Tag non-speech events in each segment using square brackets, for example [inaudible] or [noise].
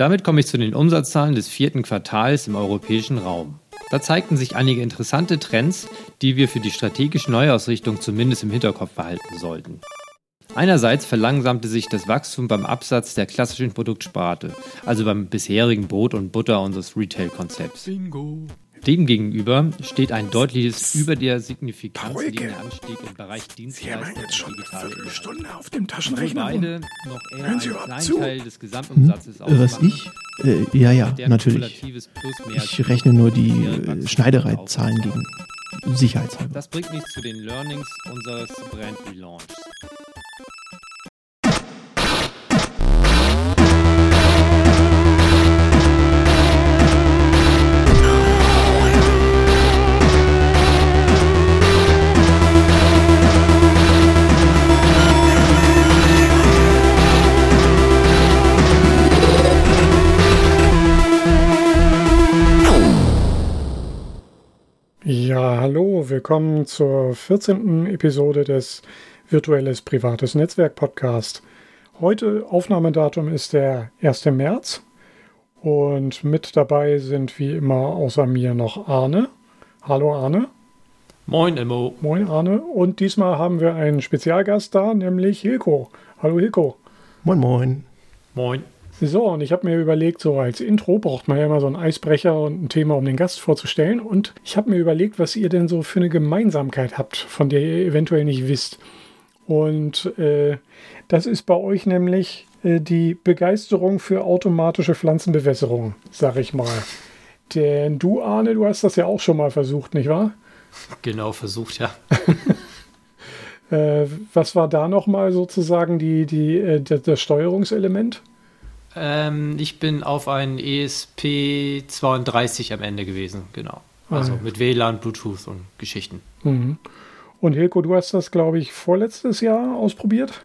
Damit komme ich zu den Umsatzzahlen des vierten Quartals im europäischen Raum. Da zeigten sich einige interessante Trends, die wir für die strategische Neuausrichtung zumindest im Hinterkopf behalten sollten. Einerseits verlangsamte sich das Wachstum beim Absatz der klassischen Produktsparte, also beim bisherigen Brot und Butter unseres Retail-Konzepts. Demgegenüber steht ein deutliches über der Signifikanz liegender Anstieg im Bereich Dienstleistungen und digitale Stunde auf dem Taschenrechner. Beide noch eher Hören Sie einen überhaupt zu? Teil des Gesamtumsatzes Hm? Was ich? Äh, ja, ja, natürlich. Ich rechne nur die äh, Schneidereizahlen gegen Sicherheitshalber. Das bringt mich zu den Learnings unseres Brand Relaunchs. Ja, hallo, willkommen zur 14. Episode des Virtuelles Privates Netzwerk Podcast. Heute Aufnahmedatum ist der 1. März und mit dabei sind wie immer außer mir noch Arne. Hallo Arne. Moin, Immo. Moin Arne. Und diesmal haben wir einen Spezialgast da, nämlich Hilko. Hallo Hilko. Moin, moin. Moin. So, und ich habe mir überlegt, so als Intro braucht man ja immer so einen Eisbrecher und ein Thema, um den Gast vorzustellen. Und ich habe mir überlegt, was ihr denn so für eine Gemeinsamkeit habt, von der ihr eventuell nicht wisst. Und äh, das ist bei euch nämlich äh, die Begeisterung für automatische Pflanzenbewässerung, sag ich mal. Denn du, Arne, du hast das ja auch schon mal versucht, nicht wahr? Genau, versucht, ja. [laughs] Äh, was war da nochmal sozusagen die, die, äh, das, das Steuerungselement? Ähm, ich bin auf ein E ESP32 am Ende gewesen, genau. Also Ah, ja. mit WLAN, Bluetooth und Geschichten. Mhm. Und Hilko, du hast das, glaube ich, vorletztes Jahr ausprobiert?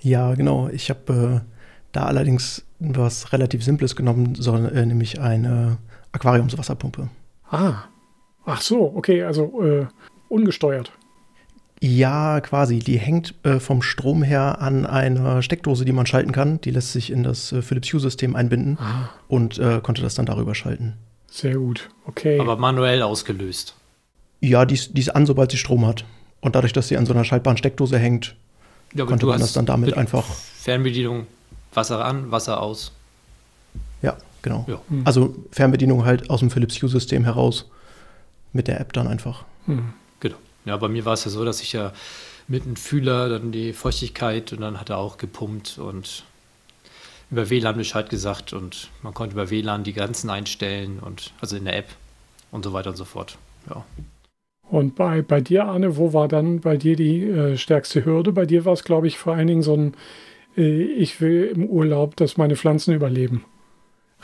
Ja, genau. Ich habe äh, da allerdings was relativ Simples genommen, sondern, äh, nämlich eine Aquariumswasserpumpe. Ah. Ach so, okay, also äh, ungesteuert. Ja, quasi. Die hängt äh, vom Strom her an einer Steckdose, die man schalten kann. Die lässt sich in das äh, Philips Hue-System einbinden Ah, und äh, konnte das dann darüber schalten. sehr gut. Okay. Aber manuell ausgelöst. Ja, die ist, die ist an, sobald sie Strom hat. Und dadurch, dass sie an so einer schaltbaren Steckdose hängt, Ja, konnte man das dann damit mit einfach. Fernbedienung, Wasser an, Wasser aus. Ja, genau. Ja. Hm. Also Fernbedienung halt aus dem Philips Hue-System heraus. Mit der App dann einfach. Hm. Ja, bei mir war es ja so, dass ich ja mit einem Fühler dann die Feuchtigkeit und dann hat er auch gepumpt und über WLAN Bescheid gesagt und man konnte über WLAN die Grenzen einstellen und also in der App und so weiter und so fort. Ja. Und bei, bei dir, Arne, wo war dann bei dir die äh, stärkste Hürde? Bei dir war es, glaube ich, vor allen Dingen so ein, äh, ich will im Urlaub, dass meine Pflanzen überleben.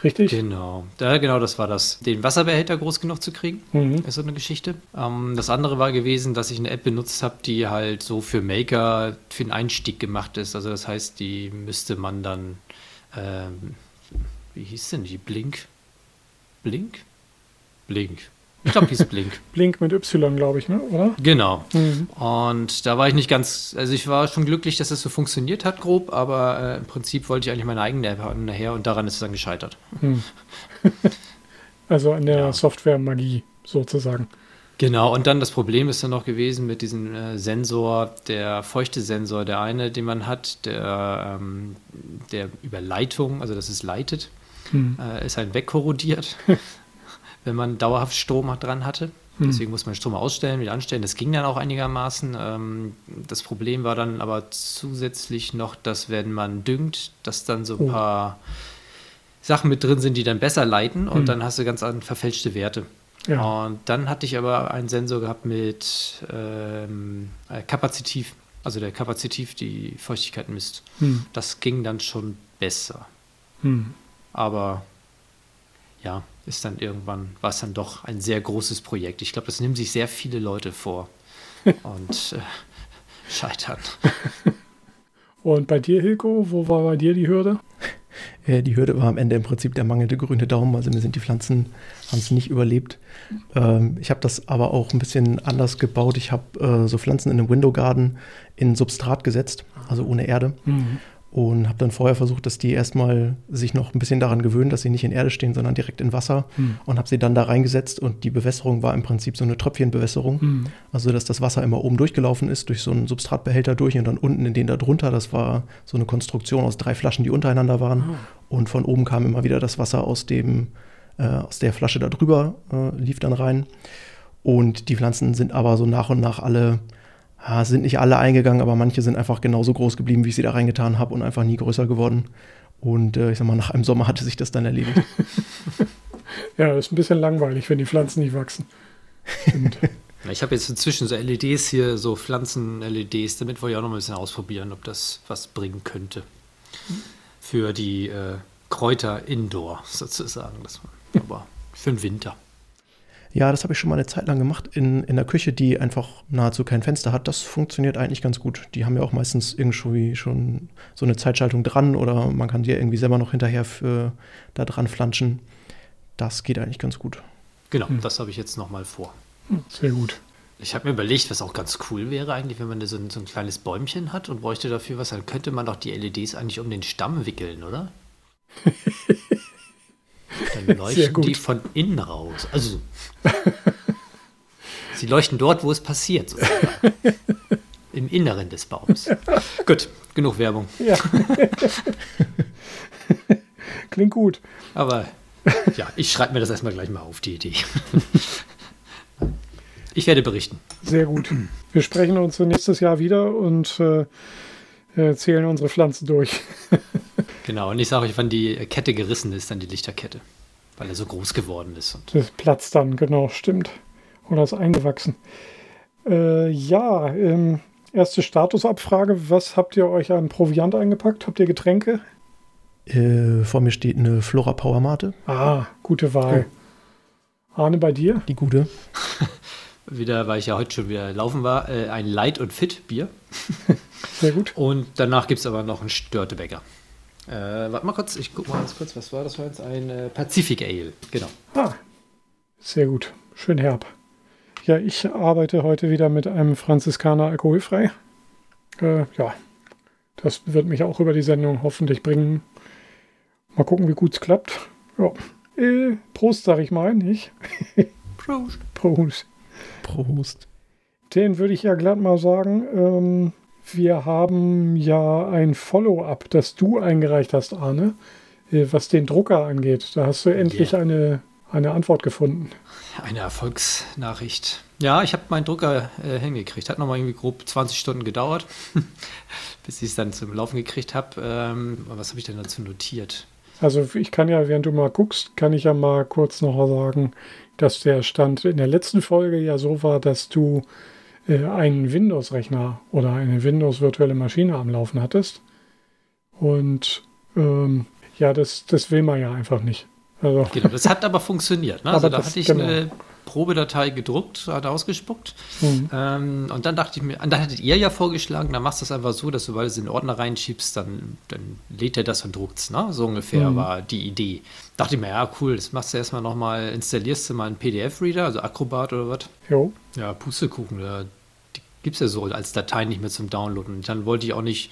Richtig? Genau. Ja, genau, das war das. Den Wasserbehälter groß genug zu kriegen, Mhm. ist so eine Geschichte. Ähm, das andere war gewesen, dass ich eine App benutzt habe, die halt so für Maker für den Einstieg gemacht ist. Also das heißt, die müsste man dann, ähm, wie hieß denn die? Blink? Blink? Blink. Ich glaube, hieß Blink. [laughs] Blink mit Y, glaube ich, ne? oder? Genau. Mhm. Und da war ich nicht ganz, also ich war schon glücklich, dass es so funktioniert hat, grob, aber äh, im Prinzip wollte ich eigentlich meine eigene App haben nachher und daran ist es dann gescheitert. Hm. [laughs] Also an der Ja. Software-Magie sozusagen. Genau, und dann das Problem ist dann noch gewesen mit diesem äh, Sensor, der feuchte Sensor, der eine, den man hat, der, ähm, der über Leitung, also das ist leitet, Hm. äh, ist halt wegkorrodiert, [laughs] wenn man dauerhaft Strom dran hatte. Hm. Deswegen muss man Strom ausstellen, wieder anstellen. Das ging dann auch einigermaßen. Ähm, das Problem war dann aber zusätzlich noch, dass wenn man düngt, dass dann so ein Oh. paar Sachen mit drin sind, die dann besser leiten und Hm. dann hast du ganz an verfälschte Werte. Ja. Und dann hatte ich aber einen Sensor gehabt mit ähm, äh, Kapazitiv, also der Kapazitiv die Feuchtigkeit misst. Hm. Das ging dann schon besser. Hm. Aber ja, ist dann irgendwann, war es dann doch ein sehr großes Projekt. Ich glaube, das nehmen sich sehr viele Leute vor [laughs] und äh, scheitern. Und bei dir, Hilko, wo war bei dir die Hürde? Äh, die Hürde war am Ende im Prinzip der mangelnde grüne Daumen. Also mir sind die Pflanzen, haben es nicht überlebt. Ähm, ich habe das aber auch ein bisschen anders gebaut. Ich habe äh, so Pflanzen in einem Window Garden in Substrat gesetzt, also ohne Erde. Mhm. Und habe dann vorher versucht, dass die erstmal sich noch ein bisschen daran gewöhnen, dass sie nicht in Erde stehen, sondern direkt in Wasser hm. und habe sie dann da reingesetzt und die Bewässerung war im Prinzip so eine Tröpfchenbewässerung, hm. also dass das Wasser immer oben durchgelaufen ist, durch so einen Substratbehälter durch und dann unten in den da drunter, das war so eine Konstruktion aus drei Flaschen, die untereinander waren oh. und von oben kam immer wieder das Wasser aus dem äh, aus der Flasche da drüber, äh, lief dann rein und die Pflanzen sind aber so nach und nach alle ja, sind nicht alle eingegangen, aber manche sind einfach genauso groß geblieben, wie ich sie da reingetan habe und einfach nie größer geworden. Und äh, ich sag mal, nach einem Sommer hatte sich das dann erledigt. [laughs] ja, das ist ein bisschen langweilig, wenn die Pflanzen nicht wachsen. [laughs] ich habe jetzt inzwischen so LEDs hier, so Pflanzen-LEDs, damit wollte ich auch noch ein bisschen ausprobieren, ob das was bringen könnte. Für die äh, Kräuter indoor sozusagen. Das, aber für den Winter. Ja, das habe ich schon mal eine Zeit lang gemacht in, in der Küche, die einfach nahezu kein Fenster hat. Das funktioniert eigentlich ganz gut. Die haben ja auch meistens irgendwie schon so eine Zeitschaltung dran oder man kann die ja irgendwie selber noch hinterher für, da dran flanschen. Das geht eigentlich ganz gut. Genau, hm. das habe ich jetzt nochmal vor. Hm, sehr gut. Ich habe mir überlegt, was auch ganz cool wäre eigentlich, wenn man so ein, so ein kleines Bäumchen hat und bräuchte dafür was, dann könnte man doch die LEDs eigentlich um den Stamm wickeln, oder? [laughs] Dann leuchten die von innen raus. Also, sie leuchten dort, wo es passiert. Sozusagen. Im Inneren des Baums. Gut, genug Werbung. Ja. Klingt gut. Aber ja, ich schreibe mir das erstmal gleich mal auf, die Idee. Ich werde berichten. Sehr gut. Wir sprechen uns nächstes Jahr wieder und äh, zählen unsere Pflanzen durch. genau, und ich sage euch, wann die Kette gerissen ist, dann die Lichterkette. Weil er so groß geworden ist. das platzt dann, genau, stimmt. Oder ist eingewachsen. Äh, ja, ähm, erste Statusabfrage. Was habt ihr euch an Proviant eingepackt? Habt ihr Getränke? Äh, vor mir steht eine Flora Power Mate. Ah, gute Wahl. Oh. Arne, bei dir? Die gute. [laughs] wieder, weil ich ja heute schon wieder laufen war, äh, ein Light und Fit Bier. Sehr gut. [laughs] Und danach gibt es aber noch einen Störtebäcker. Äh, warte mal kurz, ich guck mal ganz kurz, was war das war jetzt? Ein äh, Pacific Ale, genau. Ah, sehr gut. Schön herb. Ja, ich arbeite heute wieder mit einem Franziskaner alkoholfrei. Äh, ja, das wird mich auch über die Sendung hoffentlich bringen. Mal gucken, wie gut es klappt. Ja. Äh, Prost, sag ich mal, nicht? [laughs] Prost. Prost. Prost. Den würde ich ja glatt mal sagen. Ähm, wir haben ja ein Follow-up, das du eingereicht hast, Arne, äh, was den Drucker angeht. Da hast du endlich yeah. eine, eine Antwort gefunden. Eine Erfolgsnachricht. Ja, ich habe meinen Drucker äh, hingekriegt. Hat nochmal irgendwie grob 20 Stunden gedauert, [laughs] bis ich es dann zum Laufen gekriegt habe. Ähm, was habe ich denn dazu notiert? Also ich kann ja, während du mal guckst, kann ich ja mal kurz noch sagen, dass der Stand in der letzten Folge ja so war, dass du einen Windows-Rechner oder eine Windows-virtuelle Maschine am Laufen hattest. Und ähm, ja, das, das will man ja einfach nicht. Also, genau, das hat aber funktioniert. Ne? [laughs] Also da das, hatte ich genau. eine Probedatei gedruckt, hat ausgespuckt. Mhm. Ähm, und dann dachte ich mir, dann hattet ihr ja vorgeschlagen, dann machst du es einfach so, dass du, weil du es in den Ordner reinschiebst, dann, dann lädt er das und druckt es. Ne? So ungefähr mhm. war die Idee. Dachte ich mir, ja, cool, das machst du erstmal nochmal, installierst du mal einen PDF-Reader, also Acrobat oder was. Jo. Ja, Pustekuchen, da gibt es ja so als Datei nicht mehr zum Downloaden. Und dann wollte ich auch nicht,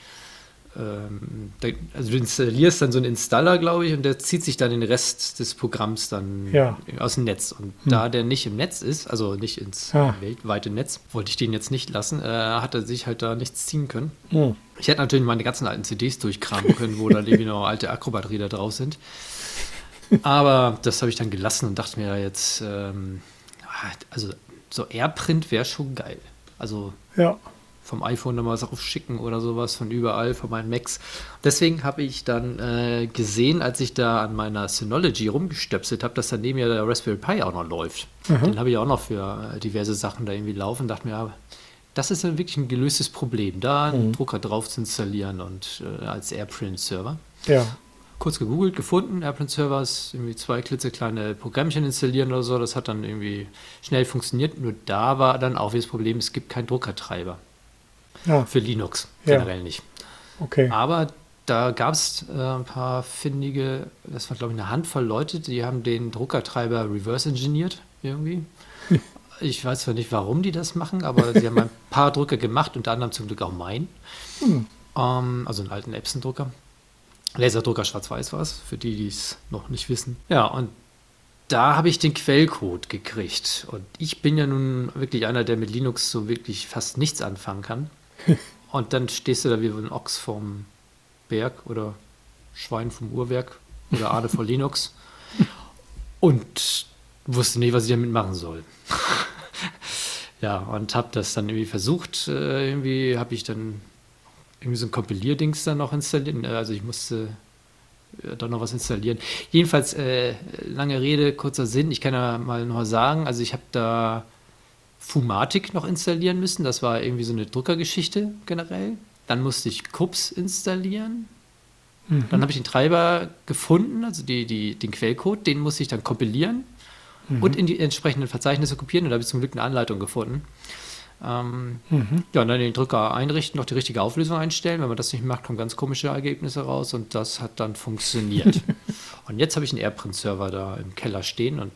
ähm, da, also du installierst dann so einen Installer, glaube ich, und der zieht sich dann den Rest des Programms dann ja. aus dem Netz. Und hm. da der nicht im Netz ist, also nicht ins ja. weltweite Netz, wollte ich den jetzt nicht lassen, äh, hat er sich halt da nichts ziehen können. Hm. Ich hätte natürlich meine ganzen alten CDs durchkramen können, wo dann irgendwie noch alte Acrobat-Reader drauf sind. Aber das habe ich dann gelassen und dachte mir jetzt, ähm, also so AirPrint wäre schon geil. Also ja. vom iPhone nochmal was aufschicken oder sowas, von überall, von meinen Macs. Deswegen habe ich dann äh, gesehen, als ich da an meiner Synology rumgestöpselt habe, dass daneben ja der Raspberry Pi auch noch läuft. Mhm. Den habe ich auch noch für äh, diverse Sachen da irgendwie laufen. Dachte mir, ja, das ist dann wirklich ein gelöstes Problem, da einen mhm. Drucker drauf zu installieren und äh, als AirPrint-Server. Ja kurz gegoogelt, gefunden. AirPrint Server ist irgendwie zwei klitzekleine Programmchen installieren oder so. Das hat dann irgendwie schnell funktioniert. Nur da war dann auch wieder das Problem, es gibt keinen Druckertreiber. Ja. Für Linux generell ja. nicht. Okay. Aber da gab es äh, ein paar findige, das war glaube ich eine Handvoll Leute, die haben den Druckertreiber reverse engineert irgendwie. [laughs] ich weiß zwar nicht, warum die das machen, aber sie haben ein paar Drucker gemacht, unter anderem zum Glück auch meinen. Hm. Ähm, also einen alten Epson-Drucker. Laserdrucker schwarz-weiß war es, für die, die es noch nicht wissen. Ja, und da habe ich den Quellcode gekriegt. Und ich bin ja nun wirklich einer, der mit Linux so wirklich fast nichts anfangen kann. [laughs] und dann stehst du da wie ein Ochs vom Berg oder Schwein vom Uhrwerk oder Ade vor [laughs] Linux und wusste nicht, was ich damit machen soll. [laughs] ja, und habe das dann irgendwie versucht. Äh, irgendwie habe ich dann irgendwie so ein Kompilierdings dann noch installiert. Also ich musste äh, da noch was installieren. Jedenfalls, äh, lange Rede, kurzer Sinn. Ich kann ja mal noch sagen, also ich habe da Fumatic noch installieren müssen. Das war irgendwie so eine Druckergeschichte generell. Dann musste ich Kups installieren. Mhm. Dann habe ich den Treiber gefunden, also die, die, den Quellcode, den musste ich dann kompilieren mhm. und in die entsprechenden Verzeichnisse kopieren. Und da habe ich zum Glück eine Anleitung gefunden. Ähm, mhm. Ja, und dann den Drücker einrichten, noch die richtige Auflösung einstellen. Wenn man das nicht macht, kommen ganz komische Ergebnisse raus und das hat dann funktioniert. [laughs] und jetzt habe ich einen AirPrint-Server da im Keller stehen und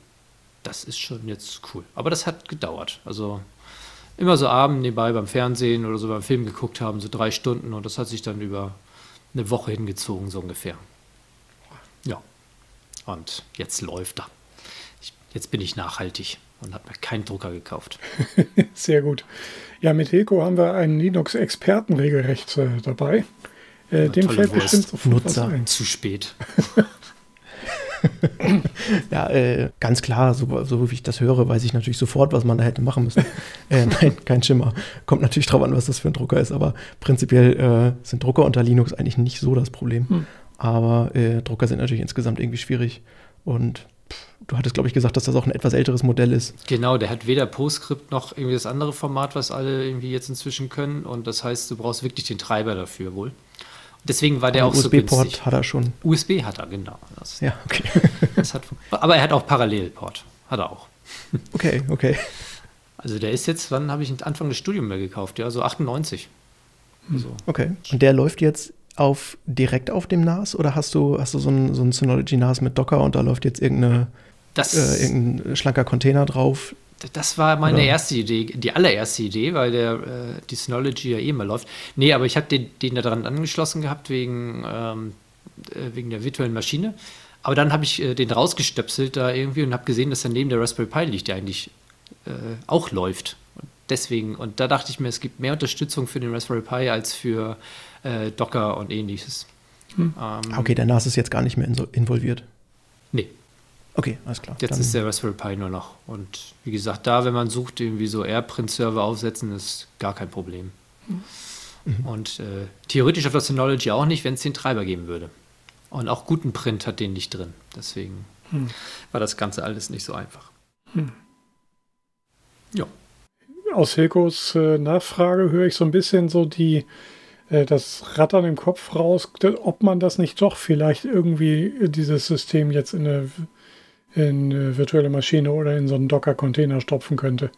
das ist schon jetzt cool. Aber das hat gedauert. Also immer so abend nebenbei beim Fernsehen oder so beim Film geguckt haben, so drei Stunden und das hat sich dann über eine Woche hingezogen, so ungefähr. Ja. Und jetzt läuft er. Ich, jetzt bin ich nachhaltig und habe mir keinen Drucker gekauft. [laughs] Sehr gut. Ja, mit Heco haben wir einen Linux-Experten regelrecht äh, dabei. Äh, dem fällt Wurst. bestimmt sofort Nutzer. was ein. Zu spät. [laughs] ja, äh, ganz klar, so, so, wie ich das höre, weiß ich natürlich sofort, was man da hätte machen müssen. [laughs] äh, nein, kein Schimmer. Kommt natürlich drauf an, was das für ein Drucker ist, aber prinzipiell äh, sind Drucker unter Linux eigentlich nicht so das Problem. Hm. Aber äh, Drucker sind natürlich insgesamt irgendwie schwierig und du hattest, glaube ich, gesagt, dass das auch ein etwas älteres Modell ist. Genau, der hat weder PostScript noch irgendwie das andere Format, was alle irgendwie jetzt inzwischen können. Und das heißt, du brauchst wirklich den Treiber dafür wohl. Deswegen war der aber auch USB so. USB-Port hat er schon. USB hat er, genau. Das, ja, okay. [laughs] hat, aber er hat auch Parallelport. Hat er auch. [laughs] Okay, okay. Also der ist jetzt, wann habe ich Anfang des Studiums mehr gekauft? Ja, so 98. Also. Okay. Und der läuft jetzt auf direkt auf dem NAS oder hast du, hast du so ein, so ein Synology NAS mit Docker und da läuft jetzt irgendeine, das, äh, irgendein schlanker Container drauf? Das war meine Oder? erste Idee, die allererste Idee, weil der, äh, die Synology ja eh immer läuft. Nee, aber ich habe den, den da dran angeschlossen gehabt wegen, ähm, äh, wegen der virtuellen Maschine. Aber dann habe ich äh, den rausgestöpselt da irgendwie und habe gesehen, dass daneben der Raspberry Pi liegt, der eigentlich äh, auch läuft. Und deswegen, und da dachte ich mir, es gibt mehr Unterstützung für den Raspberry Pi als für äh, Docker und ähnliches. Hm. Ähm, okay, der NAS ist jetzt gar nicht mehr involviert. Nee, Okay, alles klar. Jetzt Dann ist der Raspberry Pi nur noch. Und wie gesagt, da, wenn man sucht, irgendwie so AirPrint-Server aufsetzen, ist gar kein Problem. Mhm. Und äh, theoretisch auf das Synology auch nicht, wenn es den Treiber geben würde. Und auch guten Print hat den nicht drin. Deswegen mhm. war das Ganze alles nicht so einfach. Mhm. Ja. Aus Hilkos äh, Nachfrage höre ich so ein bisschen so die, das Rattern im Kopf raus, ob man das nicht doch vielleicht irgendwie äh, dieses System jetzt in eine in eine virtuelle Maschine oder in so einen Docker-Container stopfen könnte.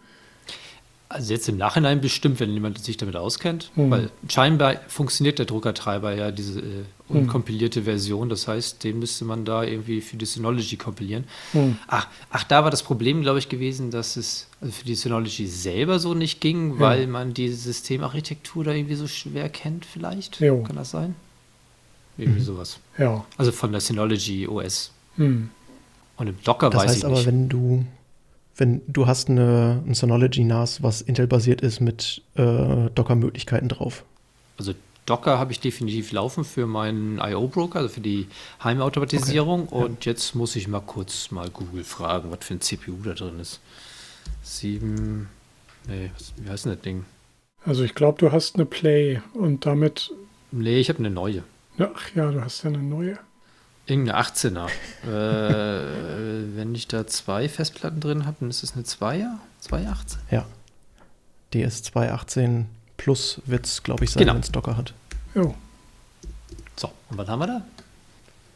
Also jetzt im Nachhinein bestimmt, wenn jemand sich damit auskennt, mhm. weil scheinbar funktioniert der Druckertreiber ja diese äh, hm. unkompilierte mhm. Version. Das heißt, den müsste man da irgendwie für die Synology kompilieren. Mhm. Ach, ach, da war das Problem, glaube ich, gewesen, dass es also für die Synology selber so nicht ging, weil man die Systemarchitektur da irgendwie so schwer kennt, vielleicht. Jo. Kann das sein? Irgendwie mhm. sowas. Ja. Also von der Synology OS. Mhm. Und im Docker das weiß heißt ich aber, nicht. wenn du, wenn du hast eine, ein Synology NAS, was Intel-basiert ist mit äh, Docker-Möglichkeiten drauf. Also Docker habe ich definitiv laufen für meinen IO-Broker, also für die Heimautomatisierung. Okay, Und ja. jetzt muss ich mal kurz mal Google fragen, was für ein CPU da drin ist. Sieben, nee, wie heißt denn das Ding? Also ich glaube, du hast eine Play und damit. Nee, ich habe eine neue. Ach ja, du hast ja eine neue. Irgendeine 18er. [laughs] äh, wenn ich da zwei Festplatten drin habe, dann ist es eine 2er? 218? Ja. Die ist 218 plus wird es, glaube ich, sein, genau. wenn es Docker hat. Jo. So, und was haben wir da?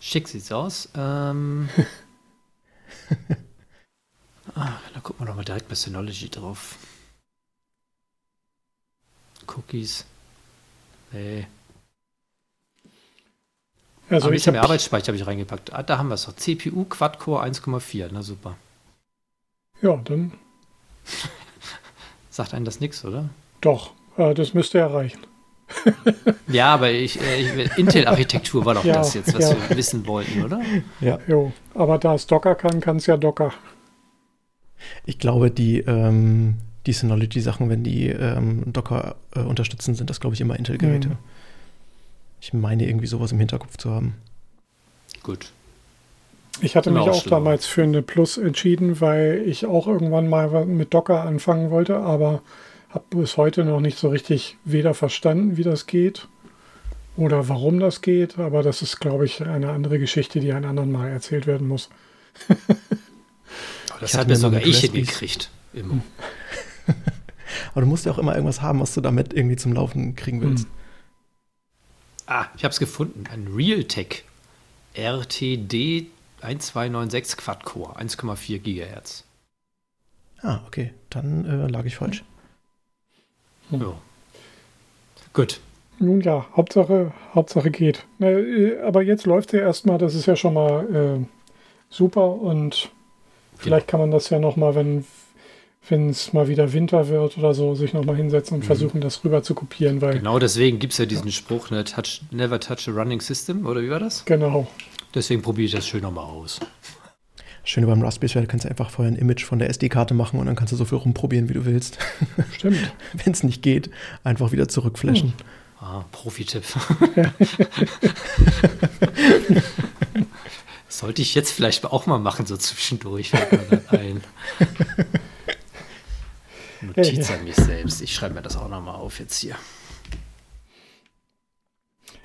Schick sieht's aus. Ähm, [laughs] ah, da gucken wir doch mal direkt bei Synology drauf. Cookies. Nee. Also ich habe Arbeitsspeicher habe ich reingepackt. Ah, da haben wir es doch. CPU Quad-Core 1,4. Na super. Ja, dann. [laughs] Sagt einem das nichts, oder? Doch, äh, das müsste ja reichen. [laughs] ja, aber ich, äh, Intel-Architektur war doch ja, das jetzt, was ja. wir wissen wollten, oder? Ja. Jo, aber da es Docker kann, kann es ja Docker. Ich glaube, die, ähm, die Synology-Sachen, wenn die ähm, Docker äh, unterstützen, sind das, glaube ich, immer Intel-Geräte. Mhm. Ich meine, irgendwie sowas im Hinterkopf zu haben. Gut. Ich hatte mich auch damals für eine Plus entschieden, weil ich auch irgendwann mal mit Docker anfangen wollte, aber habe bis heute noch nicht so richtig weder verstanden, wie das geht oder warum das geht. Aber das ist, glaube ich, eine andere Geschichte, die ein anderen Mal erzählt werden muss. das hat mir sogar ich hingekriegt. Immer. [laughs] aber du musst ja auch immer irgendwas haben, was du damit irgendwie zum Laufen kriegen willst. Hm. Ah, ich habe es gefunden. Ein Realtek RTD 1296 Quad-Core, 1,4 Gigahertz. Ah, okay. Dann äh, lag ich falsch. Hm. Ja. Gut. Nun ja, Hauptsache, Hauptsache geht. Äh, aber jetzt läuft ja erstmal, das ist ja schon mal äh, super und vielleicht kann man das ja nochmal, wenn wenn es mal wieder Winter wird oder so, sich nochmal hinsetzen und mhm. versuchen, das rüber zu kopieren. Weil, genau deswegen gibt es ja diesen ja. Spruch, ne, touch, never touch a running system, oder wie war das? Genau. Deswegen probiere ich das schön nochmal aus. Schön beim Raspberry du kannst du einfach vorher ein Image von der SD-Karte machen und dann kannst du so viel rumprobieren, wie du willst. Stimmt. [laughs] Wenn es nicht geht, einfach wieder zurückflashen. Hm. Ah, Profi-Tipp. [laughs] Sollte ich jetzt vielleicht auch mal machen, so zwischendurch, fällt mir dann ein. [laughs] Notiz an mich selbst. Ich schreibe mir das auch nochmal auf jetzt hier.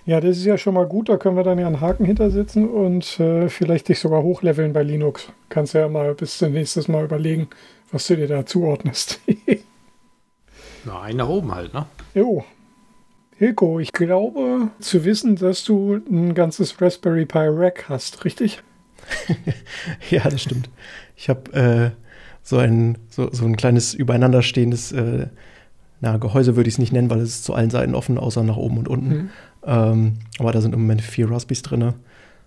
Ja, das ist ja schon mal gut. Da können wir dann ja einen Haken hintersetzen und äh, vielleicht dich sogar hochleveln bei Linux. Kannst ja mal bis zum nächsten Mal überlegen, was du dir da zuordnest. [laughs] Na, einen nach oben halt, ne? Jo. Hilko, ich glaube zu wissen, dass du ein ganzes Raspberry Pi Rack hast, richtig? [laughs] ja, das stimmt. Ich habe äh, so, ein, so, so ein kleines übereinanderstehendes äh, na, Gehäuse würde ich es nicht nennen, weil es ist zu allen Seiten offen, außer nach oben und unten. Mhm. Ähm, aber da sind im Moment vier Raspberries drin.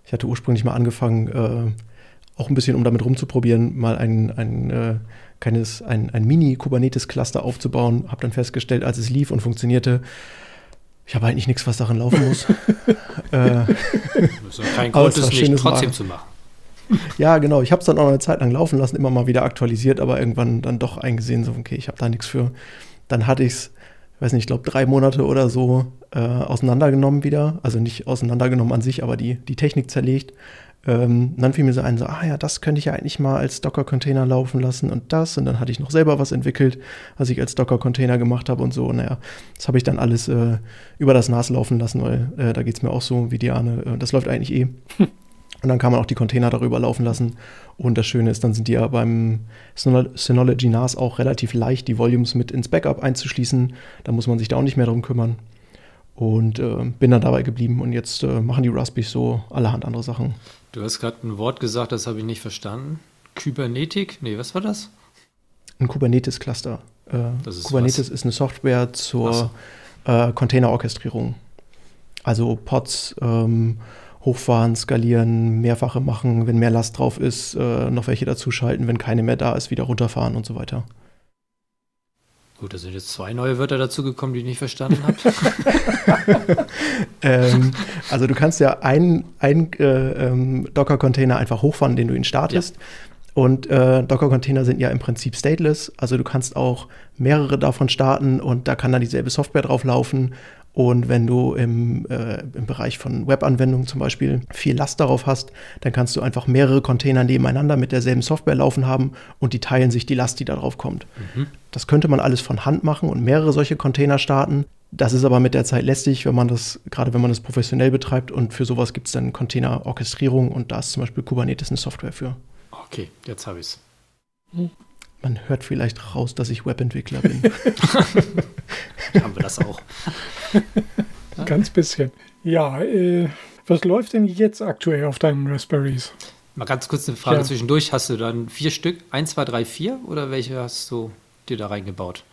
Ich hatte ursprünglich mal angefangen, äh, auch ein bisschen, um damit rumzuprobieren, mal ein, ein, äh, kleines, ein, ein Mini-Kubernetes-Cluster aufzubauen. Habe dann festgestellt, als es lief und funktionierte, ich habe eigentlich nichts, was darin laufen muss. [laughs] äh, das ist kein Grund, es nicht trotzdem zu machen. [laughs] Ja, genau. Ich habe es dann auch eine Zeit lang laufen lassen, immer mal wieder aktualisiert, aber irgendwann dann doch eingesehen, so, okay, ich habe da nichts für. Dann hatte ich es weiß nicht, ich glaube, drei Monate oder so äh, auseinandergenommen wieder. Also nicht auseinandergenommen an sich, aber die, die Technik zerlegt. Ähm, dann fiel mir so ein, so, ah ja, das könnte ich ja eigentlich mal als Docker-Container laufen lassen und das. Und dann hatte ich noch selber was entwickelt, was ich als Docker-Container gemacht habe und so. Naja, das habe ich dann alles äh, über das NAS laufen lassen, weil äh, da geht es mir auch so wie Diane. Äh, das läuft eigentlich eh. [laughs] Und dann kann man auch die Container darüber laufen lassen. Und das Schöne ist, dann sind die ja beim Synology NAS auch relativ leicht, die Volumes mit ins Backup einzuschließen. Da muss man sich da auch nicht mehr drum kümmern. Und äh, bin dann dabei geblieben. Und jetzt äh, machen die Raspberries so allerhand andere Sachen. Du hast gerade ein Wort gesagt, das habe ich nicht verstanden. Kybernetik? Nee, was war das? Ein Kubernetes-Cluster. Äh, Kubernetes was? ist eine Software zur so. Äh, Container-Orchestrierung. Also Pods, ähm, hochfahren, skalieren, mehrfache machen, wenn mehr Last drauf ist, äh, noch welche dazuschalten, wenn keine mehr da ist, wieder runterfahren und so weiter. Gut, da sind jetzt zwei neue Wörter dazugekommen, die ich nicht verstanden habe. [laughs] ähm, also du kannst ja einen, einen äh, ähm, Docker-Container einfach hochfahren, den du ihn startest. Ja. Und äh, Docker-Container sind ja im Prinzip stateless, also du kannst auch mehrere davon starten und da kann dann dieselbe Software drauf laufen und wenn du im, äh, im Bereich von Webanwendungen zum Beispiel viel Last darauf hast, dann kannst du einfach mehrere Container nebeneinander mit derselben Software laufen haben und die teilen sich die Last, die darauf kommt. Mhm. Das könnte man alles von Hand machen und mehrere solche Container starten. Das ist aber mit der Zeit lästig, wenn man das, gerade wenn man das professionell betreibt und für sowas gibt es dann Container-Orchestrierung und da ist zum Beispiel Kubernetes eine Software für. Okay, jetzt habe ich es. Man hört vielleicht raus, dass ich Webentwickler bin. [laughs] Haben wir das auch. [laughs] Ganz bisschen. Ja, äh, was läuft denn jetzt aktuell auf deinen Raspberries? Mal ganz kurz eine Frage ja. zwischendurch. Hast du dann vier Stück? Eins, zwei, drei, vier? Oder welche hast du dir da reingebaut?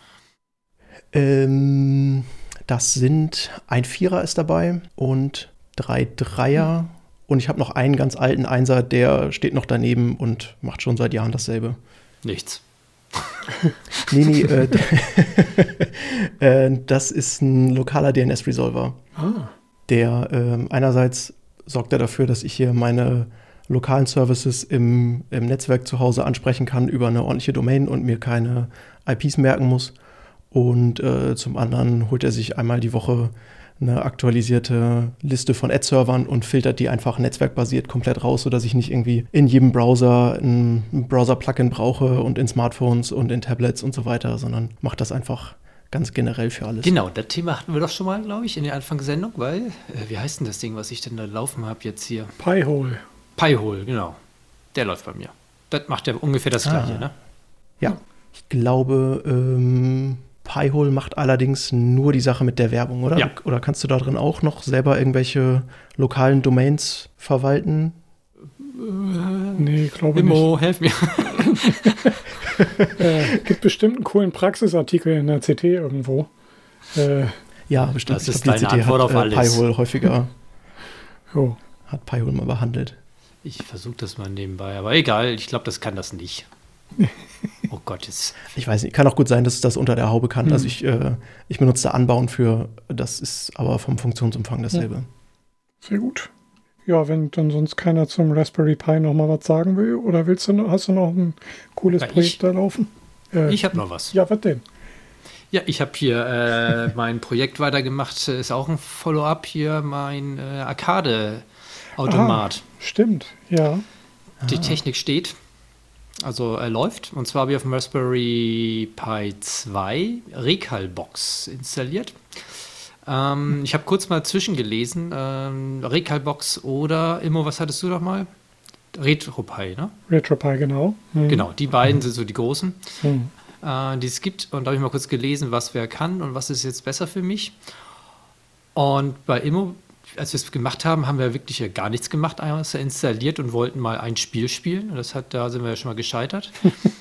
Ähm, das sind ein Vierer ist dabei und drei Dreier. Hm. Und ich habe noch einen ganz alten Einser, der steht noch daneben und macht schon seit Jahren dasselbe. Nichts. Nee, nee, äh, [laughs] äh, das ist ein lokaler DNS-Resolver. Ah. Der äh, einerseits sorgt er dafür, dass ich hier meine lokalen Services im, im Netzwerk zu Hause ansprechen kann über eine ordentliche Domain und mir keine IPs merken muss. Und äh, zum anderen holt er sich einmal die Woche eine aktualisierte Liste von Ad-Servern und filtert die einfach netzwerkbasiert komplett raus, sodass ich nicht irgendwie in jedem Browser ein Browser-Plugin brauche und in Smartphones und in Tablets und so weiter, sondern macht das einfach ganz generell für alles. Genau, das Thema hatten wir doch schon mal, glaube ich, in der Anfangssendung, weil, äh, wie heißt denn das Ding, was ich denn da laufen habe jetzt hier? Piehole. Piehole, genau. Der läuft bei mir. Das macht ja ungefähr das gleiche, Ah. ne? Ja, ich glaube, ähm, Piehole macht allerdings nur die Sache mit der Werbung, oder? Ja. Oder kannst du da drin auch noch selber irgendwelche lokalen Domains verwalten? Nee, glaube nicht. Immo, helf mir. [laughs] Äh, gibt bestimmt einen coolen Praxisartikel in der CT irgendwo. Äh, Ja, bestimmt. Das Ich ist glaub, die deine CT Antwort hat, auf alles. Äh, Piehole häufiger, [laughs] jo. hat Piehole mal behandelt. Ich versuche das mal nebenbei, aber egal, ich glaube, das kann das nicht. [laughs] Oh Gott, jetzt. Ich weiß nicht, kann auch gut sein, dass es das unter der Haube kann. Hm. Also ich, äh, ich benutze da Anbauen für, das ist aber vom Funktionsumfang dasselbe. Sehr gut. Ja, wenn dann sonst keiner zum Raspberry Pi noch mal was sagen will, oder willst du noch, hast du noch ein cooles Ja, ich- Projekt da laufen? Äh, Ich habe noch was. ja, was denn? Ja, ich habe hier äh, mein Projekt weitergemacht. Ist auch ein Follow-up hier, mein äh, Arcade-Automat. Stimmt, ja. Die Technik steht, also er läuft. Und zwar habe ich auf dem Raspberry Pi 2 Recalbox installiert. Ähm, ich habe kurz mal zwischengelesen. Ähm, Recalbox oder Immo, was hattest du doch mal? RetroPie, ne? RetroPie, genau. Hm. Genau, die beiden sind so die großen, Hm. äh, die es gibt. Und da habe ich mal kurz gelesen, was wer kann und was ist jetzt besser für mich. Und bei Immo, als wir es gemacht haben, haben wir wirklich ja gar nichts gemacht, außer installiert und wollten mal ein Spiel spielen. Und das hat, da sind wir ja schon mal gescheitert.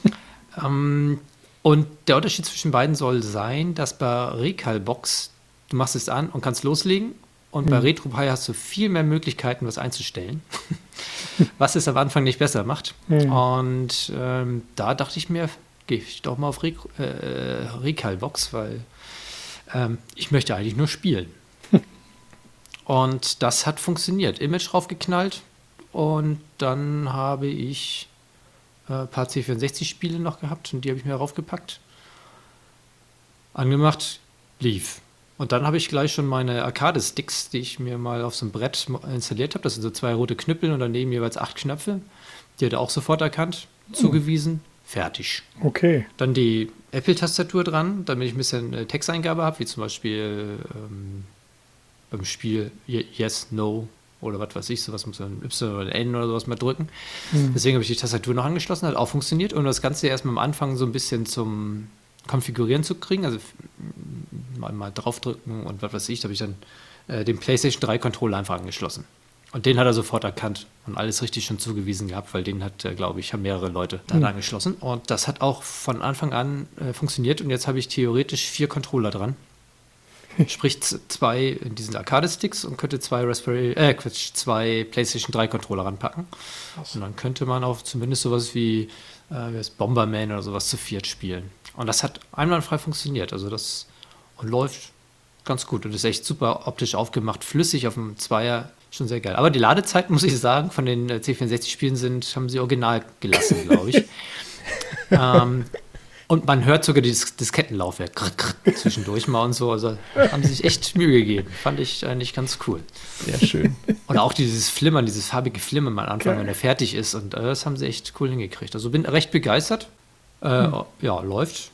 [laughs] ähm, und der Unterschied zwischen beiden soll sein, dass bei Recalbox, du machst es an und kannst loslegen. Und bei RetroPie hast du viel mehr Möglichkeiten, was einzustellen. [laughs] was es am Anfang nicht besser macht. Mhm. Und ähm, da dachte ich mir, gehe ich doch mal auf Re äh, Recalbox, weil ähm, ich möchte eigentlich nur spielen. Und das hat funktioniert. Image draufgeknallt und dann habe ich ein paar C64-Spiele noch gehabt und die habe ich mir raufgepackt. Angemacht, lief. Und dann habe ich gleich schon meine Arcade-Sticks, die ich mir mal auf so einem Brett installiert habe. Das sind so zwei rote Knüppel und daneben jeweils acht Knöpfe. Die hat er auch sofort erkannt, zugewiesen, fertig. Okay. Dann die Apple-Tastatur dran, damit ich ein bisschen äh, Texteingabe habe, wie zum Beispiel ähm, beim Spiel Ye- Yes, No oder was weiß ich, sowas muss man Y oder N oder sowas mal drücken. Hm. Deswegen habe ich die Tastatur noch angeschlossen, hat auch funktioniert und das Ganze erstmal am Anfang so ein bisschen zum Konfigurieren zu kriegen, also mal, mal draufdrücken und was weiß ich, da habe ich dann äh, den PlayStation 3 Controller einfach angeschlossen. Und den hat er sofort erkannt und alles richtig schon zugewiesen gehabt, weil den hat, äh, glaube ich, haben mehrere Leute dann Hm. angeschlossen. Und das hat auch von Anfang an äh, funktioniert und jetzt habe ich theoretisch vier Controller dran. Sprich zwei in diesen Arcade-Sticks und könnte zwei Raspberry, äh, Quatsch, zwei PlayStation 3 Controller ranpacken. Und dann könnte man auch zumindest sowas wie, äh, wie heißt Bomberman oder sowas zu viert spielen. Und das hat einwandfrei funktioniert. Also das und läuft ganz gut und ist echt super optisch aufgemacht, flüssig auf dem Zweier, schon sehr geil. Aber die Ladezeit, [laughs] muss ich sagen, von den äh, C64-Spielen sind, haben sie original gelassen, glaube ich. [laughs] ähm, und man hört sogar dieses Diskettenlaufwerk krr, krr, zwischendurch mal und so. Also haben sie sich echt Mühe gegeben. Fand ich eigentlich ganz cool. Sehr schön. Und auch dieses Flimmern, dieses farbige Flimmern am Anfang, Geil. wenn er fertig ist. Und äh, das haben sie echt cool hingekriegt. Also bin recht begeistert. Äh, Ja, läuft.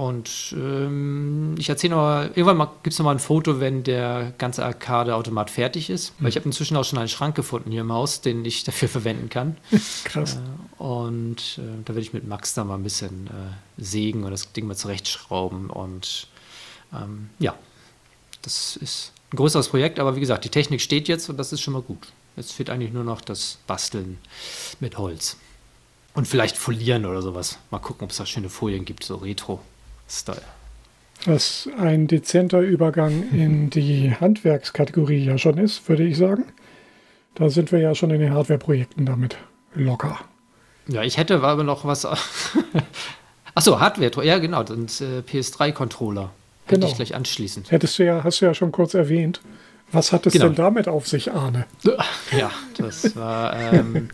Und ähm, ich erzähle noch, irgendwann gibt es noch mal ein Foto, wenn der ganze Arcade-Automat fertig ist. Weil ich habe inzwischen auch schon einen Schrank gefunden hier im Haus, den ich [laughs] dafür verwenden kann. [laughs] Krass. Und äh, da werde ich mit Max da mal ein bisschen äh, sägen und das Ding mal zurechtschrauben. Und ähm, ja, das ist ein größeres Projekt, aber wie gesagt, die Technik steht jetzt und das ist schon mal gut. Jetzt fehlt eigentlich nur noch das Basteln mit Holz. Und vielleicht folieren oder sowas. Mal gucken, ob es da schöne Folien gibt, so Retro-Style. Was ein dezenter Übergang in [laughs] die Handwerkskategorie ja schon ist, würde ich sagen. Da sind wir ja schon in den Hardware-Projekten damit locker. Ja, ich hätte aber noch was. [laughs] Achso, Hardware, ja genau, und äh, PS3-Controller. Hätte Genau. ich gleich anschließen. Hättest du ja, hast du ja schon kurz erwähnt. Was hat es Genau. denn damit auf sich, Arne? [laughs] Ja, das war ähm,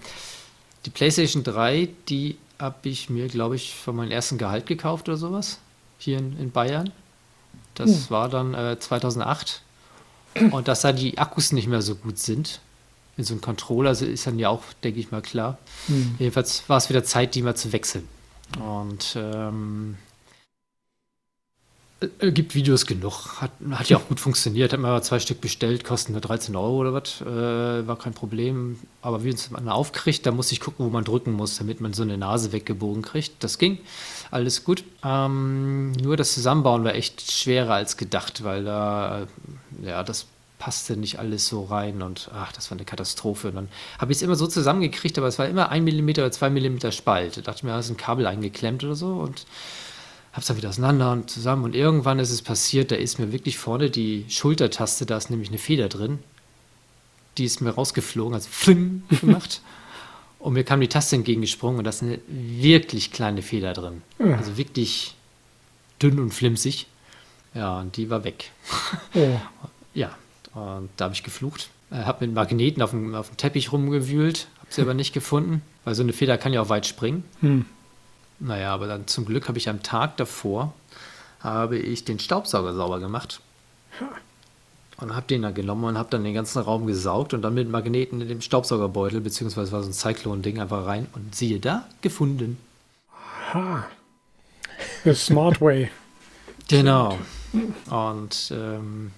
die PlayStation 3, die habe ich mir, glaube ich, von meinem ersten Gehalt gekauft oder sowas. Hier in, in Bayern. Das war dann äh, 2008. Und dass da die Akkus nicht mehr so gut sind. In so einem Controller ist dann ja auch, denke ich mal, klar. Jedenfalls war es wieder Zeit, die mal zu wechseln. Und ähm, äh, gibt Videos genug. Hat, hat ja auch gut funktioniert. Hat mal zwei Stück bestellt, kosten nur 13 Euro oder was. Äh, war kein Problem. Aber wie uns man aufkriegt, da muss ich gucken, wo man drücken muss, damit man so eine Nase weggebogen kriegt. Das ging. Alles gut. Ähm, nur das Zusammenbauen war echt schwerer als gedacht, weil da, äh, ja, das passte nicht alles so rein und ach, das war eine Katastrophe. Und dann habe ich es immer so zusammengekriegt, aber es war immer ein Millimeter oder zwei Millimeter Spalt. Da dachte ich mir, da ist ein Kabel eingeklemmt oder so und habe es dann wieder auseinander und zusammen. Und irgendwann ist es passiert, da ist mir wirklich vorne die Schultertaste, da ist nämlich eine Feder drin. Die ist mir rausgeflogen, also fling [laughs] gemacht. Und mir kam die Taste entgegengesprungen und da ist eine wirklich kleine Feder drin. Ja. Also wirklich dünn und flimsig. Ja, und die war weg. Oh, [laughs] Ja, und da habe ich geflucht. Äh, habe mit Magneten auf dem, auf dem Teppich rumgewühlt, habe sie aber nicht gefunden, weil so eine Feder kann ja auch weit springen. hm. Naja, aber dann zum Glück habe ich am Tag davor habe ich den Staubsauger sauber gemacht. Und habe den dann genommen und habe dann den ganzen Raum gesaugt und dann mit Magneten in dem Staubsaugerbeutel, beziehungsweise war so ein Cyclone-Ding, einfach rein und siehe da, gefunden. ha. The smart way. [laughs] Genau. Und ähm,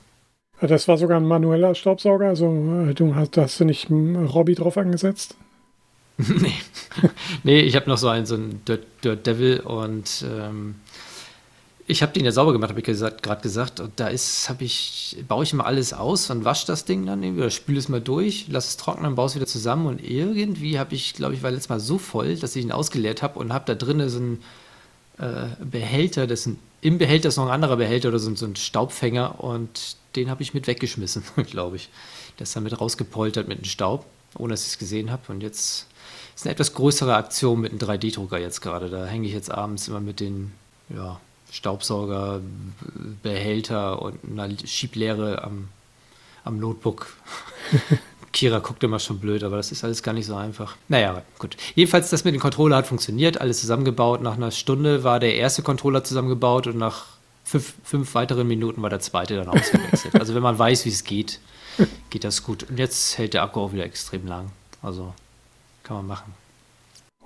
Das war sogar ein manueller Staubsauger, also äh, du hast, hast du nicht einen Robby drauf angesetzt? [laughs] nee. nee, ich habe noch so einen, so einen Dirt, Dirt Devil und ähm, ich habe den ja sauber gemacht, habe ich gerade gesagt. Und da ist, habe ich, baue ich immer alles aus und wasche das Ding dann irgendwie oder spüle es mal durch, lasse es trocknen, baue es wieder zusammen und irgendwie habe ich, glaube ich, war letztes Mal so voll, dass ich ihn ausgeleert habe und habe da drinnen so einen äh, Behälter, das ein, im Behälter ist noch ein anderer Behälter oder so, so ein Staubfänger und den habe ich mit weggeschmissen, [laughs] glaube ich. Der ist dann mit rausgepoltert mit dem Staub, ohne dass ich es gesehen habe. Und jetzt ist eine etwas größere Aktion mit einem 3D-Drucker jetzt gerade. Da hänge ich jetzt abends immer mit den ja, Staubsauger, Behälter und einer Schieblehre am, am Notebook. [laughs] Kira guckt immer schon blöd, aber das ist alles gar nicht so einfach. Naja, gut. Jedenfalls, das mit dem Controller hat funktioniert, alles zusammengebaut. Nach einer Stunde war der erste Controller zusammengebaut und nach fünf, fünf weiteren Minuten war der zweite dann ausgewechselt. [laughs] also wenn man weiß, wie es geht, geht das gut. Und jetzt hält der Akku auch wieder extrem lang. Also kann man machen.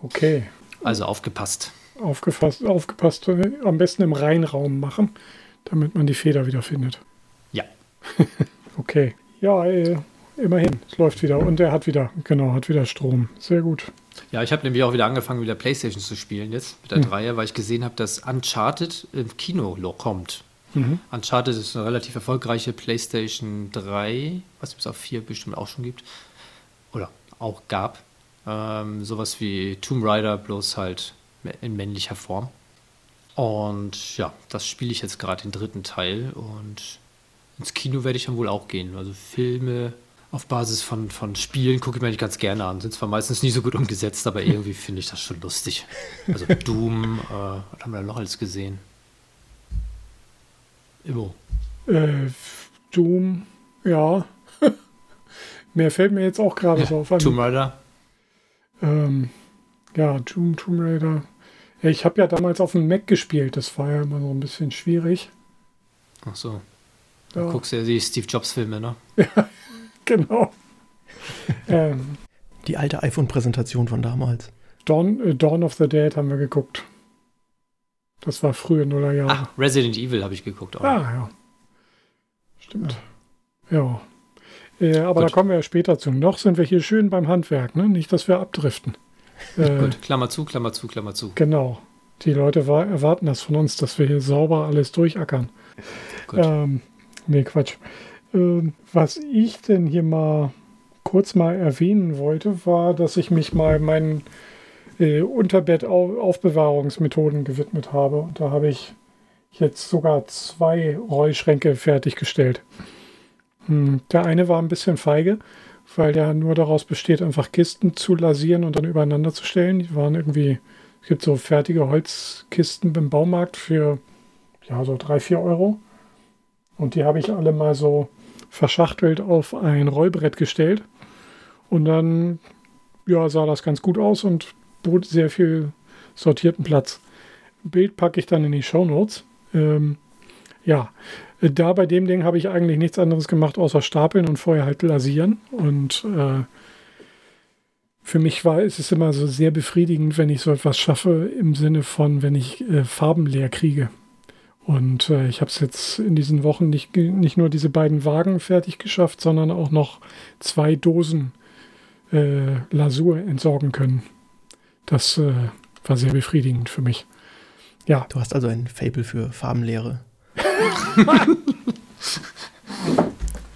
Okay. Also aufgepasst. Aufgefasst, aufgepasst, äh, am besten im Reinraum machen, damit man die Feder wieder findet. Ja. [laughs] Okay. Ja, äh, immerhin. Es läuft wieder. Und er hat wieder, genau, hat wieder Strom. Sehr gut. Ja, ich habe nämlich auch wieder angefangen, wieder Playstation zu spielen jetzt mit der Dreier, weil ich gesehen habe, dass Uncharted im Kino kommt. Mhm. Uncharted ist eine relativ erfolgreiche PlayStation 3, was es auf 4 bestimmt auch schon gibt. Oder auch gab. Ähm, sowas wie Tomb Raider, bloß halt in männlicher Form. Und ja, das spiele ich jetzt gerade den dritten Teil und ins Kino werde ich dann wohl auch gehen. Also Filme auf Basis von, von Spielen gucke ich mir nicht ganz gerne an. Sind zwar meistens nicht so gut umgesetzt, aber irgendwie finde ich das schon lustig. Also [laughs] Doom, äh, was haben wir da noch alles gesehen? Immo. Äh, Doom, ja. [laughs] Mehr fällt mir jetzt auch gerade so [laughs] auf. Tomb Raider. Ähm, ja, Doom, Tomb Raider. Ja, ich habe ja damals auf dem Mac gespielt. Das war ja immer so ein bisschen schwierig. Ach so. Ja, Guckst ja die Steve Jobs Filme, ne? [laughs] genau. [laughs] ähm, Die alte iPhone-Präsentation von damals. Dawn, äh, Dawn of the Dead haben wir geguckt. Das war frühe Nullerjahre. Ach, Resident Evil habe ich geguckt auch. Ah, ja. Stimmt. Ja. Äh, aber Gut. da kommen wir ja später zu. Noch sind wir hier schön beim Handwerk, ne? Nicht, dass wir abdriften. Äh, Gut, Klammer zu, Klammer zu, Klammer zu. Genau. Die Leute wa- erwarten das von uns, dass wir hier sauber alles durchackern. Gut. Ähm, nee, Quatsch. Ähm, was ich denn hier mal kurz mal erwähnen wollte, war, dass ich mich mal meinen äh, Unterbett-Aufbewahrungsmethoden gewidmet habe. Und da habe ich jetzt sogar zwei Rollschränke fertiggestellt. Hm, der eine war ein bisschen feige, weil der nur daraus besteht, einfach Kisten zu lasieren und dann übereinander zu stellen. Die waren irgendwie Es gibt so fertige Holzkisten beim Baumarkt für ja, so drei, vier Euro. Und die habe ich alle mal so verschachtelt auf ein Rollbrett gestellt. Und dann ja, sah das ganz gut aus und bot sehr viel sortierten Platz. Bild packe ich dann in die Show Notes. Ähm, ja, da bei dem Ding habe ich eigentlich nichts anderes gemacht, außer stapeln und vorher halt lasieren. Und äh, für mich war ist es immer so sehr befriedigend, wenn ich so etwas schaffe, im Sinne von, wenn ich äh, Farben leer kriege. Und äh, ich habe es jetzt in diesen Wochen nicht, nicht nur diese beiden Wagen fertig geschafft, sondern auch noch zwei Dosen äh, Lasur entsorgen können. Das äh, war sehr befriedigend für mich. Ja. Du hast also ein Fable für Farbenlehre.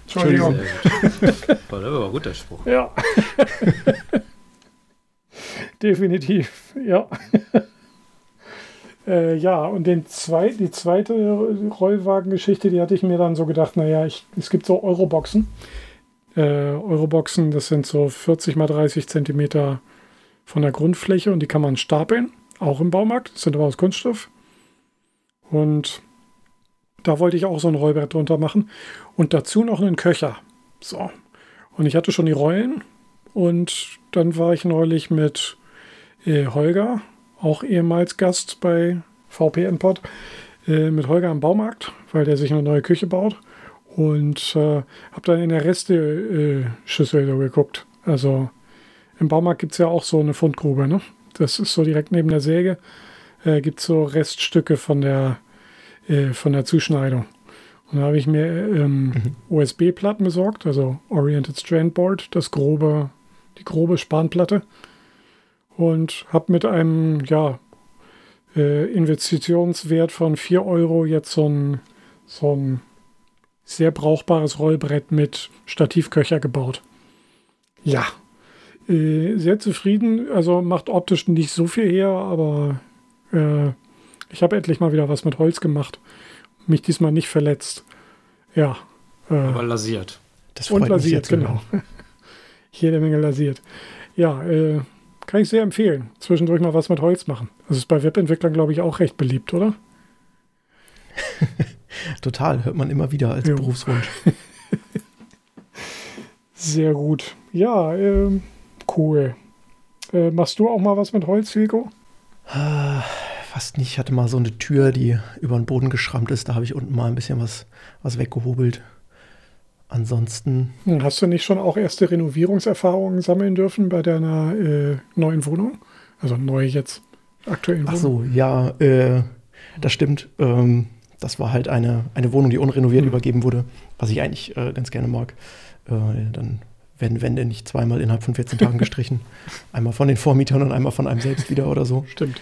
Entschuldigung. Das war ein guter Spruch. Ja. [laughs] Definitiv, ja. äh, ja, und den zwei, die zweite Rollwagengeschichte, die hatte ich mir dann so gedacht, naja, ich, es gibt so Euroboxen. Äh, Euroboxen, das sind so 40 mal 30 Zentimeter von der Grundfläche und die kann man stapeln, auch im Baumarkt, das sind aber aus Kunststoff. Und da wollte ich auch so ein Rollbrett drunter machen und dazu noch einen Köcher. So. Und ich hatte schon die Rollen und dann war ich neulich mit äh, Holger, auch ehemals Gast bei VPN Pod, äh, mit Holger am Baumarkt, weil der sich eine neue Küche baut. Und äh, habe dann in der Reste-Schüssel so geguckt. Also im Baumarkt gibt es ja auch so eine Fundgrube. Ne? Das ist so direkt neben der Säge. Äh, gibt es so Reststücke von der, äh, von der Zuschneidung. Und da habe ich mir ähm, mhm. USB-Platten besorgt, also Oriented Strand Board, das grobe, die grobe Spanplatte und habe mit einem ja, äh, Investitionswert von 4 Euro jetzt so ein, so ein sehr brauchbares Rollbrett mit Stativköcher gebaut. Ja, äh, sehr zufrieden. Also macht optisch nicht so viel her, aber äh, ich habe endlich mal wieder was mit Holz gemacht. Mich diesmal nicht verletzt. Ja. Äh, aber lasiert. und lasiert, genau. [laughs] Jede Menge lasiert. Ja, äh, kann ich sehr empfehlen. Zwischendurch mal was mit Holz machen. Das ist bei Webentwicklern, glaube ich, auch recht beliebt, oder? [laughs] Total, hört man immer wieder als jo. Berufswunsch. [laughs] sehr gut. Ja, äh, cool. Äh, machst du auch mal was mit Holz, Hilko? Fast nicht. Ich hatte mal so eine Tür, die über den Boden geschrammt ist. Da habe ich unten mal ein bisschen was, was weggehobelt. Ansonsten. Hast du nicht schon auch erste Renovierungserfahrungen sammeln dürfen bei deiner äh, neuen Wohnung? Also neu jetzt, aktuell. Ach so, ja, äh, das stimmt. Ähm, das war halt eine, eine Wohnung, die unrenoviert mhm. übergeben wurde, was ich eigentlich äh, ganz gerne mag. Äh, dann werden Wände nicht zweimal innerhalb von 14 Tagen gestrichen. [laughs] einmal von den Vormietern und einmal von einem selbst wieder oder so. Stimmt.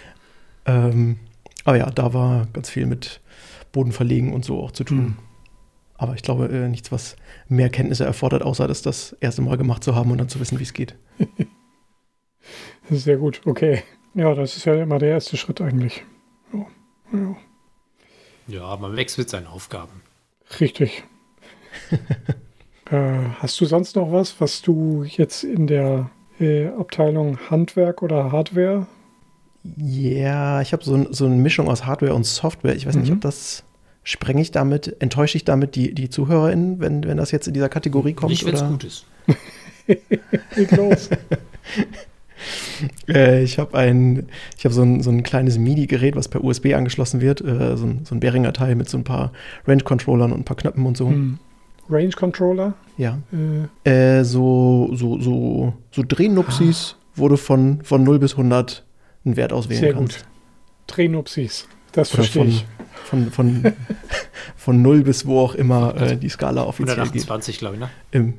Ähm, aber ja, da war ganz viel mit Boden verlegen und so auch zu tun. Mhm. Aber ich glaube, äh, nichts, was mehr Kenntnisse erfordert, außer das das erste Mal gemacht zu haben und dann zu wissen, wie es geht. [laughs] Sehr gut, okay. Ja, das ist ja immer der erste Schritt eigentlich. Ja, ja. ja man wächst mit seinen Aufgaben. Richtig. [laughs] äh, hast du sonst noch was, was du jetzt in der äh, Abteilung Handwerk oder Hardware? Ja, ich habe so, so eine Mischung aus Hardware und Software. Ich weiß mhm. nicht, ob das Sprenge ich damit, enttäusche ich damit die, die ZuhörerInnen, wenn, wenn das jetzt in dieser Kategorie kommt? Nicht, wenn es gut ist. [laughs] Geht los. [laughs] äh, ich habe ein, ich hab so, ein, so ein kleines MIDI-Gerät, was per USB angeschlossen wird. Äh, so, ein, so ein Behringer-Teil mit so ein paar Range-Controllern und ein paar Knöpfen und so. Hm. Range-Controller? Ja. Äh. äh. so, so, so, so Drehnupsis, ah. du von, von 0 bis 100 einen Wert auswählen Sehr kannst. Sehr gut. Drehnupsis, das Oder verstehe ich von, von, [laughs] von 0 bis wo auch immer äh, die Skala offiziell 128, glaube ich, ne? Im,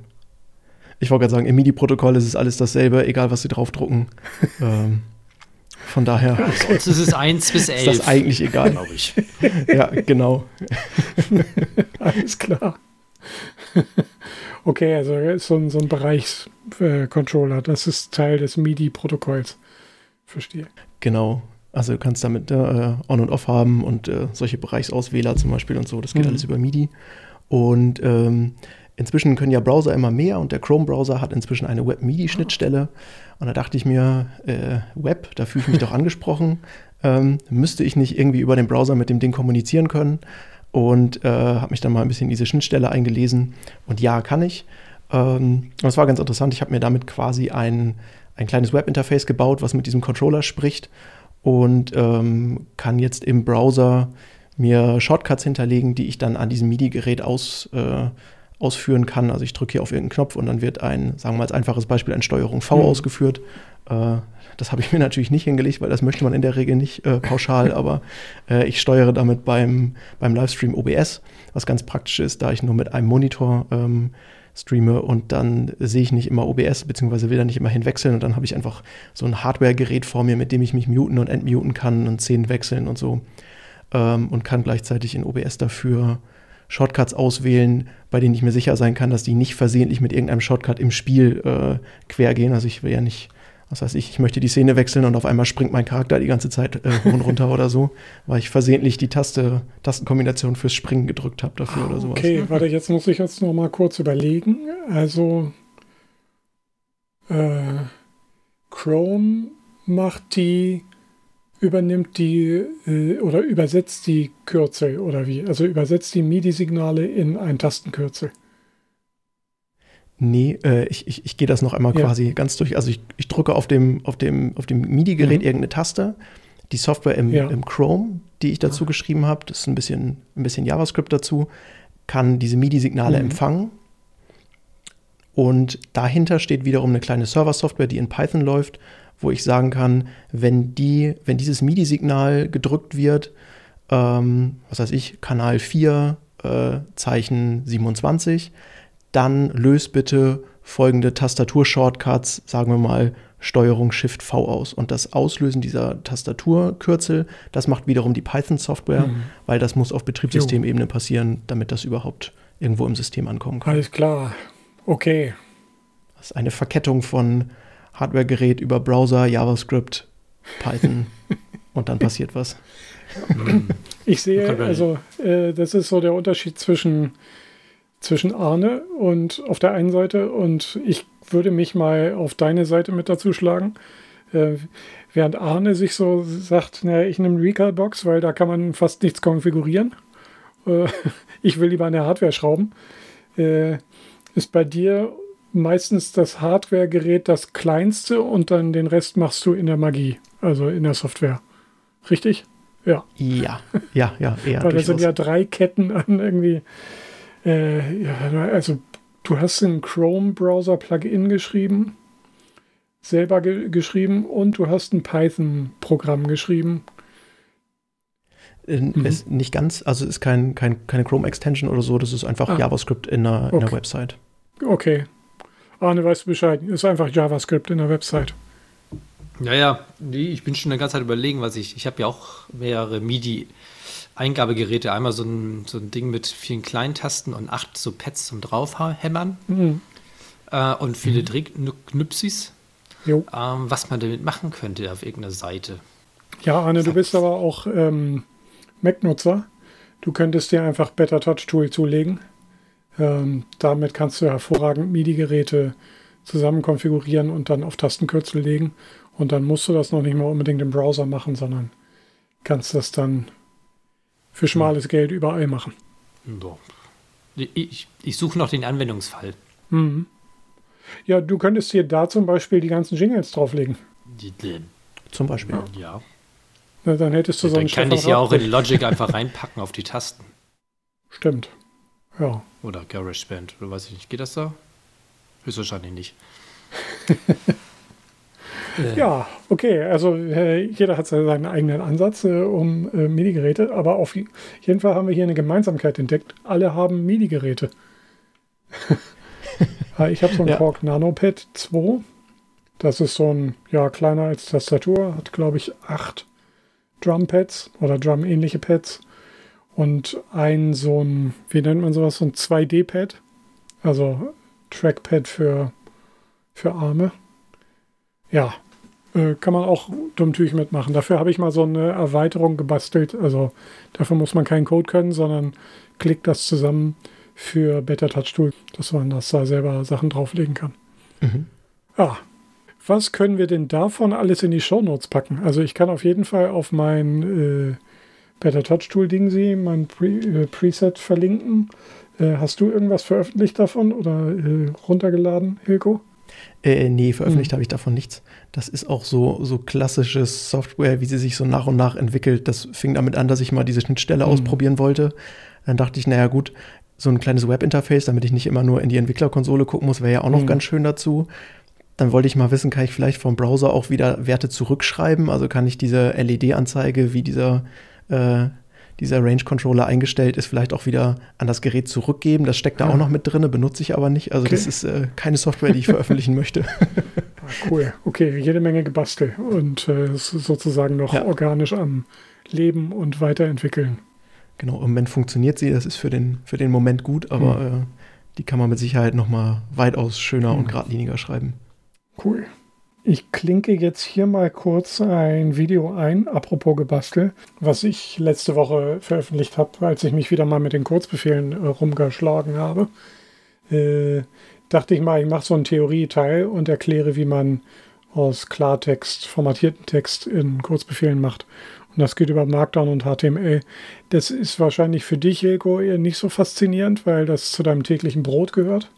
ich wollte gerade sagen, im MIDI-Protokoll ist es alles dasselbe, egal was sie draufdrucken. [laughs] ähm, von daher. Sonst ist es 1 bis 11. [laughs] Ist das eigentlich egal. Glaube ich. ja, genau. alles klar. Okay, also so ein, so ein Bereichscontroller, das ist Teil des MIDI-Protokolls. Verstehe. Genau. Also du kannst damit äh, On und Off haben und äh, solche Bereichsauswähler zum Beispiel und so. Das geht mhm. alles über MIDI. Und ähm, inzwischen können ja Browser immer mehr und der Chrome-Browser hat inzwischen eine Web-MIDI-Schnittstelle. Und da dachte ich mir, äh, Web, da fühle ich mich doch angesprochen. Ähm, müsste ich nicht irgendwie über den Browser mit dem Ding kommunizieren können? Und äh, habe mich dann mal ein bisschen in diese Schnittstelle eingelesen. Und ja, kann ich. Ähm, das war ganz interessant. Ich habe mir damit quasi ein, ein kleines Webinterface gebaut, was mit diesem Controller spricht und ähm, kann jetzt im Browser mir Shortcuts hinterlegen, die ich dann an diesem MIDI-Gerät aus, äh, ausführen kann. Also ich drücke hier auf irgendeinen Knopf und dann wird ein, sagen wir mal als einfaches Beispiel, ein Steuerung V mhm. ausgeführt. Äh, das habe ich mir [laughs] natürlich nicht hingelegt, weil das möchte man in der Regel nicht äh, pauschal, [laughs] aber äh, ich steuere damit beim, beim Livestream OBS, was ganz praktisch ist, da ich nur mit einem Monitor ähm, streame und dann sehe ich nicht immer OBS, beziehungsweise will da nicht immer hinwechseln und dann habe ich einfach so ein Hardware-Gerät vor mir, mit dem ich mich muten und entmuten kann und Szenen wechseln und so ähm, und kann gleichzeitig in OBS dafür Shortcuts auswählen, bei denen ich mir sicher sein kann, dass die nicht versehentlich mit irgendeinem Shortcut im Spiel äh, quer. Also ich will ja nicht, was weiß ich, ich möchte die Szene wechseln und auf einmal springt mein Charakter die ganze Zeit äh, hoch und runter oder so, [laughs] weil ich versehentlich die Taste, Tastenkombination fürs Springen gedrückt habe dafür ah, oder sowas. Okay, warte, jetzt muss ich jetzt noch mal kurz überlegen. Also äh, Chrome macht die übernimmt die äh, oder übersetzt die Kürzel oder wie? Also übersetzt die MIDI-Signale in ein Tastenkürzel. Nee, äh, ich, ich, ich gehe das noch einmal ja. quasi ganz durch. Also ich, ich drücke auf dem, auf dem, auf dem MIDI-Gerät mhm. irgendeine Taste. Die Software im, ja. im Chrome, die ich dazu ja. geschrieben habe, das ist ein bisschen, ein bisschen JavaScript dazu, kann diese MIDI-Signale mhm. empfangen. Und dahinter steht wiederum eine kleine Server-Software, die in Python läuft wo ich sagen kann, wenn, die, wenn dieses MIDI-Signal gedrückt wird, ähm, was weiß ich, Kanal 4, äh, Zeichen 27, dann löst bitte folgende Tastatur-Shortcuts, sagen wir mal Steuerung Shift V aus. Und das Auslösen dieser Tastaturkürzel, das macht wiederum die Python-Software, mhm. weil das muss auf Betriebssystemebene passieren, damit das überhaupt irgendwo im System ankommen kann. Alles klar. Okay. Das ist eine Verkettung von Hardware-Gerät über Browser, JavaScript, Python [laughs] und dann passiert was. Ich sehe, also äh, das ist so der Unterschied zwischen, zwischen Arne und auf der einen Seite und ich würde mich mal auf deine Seite mit dazu schlagen. Äh, während Arne sich so sagt, naja, ich nehme Recalbox, weil da kann man fast nichts konfigurieren. Äh, [laughs] ich will lieber an der Hardware schrauben. Äh, ist bei dir meistens das Hardware-Gerät das kleinste und dann den Rest machst du in der Magie, also in der Software. Richtig? Ja. Ja, ja, ja, eher. Weil da sind ja drei Ketten an irgendwie. Äh, ja, also du hast ein Chrome-Browser-Plugin geschrieben, selber ge geschrieben und du hast ein Python-Programm geschrieben. Mhm. Ist nicht ganz, also ist kein, kein, keine Chrome-Extension oder so, das ist einfach ah. JavaScript in einer, okay. in einer Website. Okay, Arne, weißt du Bescheid? Ist einfach JavaScript in der Website. Naja, nee, ich bin schon eine ganze Zeit überlegen, was ich. Ich habe ja auch mehrere MIDI-Eingabegeräte. Einmal so ein, so ein Ding mit vielen kleinen Tasten und acht so Pads zum Draufhämmern. Mhm. Äh, und viele mhm. Knüpsis. Ähm, was man damit machen könnte auf irgendeiner Seite. Ja, Arne, du bist aber auch ähm, Mac-Nutzer. Du könntest dir einfach Better Touch Tool zulegen. Ähm, damit kannst du hervorragend MIDI-Geräte zusammen konfigurieren und dann auf Tastenkürzel legen. Und dann musst du das noch nicht mal unbedingt im Browser machen, sondern kannst das dann für schmales Geld überall machen. Ich, ich suche noch den Anwendungsfall. Mhm. Ja, du könntest hier da zum Beispiel die ganzen Jingles drauflegen. Zum Beispiel. Ja. Na, dann hättest du ja, so einen Dann kann ich ja auch in Logic einfach reinpacken auf die Tasten. Stimmt. Ja. Oder GarageBand, oder weiß ich nicht. Geht das da? Höchstwahrscheinlich nicht. [laughs] ja, okay. Also äh, jeder hat seinen eigenen Ansatz äh, um äh, MIDI-Geräte, aber auf jeden Fall haben wir hier eine Gemeinsamkeit entdeckt. Alle haben MIDI-Geräte. [laughs] ich habe so ein ja. Korg NanoPad 2. Das ist so ein, ja, kleiner als Tastatur, hat glaube ich acht Drumpads oder Drum-ähnliche Pads und ein so ein, wie nennt man sowas, so ein 2D-Pad, also Trackpad für, für Arme. Ja, äh, kann man auch dummtüch mitmachen. Dafür habe ich mal so eine Erweiterung gebastelt. Also dafür muss man keinen Code können, sondern klickt das zusammen für Better Touch Tool, dass man das da selber Sachen drauflegen kann. Mhm. Ah, was können wir denn davon alles in die Show Notes packen? Also ich kann auf jeden Fall auf mein äh, Better Touch Tool Ding sehen, mein Pre äh, Preset verlinken. Äh, hast du irgendwas veröffentlicht davon oder äh, runtergeladen, Hilko? Äh, nee, veröffentlicht hm. habe ich davon nichts. Das ist auch so, so klassisches Software, wie sie sich so nach und nach entwickelt. Das fing damit an, dass ich mal diese Schnittstelle hm. ausprobieren wollte. Dann dachte ich, naja, gut, so ein kleines Webinterface, damit ich nicht immer nur in die Entwicklerkonsole gucken muss, wäre ja auch noch hm. ganz schön dazu. Dann wollte ich mal wissen, kann ich vielleicht vom Browser auch wieder Werte zurückschreiben? Also kann ich diese LED-Anzeige, wie dieser, äh, dieser Range Controller eingestellt ist, vielleicht auch wieder an das Gerät zurückgeben. Das steckt da ja. auch noch mit drin, benutze ich aber nicht. Also okay. das ist äh, keine Software, die ich veröffentlichen [laughs] möchte. Ah, cool. Okay, jede Menge gebastelt und äh, sozusagen noch ja. organisch am Leben und weiterentwickeln. Genau, im Moment funktioniert sie, das ist für den, für den Moment gut, aber mhm. äh, die kann man mit Sicherheit noch mal weitaus schöner mhm. und geradliniger schreiben. Cool. Ich klinke jetzt hier mal kurz ein Video ein, apropos Gebastel, was ich letzte Woche veröffentlicht habe, als ich mich wieder mal mit den Kurzbefehlen äh, rumgeschlagen habe. Äh, dachte ich mal, ich mache so einen Theorieteil und erkläre, wie man aus Klartext formatierten Text in Kurzbefehlen macht. Und das geht über Markdown und HTML. Das ist wahrscheinlich für dich, Jelko, eher nicht so faszinierend, weil das zu deinem täglichen Brot gehört.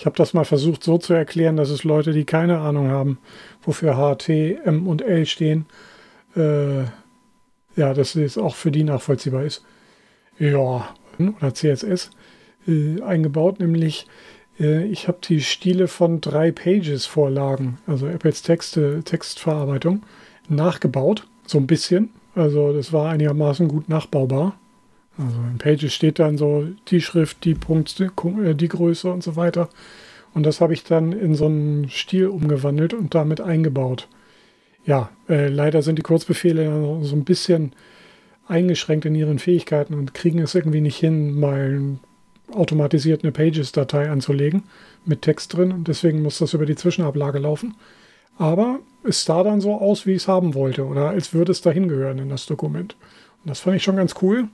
Ich habe das mal versucht so zu erklären, dass es Leute, die keine Ahnung haben, wofür HT, M und L stehen, äh, ja, dass es auch für die nachvollziehbar ist. Ja, oder CSS äh, eingebaut, nämlich äh, ich habe die Stile von drei Pages-Vorlagen, also Apples Texte, Textverarbeitung, nachgebaut, so ein bisschen. Also das war einigermaßen gut nachbaubar. Also in Pages steht dann so die Schrift, die Punkt, äh, die Größe und so weiter. Und das habe ich dann in so einen Stil umgewandelt und damit eingebaut. Ja, äh, leider sind die Kurzbefehle so ein bisschen eingeschränkt in ihren Fähigkeiten und kriegen es irgendwie nicht hin, mal automatisiert eine Pages-Datei anzulegen mit Text drin. Und deswegen muss das über die Zwischenablage laufen. Aber es sah dann so aus, wie ich es haben wollte oder als würde es dahin gehören in das Dokument. Und das fand ich schon ganz cool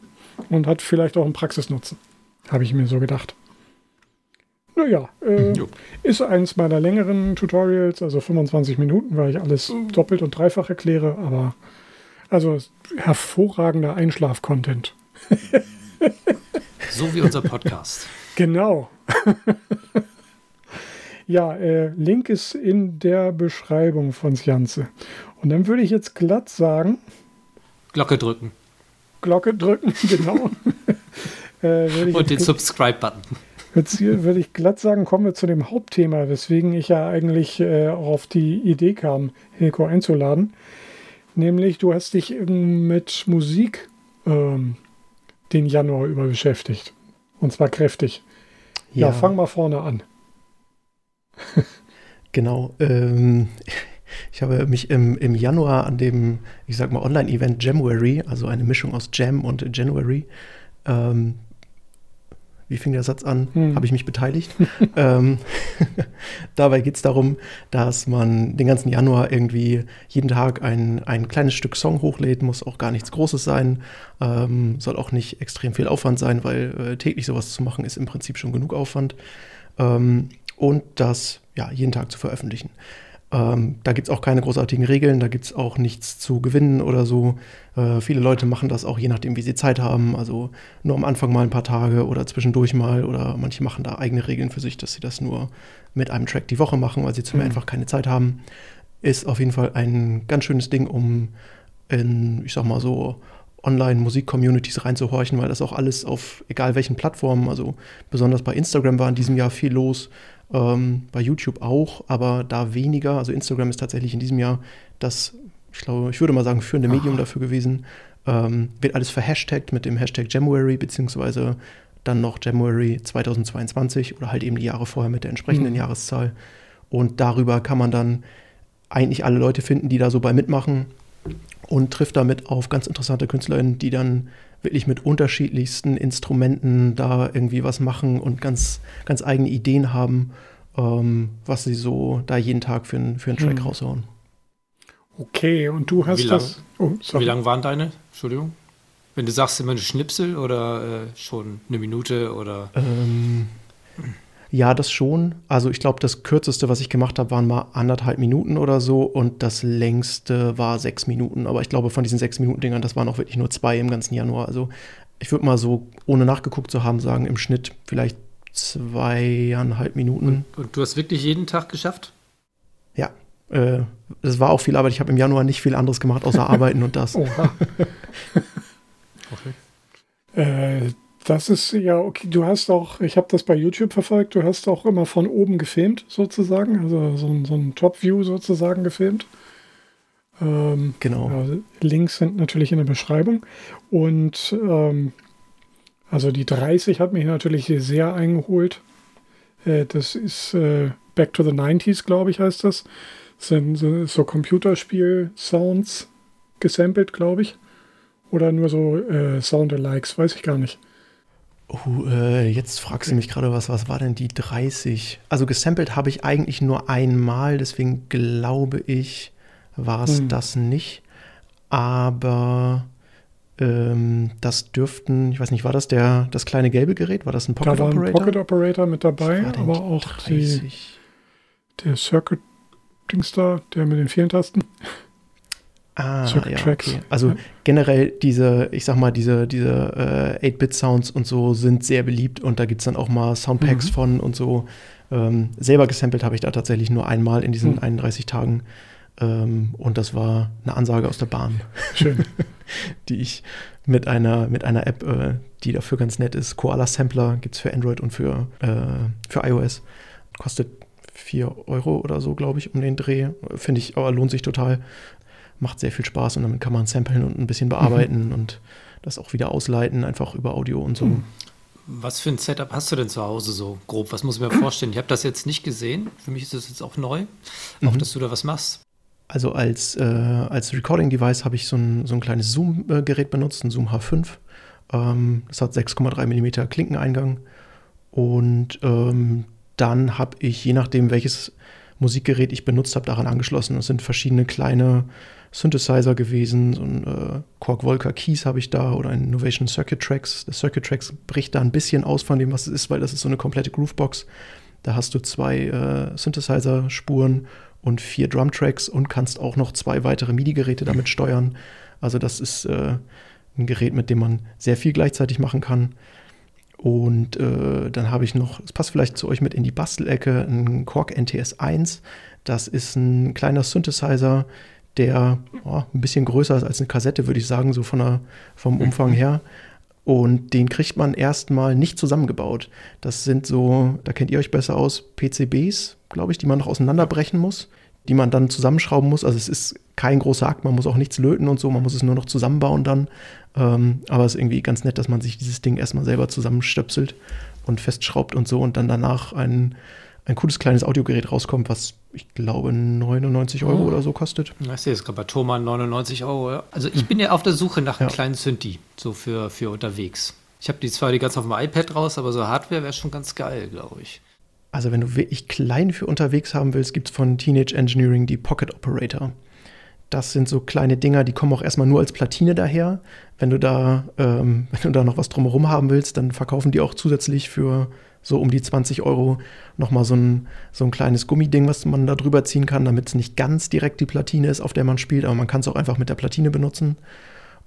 und hat vielleicht auch einen Praxisnutzen. Habe ich mir so gedacht. Naja, äh, ist eins meiner längeren Tutorials, also 25 Minuten, weil ich alles mhm. doppelt und dreifach erkläre, aber also hervorragender Einschlaf-Content. so wie unser Podcast. [laughs] Genau. ja, äh, Link ist in der Beschreibung von Janze. Und dann würde ich jetzt glatt sagen. Glocke drücken. Glocke drücken, [laughs] genau. [laughs] äh, Und den Subscribe-Button. Jetzt würde ich glatt sagen, kommen wir zu dem Hauptthema, weswegen ich ja eigentlich äh, auf die Idee kam, Hilko einzuladen. Nämlich, du hast dich mit Musik ähm, den Januar über beschäftigt. Und zwar kräftig. Ja, ja fang mal vorne an. genau. Ähm, ich habe mich im, im Januar an dem, ich sag mal, Online-Event January, also eine Mischung aus Jam und January, ähm, wie fing der Satz an? Hm. Habe ich mich beteiligt? [laughs] ähm, [laughs] dabei geht es darum, dass man den ganzen Januar irgendwie jeden Tag ein, ein kleines Stück Song hochlädt, muss auch gar nichts Großes sein, ähm, soll auch nicht extrem viel Aufwand sein, weil äh, täglich sowas zu machen ist im Prinzip schon genug Aufwand. Ähm, und das ja, jeden Tag zu veröffentlichen. Ähm, da gibt es auch keine großartigen Regeln, da gibt es auch nichts zu gewinnen oder so. Äh, viele Leute machen das auch je nachdem, wie sie Zeit haben. Also nur am Anfang mal ein paar Tage oder zwischendurch mal. Oder manche machen da eigene Regeln für sich, dass sie das nur mit einem Track die Woche machen, weil sie zu mir mhm. einfach keine Zeit haben. Ist auf jeden Fall ein ganz schönes Ding, um in, ich sag mal so, Online-Musik-Communities reinzuhorchen, weil das auch alles auf egal welchen Plattformen, also besonders bei Instagram war in diesem Jahr viel los. Ähm, bei YouTube auch, aber da weniger. Also Instagram ist tatsächlich in diesem Jahr das, ich glaube, ich würde mal sagen, führende Medium Aha. dafür gewesen. Ähm, wird alles verhashtagt mit dem Hashtag January, beziehungsweise dann noch January 2022 oder halt eben die Jahre vorher mit der entsprechenden mhm. Jahreszahl. Und darüber kann man dann eigentlich alle Leute finden, die da so bei mitmachen und trifft damit auf ganz interessante KünstlerInnen, die dann wirklich mit unterschiedlichsten Instrumenten da irgendwie was machen und ganz, ganz eigene Ideen haben, ähm, was sie so da jeden Tag für, für einen Track hm. raushauen. Okay, und du hast wie das. oh, Wie lang waren deine? Entschuldigung. Wenn du sagst immer eine Schnipsel oder äh, schon eine Minute oder. Ähm, ja, das schon. Also ich glaube, das kürzeste, was ich gemacht habe, waren mal anderthalb Minuten oder so und das längste war sechs Minuten. Aber ich glaube, von diesen sechs Minuten Dingern, das waren auch wirklich nur zwei im ganzen Januar. Also ich würde mal so, ohne nachgeguckt zu haben, sagen, im Schnitt vielleicht zweieinhalb Minuten. Und, und du hast wirklich jeden Tag geschafft? Ja. Äh, es war auch viel Arbeit. Ich habe im Januar nicht viel anderes gemacht, außer [laughs] arbeiten und das. Oha. [laughs] okay. Äh, das ist ja okay. Du hast auch, ich habe das bei YouTube verfolgt, du hast auch immer von oben gefilmt, sozusagen. Also so, so ein Top-View sozusagen gefilmt. Ähm, genau. Ja, Links sind natürlich in der Beschreibung. Und ähm, also die 30 hat mich natürlich sehr eingeholt. Äh, das ist äh, Back to the 90s, glaube ich, heißt das. das sind so, so Computerspiel-Sounds gesampelt, glaube ich. Oder nur so äh, Sound-Alikes, weiß ich gar nicht. Oh, äh, jetzt fragst du mich gerade was, was war denn die 30? Also gesampelt habe ich eigentlich nur einmal, deswegen glaube ich, war es hm. das nicht. Aber ähm, das dürften, ich weiß nicht, war das der, das kleine gelbe Gerät? War das ein Pocket da war ein Operator? Pocket Operator mit dabei, aber auch die, der Circuit Dings da, der mit den vielen Tasten. Ah, Circuit ja, Tracks. Okay. Also ja. generell diese, ich sag mal, diese, diese äh, 8-Bit-Sounds und so sind sehr beliebt und da gibt es dann auch mal Soundpacks mhm. von und so. Ähm, selber gesampelt habe ich da tatsächlich nur einmal in diesen mhm. 31 Tagen. Ähm, und das war eine Ansage aus der Bahn. Schön. [laughs] die ich mit einer, mit einer App, äh, die dafür ganz nett ist. Koala Sampler gibt es für Android und für, äh, für iOS. Kostet 4 Euro oder so, glaube ich, um den Dreh. Finde ich, aber lohnt sich total. Macht sehr viel Spaß und damit kann man samplen und ein bisschen bearbeiten mhm. und das auch wieder ausleiten, einfach über Audio und so. Mhm. Was für ein Setup hast du denn zu Hause so grob? Was muss ich mir vorstellen? Ich habe das jetzt nicht gesehen. Für mich ist das jetzt auch neu, mhm. auch dass du da was machst. Also als, äh, als Recording-Device habe ich so ein, so ein kleines Zoom-Gerät benutzt, ein Zoom H5. Ähm, das hat 6,3 mm Klinkeneingang. Und ähm, dann habe ich, je nachdem, welches Musikgerät ich benutzt habe, daran angeschlossen. Das sind verschiedene kleine Synthesizer gewesen. So ein äh, Korg Volker Keys habe ich da oder ein Innovation Circuit Tracks. Das Circuit Tracks bricht da ein bisschen aus von dem, was es ist, weil das ist so eine komplette Groovebox. Da hast du zwei äh, Synthesizer-Spuren und vier Drumtracks und kannst auch noch zwei weitere MIDI-Geräte damit steuern. Also das ist äh, ein Gerät, mit dem man sehr viel gleichzeitig machen kann. Und äh, dann habe ich noch, es passt vielleicht zu euch mit in die Bastelecke, ein Korg NTS 1. Das ist ein kleiner Synthesizer, der oh, ein bisschen größer ist als eine Kassette, würde ich sagen, so von der, vom Umfang her. Und den kriegt man erstmal nicht zusammengebaut. Das sind so, da kennt ihr euch besser aus, PCBs, glaube ich, die man noch auseinanderbrechen muss die man dann zusammenschrauben muss. Also es ist kein großer Akt, man muss auch nichts löten und so, man muss es nur noch zusammenbauen dann. Ähm, aber es ist irgendwie ganz nett, dass man sich dieses Ding erstmal selber zusammenstöpselt und festschraubt und so und dann danach ein, ein cooles kleines Audiogerät rauskommt, was ich glaube 99 Euro oh. oder so kostet. Ich sehe es gerade bei Thomann 99 Euro. Also ich hm. bin ja auf der Suche nach einem ja. kleinen Synthi, so für, für unterwegs. Ich habe die zwar die ganz auf dem iPad raus, aber so Hardware wäre schon ganz geil, glaube ich. Also wenn du wirklich klein für unterwegs haben willst, gibt es von Teenage Engineering die Pocket Operator. Das sind so kleine Dinger, die kommen auch erstmal nur als Platine daher. Wenn du da, ähm, [laughs] wenn du da noch was drumherum haben willst, dann verkaufen die auch zusätzlich für so um die 20 Euro nochmal so ein, so ein kleines Gummiding, was man da drüber ziehen kann, damit es nicht ganz direkt die Platine ist, auf der man spielt, aber man kann es auch einfach mit der Platine benutzen.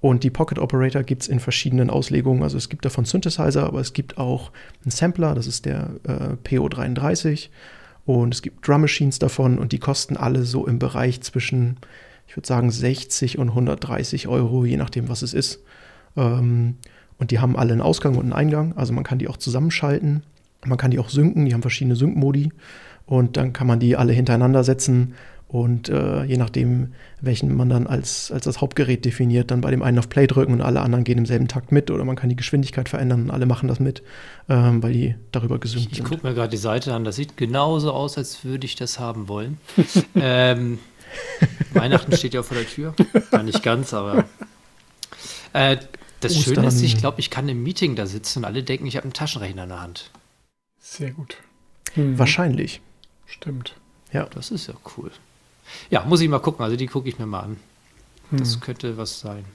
Und die Pocket Operator gibt es in verschiedenen Auslegungen. Also es gibt davon Synthesizer, aber es gibt auch einen Sampler, das ist der äh, PO33. Und es gibt Drum Machines davon und die kosten alle so im Bereich zwischen, ich würde sagen, 60 und 130 Euro, je nachdem, was es ist. Ähm, und die haben alle einen Ausgang und einen Eingang. Also man kann die auch zusammenschalten. Man kann die auch synken, die haben verschiedene Sync-Modi. Und dann kann man die alle hintereinander setzen und äh, je nachdem, welchen man dann als, als das Hauptgerät definiert, dann bei dem einen auf Play drücken und alle anderen gehen im selben Takt mit oder man kann die Geschwindigkeit verändern und alle machen das mit, ähm, weil die darüber gesynkt sind. Ich gucke mir gerade die Seite an, das sieht genauso aus, als würde ich das haben wollen. [laughs] ähm, Weihnachten steht ja vor der Tür. Ja, nicht ganz, aber. Äh, das Ostern. Schöne ist, ich glaube, ich kann im Meeting da sitzen und alle denken, ich habe einen Taschenrechner in der Hand. Sehr gut. Mhm. Wahrscheinlich. Stimmt. Ja. Das ist ja cool. Ja, muss ich mal gucken. Also die gucke ich mir mal an. Das hm. könnte was sein.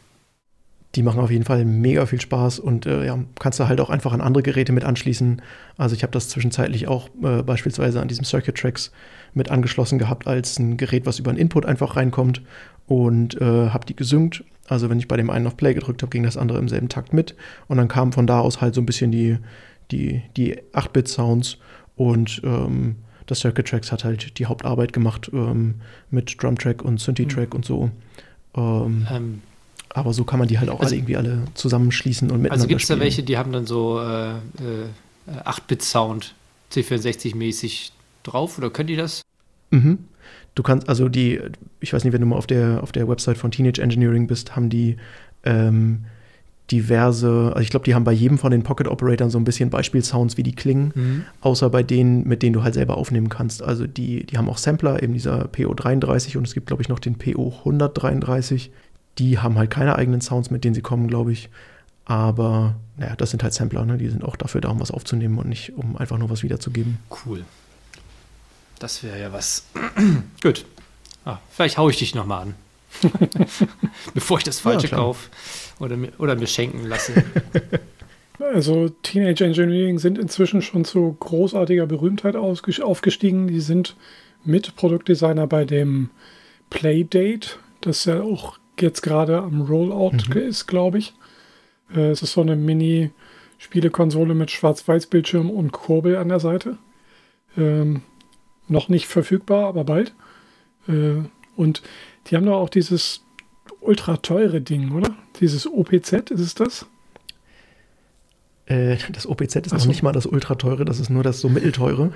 die machen auf jeden Fall mega viel Spaß und äh, ja, kannst du halt auch einfach an andere Geräte mit anschließen. Also ich habe das zwischenzeitlich auch äh, beispielsweise an diesem Circuit Tracks mit angeschlossen gehabt als ein Gerät, was über einen Input einfach reinkommt und äh, habe die gesynkt. Also wenn ich bei dem einen auf Play gedrückt habe, ging das andere im selben Takt mit und dann kamen von da aus halt so ein bisschen die, die, die 8-Bit-Sounds und ähm, das Circuit Tracks hat halt die Hauptarbeit gemacht ähm, mit Drum Track und Synthi Track mhm. und so. Ähm, ähm, aber so kann man die halt auch also, alle irgendwie alle zusammenschließen und miteinander Also gibt es da welche, die haben dann so äh, äh, 8-Bit-Sound, C64-mäßig drauf oder können die das? Mhm. Du kannst, also die, ich weiß nicht, wenn du mal auf der, auf der Website von Teenage Engineering bist, haben die ähm, diverse, also ich glaube, die haben bei jedem von den Pocket Operatoren so ein bisschen Beispielsounds, wie die klingen, mhm. außer bei denen, mit denen du halt selber aufnehmen kannst. Also die, die haben auch Sampler, eben dieser PO33 und es gibt, glaube ich, noch den PO133. Die haben halt keine eigenen Sounds, mit denen sie kommen, glaube ich. Aber naja, das sind halt Sampler, ne? Die sind auch dafür da, um was aufzunehmen und nicht, um einfach nur was wiederzugeben. Cool. Das wäre ja was. [clears throat] Gut. Ah, vielleicht haue ich dich nochmal an. [laughs] Bevor ich das Falsche ja, kaufe oder, oder mir schenken lasse. [laughs] Also Teenage Engineering sind inzwischen schon zu großartiger Berühmtheit aufgestiegen. Die sind Mitproduktdesigner bei dem Playdate, das ja auch jetzt gerade am Rollout mhm. ist, glaube ich. Äh, es ist so eine Mini-Spielekonsole mit Schwarz-Weiß-Bildschirm und Kurbel an der Seite. Ähm, noch nicht verfügbar, aber bald. Äh, und die haben doch auch dieses ultra teure Ding, oder? Dieses OPZ, ist es das? Äh, das OPZ ist Ach noch nicht mal das ultra teure, das ist nur das so mittelteure.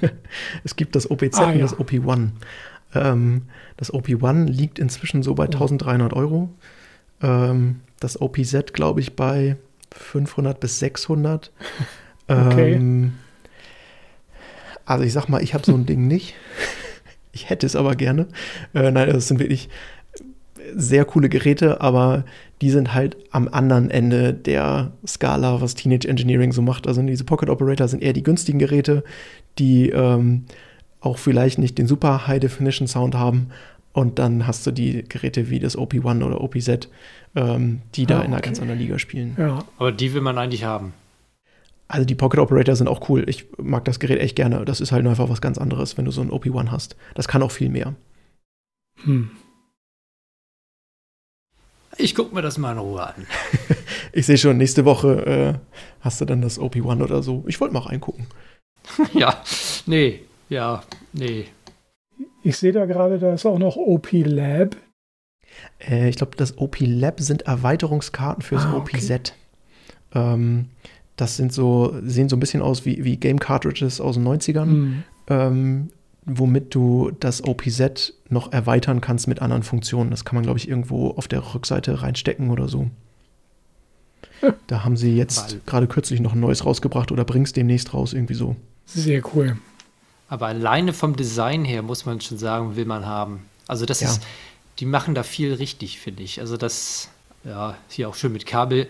[laughs] es gibt das OPZ ah, und ja. das OP1. Ähm, das OP1 liegt inzwischen so bei 1300 Euro. Ähm, das OPZ, glaube ich, bei 500 bis 600. [laughs] Okay. Ähm, also ich sag mal, ich habe so ein Ding nicht. [laughs] Ich hätte es aber gerne. Äh, nein, das sind wirklich sehr coole Geräte, aber die sind halt am anderen Ende der Skala, was Teenage Engineering so macht. Also diese Pocket Operator sind eher die günstigen Geräte, die ähm, auch vielleicht nicht den super High Definition Sound haben. Und dann hast du die Geräte wie das OP1 oder OPZ, ähm, die da ah, okay. in einer ganz anderen Liga spielen. Ja. Aber die will man eigentlich haben. Also die Pocket Operator sind auch cool. Ich mag das Gerät echt gerne. Das ist halt einfach was ganz anderes, wenn du so ein OP1 hast. Das kann auch viel mehr. Hm. Ich gucke mir das mal in Ruhe an. [laughs] ich sehe schon, nächste Woche äh, hast du dann das OP1 oder so. Ich wollte mal reingucken. [laughs] ja, nee, ja, nee. Ich sehe da gerade, da ist auch noch OP Lab. Äh, ich glaube, das OP Lab sind Erweiterungskarten fürs ah, okay. OPZ. Ähm, das sind so, sehen so ein bisschen aus wie, wie Game Cartridges aus den 90ern, mhm. ähm, womit du das OPZ noch erweitern kannst mit anderen Funktionen. Das kann man, glaube ich, irgendwo auf der Rückseite reinstecken oder so. [laughs] Da haben sie jetzt gerade kürzlich noch ein neues rausgebracht oder bringst demnächst raus, irgendwie so. Sehr cool. Aber alleine vom Design her muss man schon sagen, will man haben. Also das ja. ist, die machen da viel richtig, finde ich. Also das, ja, hier auch schön mit Kabel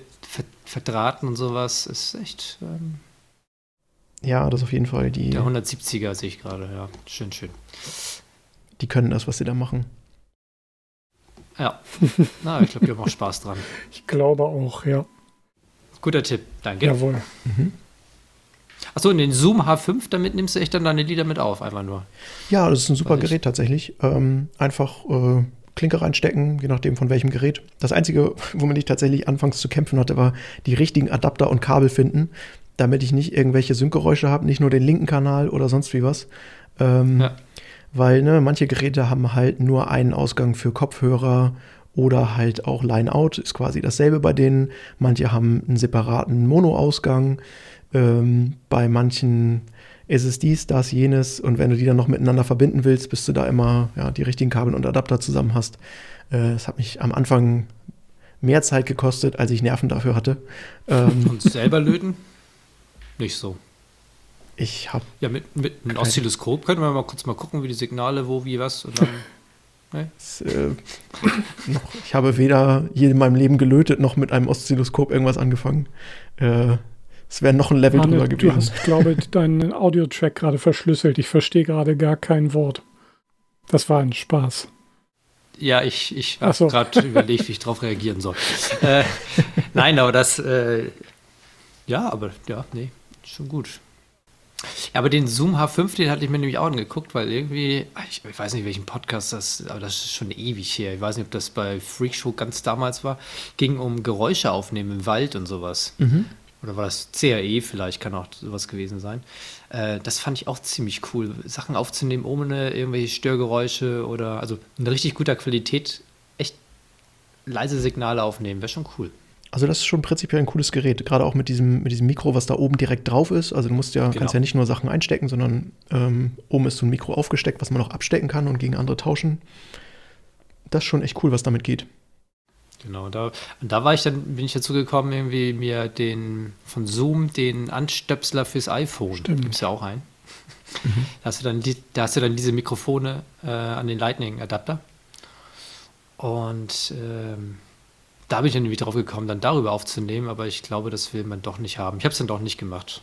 verdrahten und sowas, ist echt. Ähm, ja, das auf jeden Fall. Die, der 170er sehe ich gerade, ja. Schön, schön. Die können das, was sie da machen. Ja. [laughs] Na, ich glaube, die haben auch Spaß dran. Ich glaube auch, ja. Guter Tipp, danke. Jawohl. Mhm. Achso, in den Zoom H5, damit nimmst du echt dann deine Lieder mit auf, einfach nur. Ja, das ist ein super Gerät tatsächlich. Ähm, einfach äh, Klinke reinstecken, je nachdem von welchem Gerät. Das Einzige, womit ich tatsächlich anfangs zu kämpfen hatte, war die richtigen Adapter und Kabel finden, damit ich nicht irgendwelche Syncgeräusche habe, nicht nur den linken Kanal oder sonst wie was. Ähm, ja. Weil ne, manche Geräte haben halt nur einen Ausgang für Kopfhörer oder halt auch Line-Out, ist quasi dasselbe bei denen. Manche haben einen separaten Mono-Ausgang. Ähm, bei manchen ist es dies, das, jenes. Und wenn du die dann noch miteinander verbinden willst, bis du da immer ja, die richtigen Kabel und Adapter zusammen hast. Äh, das hat mich am Anfang mehr Zeit gekostet, als ich Nerven dafür hatte. Ähm, [laughs] und selber löten? Nicht so. Ich habe. Ja, mit, mit einem Oszilloskop können wir mal kurz mal gucken, wie die Signale, wo, wie, was. Und dann, [laughs] ne? das, äh, ich habe weder je in meinem Leben gelötet, noch mit einem Oszilloskop irgendwas angefangen. Äh, es wäre noch ein Level Arne, drüber gewesen. Du hast, glaube ich, deinen Audio-Track gerade verschlüsselt. Ich verstehe gerade gar kein Wort. Das war ein Spaß. Ja, ich, ich habe so. gerade überlegt, wie ich darauf reagieren soll. [laughs] äh, nein, aber das, äh, ja, aber ja, nee, schon gut. Ja, aber den Zoom H5, den hatte ich mir nämlich auch angeguckt, weil irgendwie, ah, ich, ich weiß nicht, welchen Podcast das, aber das ist schon ewig her. Ich weiß nicht, ob das bei Freakshow ganz damals war. Ging um Geräusche aufnehmen im Wald und sowas. Oder war das CAE vielleicht, kann auch sowas gewesen sein. Äh, das fand ich auch ziemlich cool, Sachen aufzunehmen ohne irgendwelche Störgeräusche oder, also in richtig guter Qualität, echt leise Signale aufnehmen, wäre schon cool. Also das ist schon prinzipiell ein cooles Gerät, gerade auch mit diesem, mit diesem Mikro, was da oben direkt drauf ist. Also du musst ja, Genau. kannst ja nicht nur Sachen einstecken, sondern ähm, oben ist so ein Mikro aufgesteckt, was man auch abstecken kann und gegen andere tauschen. Das ist schon echt cool, was damit geht. Genau, da, und da war ich dann, bin ich dazu gekommen, irgendwie mir den von Zoom den Anstöpsler fürs iPhone. Stimmt. Gibt es ja auch einen. Da, hast du dann die, da hast du dann diese Mikrofone äh, an den Lightning-Adapter. Und ähm, da bin ich dann irgendwie drauf gekommen, dann darüber aufzunehmen, aber ich glaube, das will man doch nicht haben. Ich habe es dann doch nicht gemacht.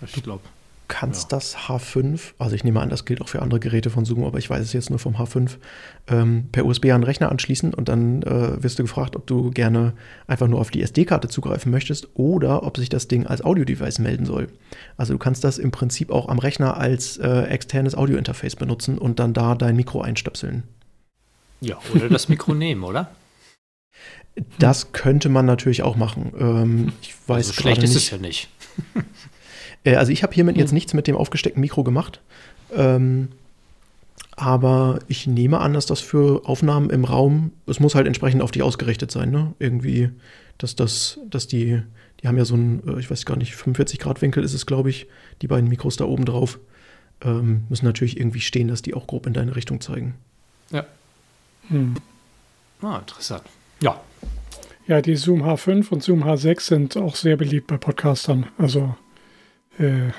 Ich glaube. Kannst Ja. das H5, also ich nehme an, das gilt auch für andere Geräte von Zoom, aber ich weiß es jetzt nur vom H5, ähm, per USB an einen Rechner anschließen und dann äh, wirst du gefragt, ob du gerne einfach nur auf die SD-Karte zugreifen möchtest oder ob sich das Ding als Audio-Device melden soll. Also du kannst das im Prinzip auch am Rechner als äh, externes Audio-Interface benutzen und dann da dein Mikro einstöpseln. Ja, oder das Mikro [laughs] nehmen, oder? Das könnte man natürlich auch machen. Ähm, ich weiß also schlecht gerade ist nicht. es ja nicht. [laughs] Äh, also ich habe hiermit Hm. jetzt nichts mit dem aufgesteckten Mikro gemacht. Ähm, aber ich nehme an, dass das für Aufnahmen im Raum, es muss halt entsprechend auf dich ausgerichtet sein, ne? Irgendwie, dass das, dass die, die haben ja so einen, äh, ich weiß gar nicht, 45 Grad Winkel ist es, glaube ich, die beiden Mikros da oben drauf. Ähm, müssen natürlich irgendwie stehen, dass die auch grob in deine Richtung zeigen. Ja. Hm. Ah, interessant. Ja, Ja, die Zoom H5 und Zoom H6 sind auch sehr beliebt bei Podcastern. Also äh,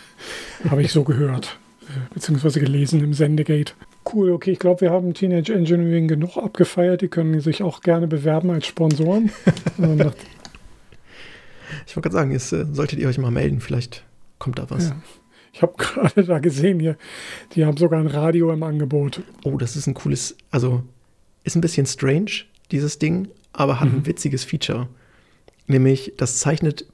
[laughs] habe ich so gehört, äh, beziehungsweise gelesen im Sendegate. Cool, okay, ich glaube, wir haben Teenage Engineering genug abgefeiert. Die können sich auch gerne bewerben als Sponsoren. [laughs] Also Ich wollte gerade sagen, jetzt äh, solltet ihr euch mal melden, vielleicht kommt da was. Ja. Ich habe [laughs] gerade da gesehen hier, die haben sogar ein Radio im Angebot. Oh, das ist ein cooles, also ist ein bisschen strange, dieses Ding, aber hat ein witziges Feature. Nämlich, das zeichnet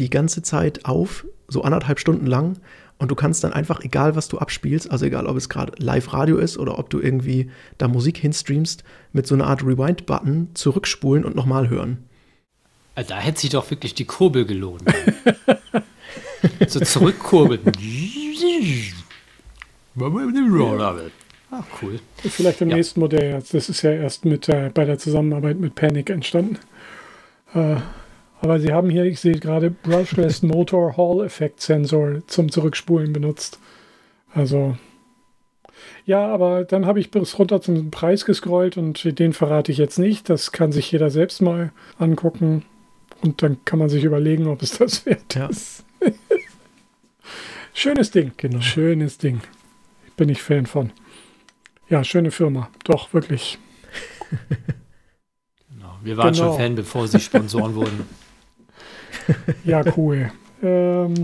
die ganze Zeit auf, so anderthalb Stunden lang. Und du kannst dann einfach, egal was du abspielst, also egal ob es gerade Live-Radio ist oder ob du irgendwie da Musik hinstreamst, mit so einer Art Rewind-Button zurückspulen und nochmal hören. Äh, Da hätte sich doch wirklich die Kurbel gelohnt. so zurückkurbeln. [laughs] Ah, cool. Vielleicht im Ja. nächsten Modell. jetzt. Das ist ja erst mit äh, bei der Zusammenarbeit mit Panic entstanden. Äh, aber sie haben hier, ich sehe gerade, Brushless Motor Hall Effect Sensor zum Zurückspulen benutzt. Also ja, aber dann habe ich bis runter zum Preis gescrollt und den verrate ich jetzt nicht. Das kann sich jeder selbst mal angucken und dann kann man sich überlegen, ob es das wert Ja. ist. [laughs] Schönes Ding. Genau. Schönes Ding. Bin ich Fan von. Ja, schöne Firma. Doch, wirklich. Genau. Wir waren Genau. schon Fan, bevor sie Sponsoren wurden. [laughs] [laughs] Ja, cool. ähm,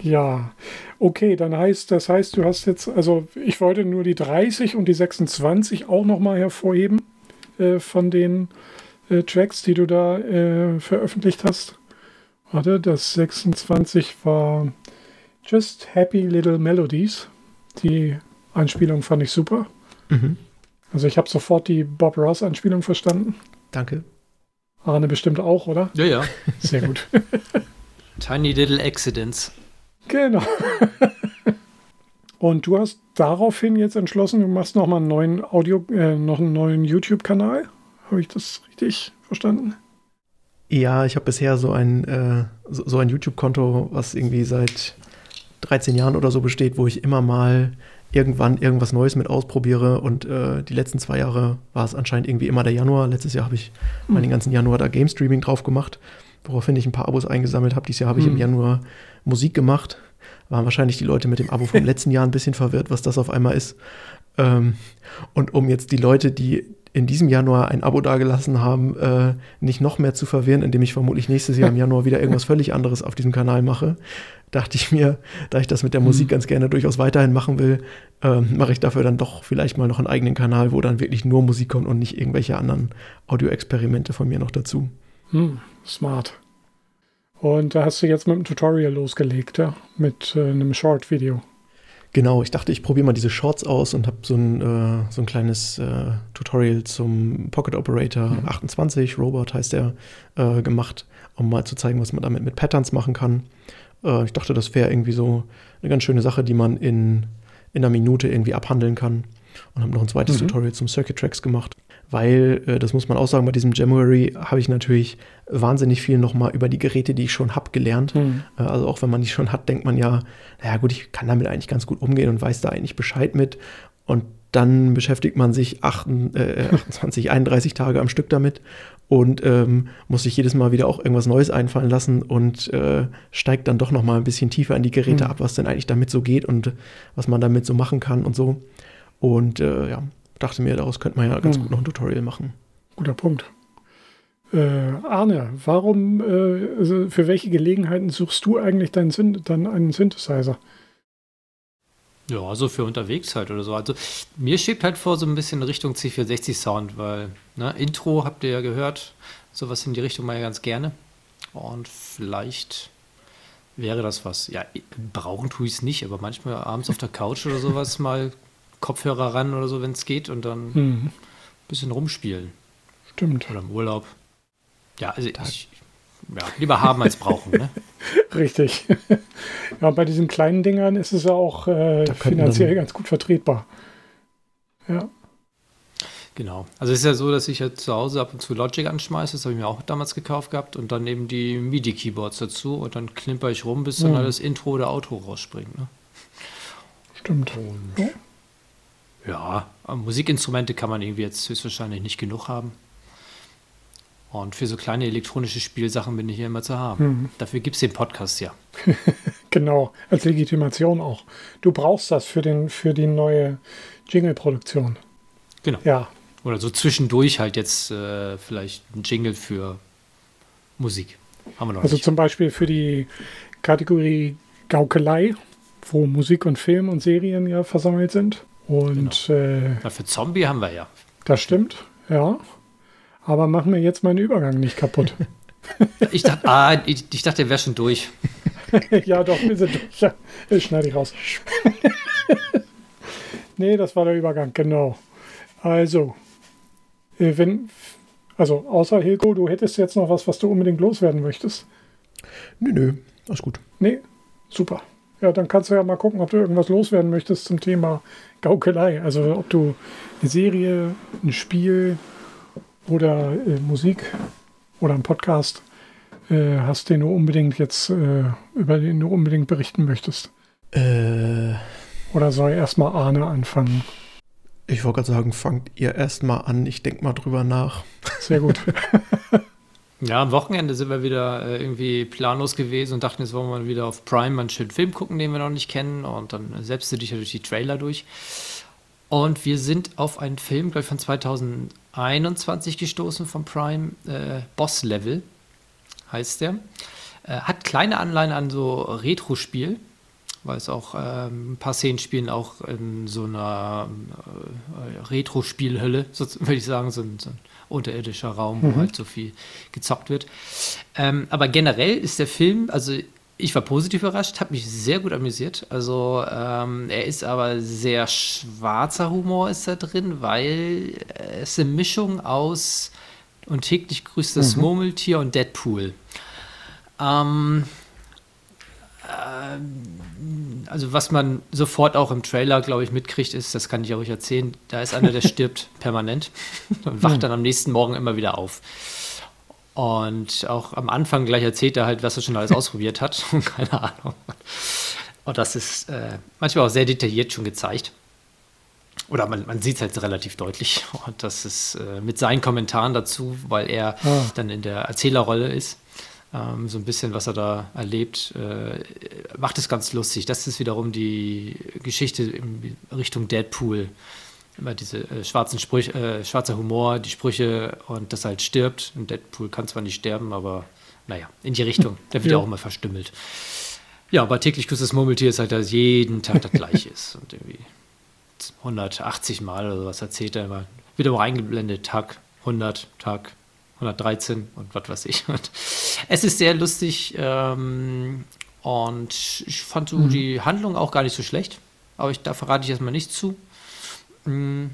ja, okay, dann heißt, das heißt, du hast jetzt, also ich wollte nur die 30 und die 26 auch nochmal hervorheben äh, von den äh, Tracks, die du da äh, veröffentlicht hast. Warte, das 26 war Just Happy Little Melodies. Die Anspielung fand ich super. Mhm. Also ich habe sofort die Bob Ross Anspielung verstanden. Danke. Arne bestimmt auch, oder? Ja, ja. Sehr gut. [laughs] Tiny Little Accidents. Genau. Und du hast daraufhin jetzt entschlossen, du machst noch mal einen neuen Audio, äh, noch einen neuen YouTube-Kanal. Habe ich das richtig verstanden? Ja, ich habe bisher so ein, äh, so, so ein YouTube-Konto, was irgendwie seit 13 Jahren oder so besteht, wo ich immer mal irgendwann irgendwas Neues mit ausprobiere. Und äh, die letzten zwei Jahre war es anscheinend irgendwie immer der Januar. Letztes Jahr habe ich Hm. mal den ganzen Januar da Game Streaming drauf gemacht, woraufhin ich ein paar Abos eingesammelt habe. Dieses Jahr habe ich Hm. im Januar Musik gemacht. Waren wahrscheinlich die Leute mit dem Abo vom [laughs] letzten Jahr ein bisschen verwirrt, was das auf einmal ist. Ähm, und um jetzt die Leute, die in diesem Januar ein Abo dagelassen haben, äh, nicht noch mehr zu verwirren, indem ich vermutlich nächstes Jahr im [laughs] Januar wieder irgendwas völlig anderes auf diesem Kanal mache, dachte ich mir, da ich das mit der Musik mhm. ganz gerne durchaus weiterhin machen will, äh, mache ich dafür dann doch vielleicht mal noch einen eigenen Kanal, wo dann wirklich nur Musik kommt und nicht irgendwelche anderen Audioexperimente von mir noch dazu. Hm, smart. Und da hast du jetzt mit dem Tutorial losgelegt, ja? Mit äh, einem Short-Video. Genau, ich dachte, ich probiere mal diese Shorts aus und habe so ein, äh, so ein kleines äh, Tutorial zum Pocket Operator mhm. 28, Robot heißt der, äh, gemacht, um mal zu zeigen, was man damit mit Patterns machen kann. Äh, ich dachte, das wäre irgendwie so eine ganz schöne Sache, die man in, in einer Minute irgendwie abhandeln kann. Und habe noch ein zweites mhm. Tutorial zum Circuit Tracks gemacht weil, äh, das muss man auch sagen, bei diesem January habe ich natürlich wahnsinnig viel nochmal über die Geräte, die ich schon habe, gelernt. Mhm. Äh, also auch wenn man die schon hat, denkt man ja, naja gut, ich kann damit eigentlich ganz gut umgehen und weiß da eigentlich Bescheid mit. Und dann beschäftigt man sich 8, äh, 28, 31 Tage am Stück damit und ähm, muss sich jedes Mal wieder auch irgendwas Neues einfallen lassen und äh, steigt dann doch nochmal ein bisschen tiefer in die Geräte mhm. ab, was denn eigentlich damit so geht und was man damit so machen kann und so. Und äh, ja, dachte mir, daraus könnte man ja ganz hm. gut noch ein Tutorial machen. Guter Punkt. Äh, Arne, warum, äh, also für welche Gelegenheiten suchst du eigentlich deinen, dann einen Synthesizer? Ja, also für unterwegs halt oder so. Also mir schiebt halt vor so ein bisschen Richtung C460 Sound, weil ne, Intro habt ihr ja gehört, sowas in die Richtung mal ja ganz gerne. Und vielleicht wäre das was. Ja, brauchen tue ich es nicht, aber manchmal abends auf der Couch oder sowas [laughs] mal Kopfhörer ran oder so, wenn es geht, und dann mhm. ein bisschen rumspielen. Stimmt. Oder im Urlaub. Ja, also ich, ja, lieber haben als brauchen. Ne? [laughs] Richtig. ja, bei diesen kleinen Dingern ist es ja auch äh, finanziell ganz gut vertretbar. Ja. Genau. Also es ist ja so, dass ich ja zu Hause ab und zu Logic anschmeiße, das habe ich mir auch damals gekauft gehabt und dann eben die MIDI-Keyboards dazu und dann klimper ich rum, bis dann mhm. alles Intro oder Auto rausspringt. Ne? Stimmt. Und ja. Ja, Musikinstrumente kann man irgendwie jetzt höchstwahrscheinlich nicht genug haben. Und für so kleine elektronische Spielsachen bin ich hier immer zu haben. Mhm. Dafür gibt es den Podcast ja. [laughs] genau, als Legitimation auch. Du brauchst das für, den, für die neue Jingle-Produktion. Genau. Ja. Oder so zwischendurch halt jetzt äh, vielleicht ein Jingle für Musik. Haben wir noch also nicht. zum Beispiel für die Kategorie Gaukelei, wo Musik und Film und Serien ja versammelt sind. Und genau. äh, ja, für Zombie haben wir ja. Das stimmt, ja. Aber machen wir jetzt meinen Übergang nicht kaputt. [laughs] ich, dachte, ah, ich, ich dachte, der wäre schon durch. [laughs] ja, doch, wir sind durch. Ich schneide ich raus. [laughs] nee, das war der Übergang, genau. Also, äh, wenn, also außer Hilko, du hättest jetzt noch was, was du unbedingt loswerden möchtest. Nö, nö, alles gut. Nee, super. Ja, dann kannst du ja mal gucken, ob du irgendwas loswerden möchtest zum Thema Gaukelei. Also ob du eine Serie, ein Spiel oder äh, Musik oder einen Podcast äh, hast, den du unbedingt jetzt, äh, über den du unbedingt berichten möchtest. Äh. Oder soll erstmal Arne anfangen? Ich wollte gerade sagen, fangt ihr erstmal an. Ich denke mal drüber nach. Sehr gut. [laughs] Ja, am Wochenende sind wir wieder äh, irgendwie planlos gewesen und dachten, jetzt wollen wir mal wieder auf Prime mal einen schönen Film gucken, den wir noch nicht kennen. Und dann selbst du dich ja durch die Trailer durch. Und wir sind auf einen Film, glaube ich, von 2021 gestoßen von Prime. Äh, Boss Level heißt der. Äh, hat kleine Anleihen an so Retro-Spiel, weil es auch ähm, ein paar Szenen spielen auch in so einer äh, Retro-Spielhölle, [laughs] so, würde ich sagen, so, so ein unterirdischer Raum, mhm. wo halt so viel gezockt wird. Ähm, aber generell ist der Film, also ich war positiv überrascht, habe mich sehr gut amüsiert. Also ähm, er ist aber sehr schwarzer Humor ist da drin, weil es eine Mischung aus und täglich grüßt das mhm. Murmeltier und Deadpool. Ähm, ähm, also was man sofort auch im Trailer, glaube ich, mitkriegt, ist, das kann ich auch erzählen, da ist einer, der stirbt [laughs] permanent und wacht dann am nächsten Morgen immer wieder auf. Und auch am Anfang gleich erzählt er halt, was er schon alles ausprobiert hat. [laughs] Keine Ahnung. Und das ist äh, manchmal auch sehr detailliert schon gezeigt. Oder man, man sieht es halt relativ deutlich. Und das ist äh, mit seinen Kommentaren dazu, weil er ah. dann in der Erzählerrolle ist ähm, so ein bisschen, was er da erlebt, äh, macht es ganz lustig. Das ist wiederum die Geschichte in Richtung Deadpool. Immer diese äh, schwarzen Sprüche, äh, schwarzer Humor, die Sprüche und das halt stirbt. Und Deadpool kann zwar nicht sterben, aber naja, in die Richtung. [laughs] Der wird ja auch immer verstümmelt. Ja, aber täglich grüßt das Murmeltier ist halt, dass jeden Tag das gleiche ist. Und irgendwie 180 Mal oder sowas erzählt er immer. Wird aber auch eingeblendet, Tag 100, Tag 113 und was weiß ich. Und es ist sehr lustig ähm, und ich fand so mhm. die Handlung auch gar nicht so schlecht. Aber ich, da verrate ich erstmal nicht zu. Mhm.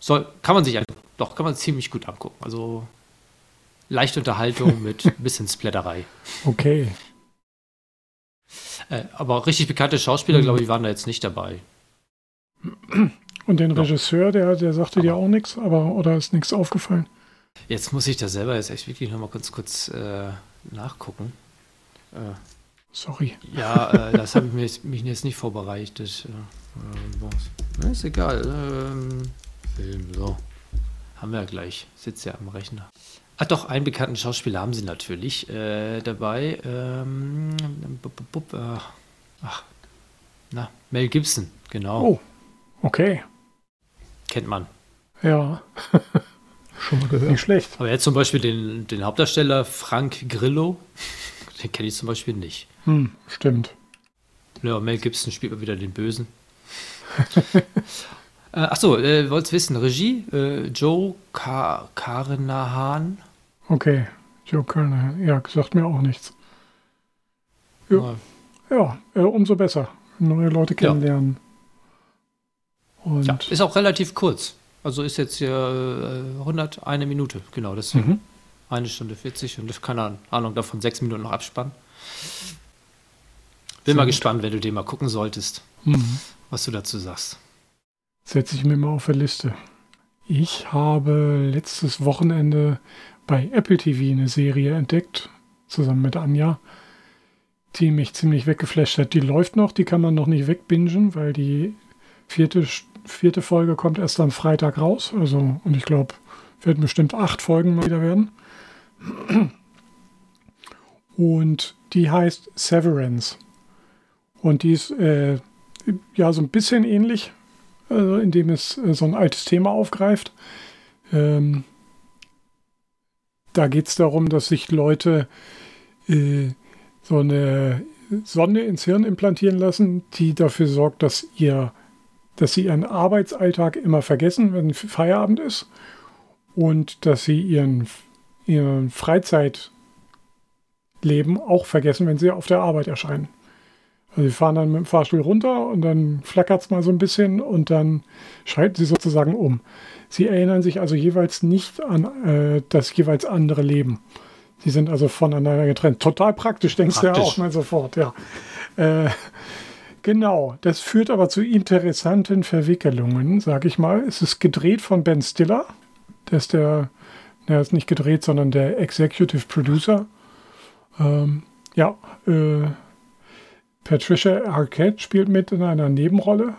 Soll, kann man sich doch, kann man ziemlich gut angucken. Also leichte Unterhaltung [laughs] mit ein bisschen Splatterei. Okay. Äh, aber richtig bekannte Schauspieler, glaube ich, waren da jetzt nicht dabei. Und den Regisseur, der, der sagte aber dir auch nichts, aber oder ist nichts aufgefallen? Jetzt muss ich da selber jetzt echt wirklich nochmal kurz, kurz äh, nachgucken. Äh, Sorry. Ja, äh, das habe ich mich, mich, jetzt nicht vorbereitet. [laughs] Äh, ist egal. Ähm, Film, so. Haben wir ja gleich. Sitzt ja am Rechner. Ach doch, einen bekannten Schauspieler haben sie natürlich äh, dabei. Ähm, äh, ach, na, Mel Gibson, genau. Oh, okay. Kennt man. Ja. [laughs] Schon mal gehört. Nicht schlecht. Aber jetzt zum Beispiel den, den Hauptdarsteller Frank Grillo, [laughs] den kenne ich zum Beispiel nicht. Hm, stimmt. Ja, Mel Gibson spielt mal wieder den Bösen. [laughs] äh, achso, äh, wolltest wissen, Regie? Äh, Joe Car Carnahan. Okay, Joe Carnahan. Ja, sagt mir auch nichts. Ja, ja äh, umso besser. Neue Leute kennenlernen. Und ja, ist auch relativ kurz. Also ist jetzt hier äh, 100, eine Minute, genau, deswegen. Mhm. Eine Stunde 40 und keine Ahnung, davon sechs Minuten noch abspannen. Bin Sehr mal gut. gespannt, wenn du den mal gucken solltest, mhm. Was du dazu sagst. Setze ich mir mal auf der Liste. Ich habe letztes Wochenende bei Apple TV eine Serie entdeckt, zusammen mit Anja, die mich ziemlich weggeflasht hat. Die läuft noch, die kann man noch nicht wegbingen, weil die vierte vierte Folge kommt erst am Freitag raus. Also, und ich glaube, werden bestimmt acht Folgen mal wieder werden. Und die heißt Severance. Und die ist äh, ja so ein bisschen ähnlich, also indem es äh, so ein altes Thema aufgreift. Ähm, da geht es darum, dass sich Leute äh, so eine Sonde ins Hirn implantieren lassen, die dafür sorgt, dass ihr dass sie ihren Arbeitsalltag immer vergessen, wenn Feierabend ist und dass sie ihren, ihren Freizeitleben auch vergessen, wenn sie auf der Arbeit erscheinen. Also sie fahren dann mit dem Fahrstuhl runter und dann flackert es mal so ein bisschen und dann schalten sie sozusagen um. Sie erinnern sich also jeweils nicht an äh, das jeweils andere Leben. Sie sind also voneinander getrennt. Total praktisch, denkst praktisch. du ja auch mal sofort, ja. Äh, Genau, das führt aber zu interessanten Verwicklungen, sag ich mal. Es ist gedreht von Ben Stiller. Der ist der, der ist nicht gedreht, sondern der Executive Producer. Ähm, ja, äh, Patricia Arquette spielt mit in einer Nebenrolle.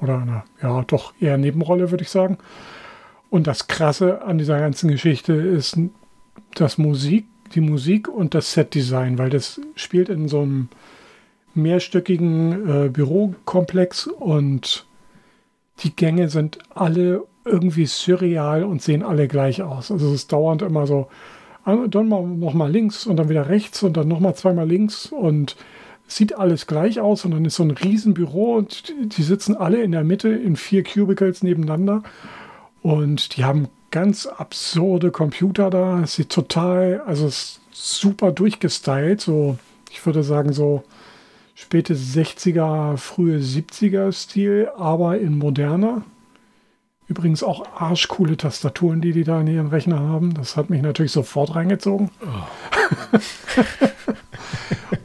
Oder einer, ja, doch eher Nebenrolle, würde ich sagen. Und das Krasse an dieser ganzen Geschichte ist das Musik, die Musik und das Setdesign, weil das spielt in so einem mehrstöckigen äh, Bürokomplex und die Gänge sind alle irgendwie surreal und sehen alle gleich aus. Also es ist dauernd immer so, ah, dann mal, noch mal links und dann wieder rechts und dann noch mal zweimal links und sieht alles gleich aus und dann ist so ein Riesenbüro und die sitzen alle in der Mitte in vier Cubicles nebeneinander und die haben ganz absurde Computer da. Es sieht total, also super durchgestylt, so ich würde sagen so späte 60er, frühe 70er Stil, aber in moderner. Übrigens auch arschcoole Tastaturen, die die da in ihren Rechner haben. Das hat mich natürlich sofort reingezogen. Oh.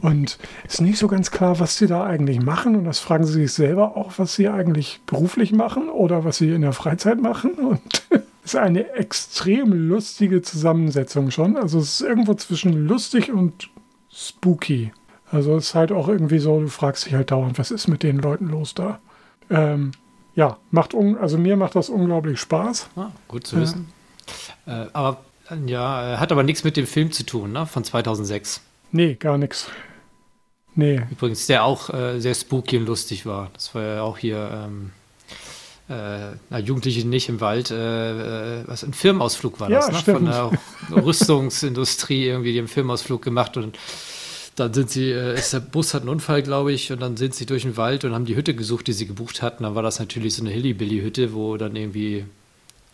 [laughs] und ist nicht so ganz klar, was sie da eigentlich machen. Und das fragen sie sich selber auch, was sie eigentlich beruflich machen oder was sie in der Freizeit machen. Und [laughs] ist eine extrem lustige Zusammensetzung schon. Also es ist irgendwo zwischen lustig und spooky. Also es ist halt auch irgendwie so, du fragst dich halt dauernd, was ist mit den Leuten los da? Ähm, ja, macht also mir macht das unglaublich Spaß. Ah, gut zu wissen. Äh, aber ja, hat aber nichts mit dem Film zu tun, ne? Von 2006. Nee, gar nichts. Nee. Übrigens, der auch äh, sehr spooky und lustig war. Das war ja auch hier ähm, äh, na, Jugendliche nicht im Wald, äh, äh was ein Firmenausflug war Ja, das, ne? stimmt. Von der [laughs] Rüstungsindustrie irgendwie, die haben einen Firmenausflug gemacht und dann sind sie, äh, ist der Bus hat einen Unfall, glaube ich, und dann sind sie durch den Wald und haben die Hütte gesucht, die sie gebucht hatten. Dann war das natürlich so eine Hillybilly-Hütte, wo dann irgendwie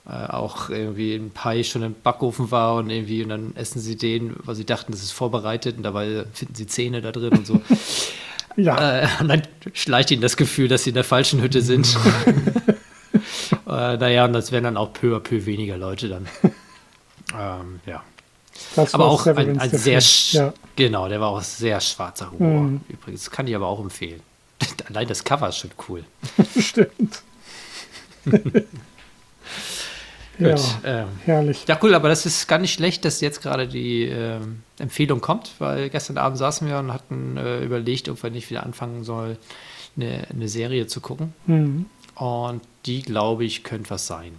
äh, auch irgendwie ein Pie schon im Backofen war und irgendwie, und dann essen sie den, weil sie dachten, das ist vorbereitet und dabei finden sie Zähne da drin und so. [laughs] Ja, Äh, und dann schleicht ihnen das Gefühl, dass sie in der falschen Hütte sind. [laughs] äh, naja, und das wären dann auch peu à peu weniger Leute dann. [laughs] ähm, ja. Das Aber auch ein, ein sehr, sch- genau, der war auch sehr schwarzer Humor. Mhm. Übrigens, kann ich aber auch empfehlen. [laughs] Allein das Cover ist schon cool. [laughs] [laughs] Ja, stimmt. ja, Gut, ähm, herrlich. Ja, cool, aber das ist gar nicht schlecht, dass jetzt gerade die ähm, Empfehlung kommt, weil gestern Abend saßen wir und hatten äh, überlegt, ob wir nicht wieder anfangen sollen, eine, eine Serie zu gucken. Mhm. Und die, glaube ich, könnte was sein.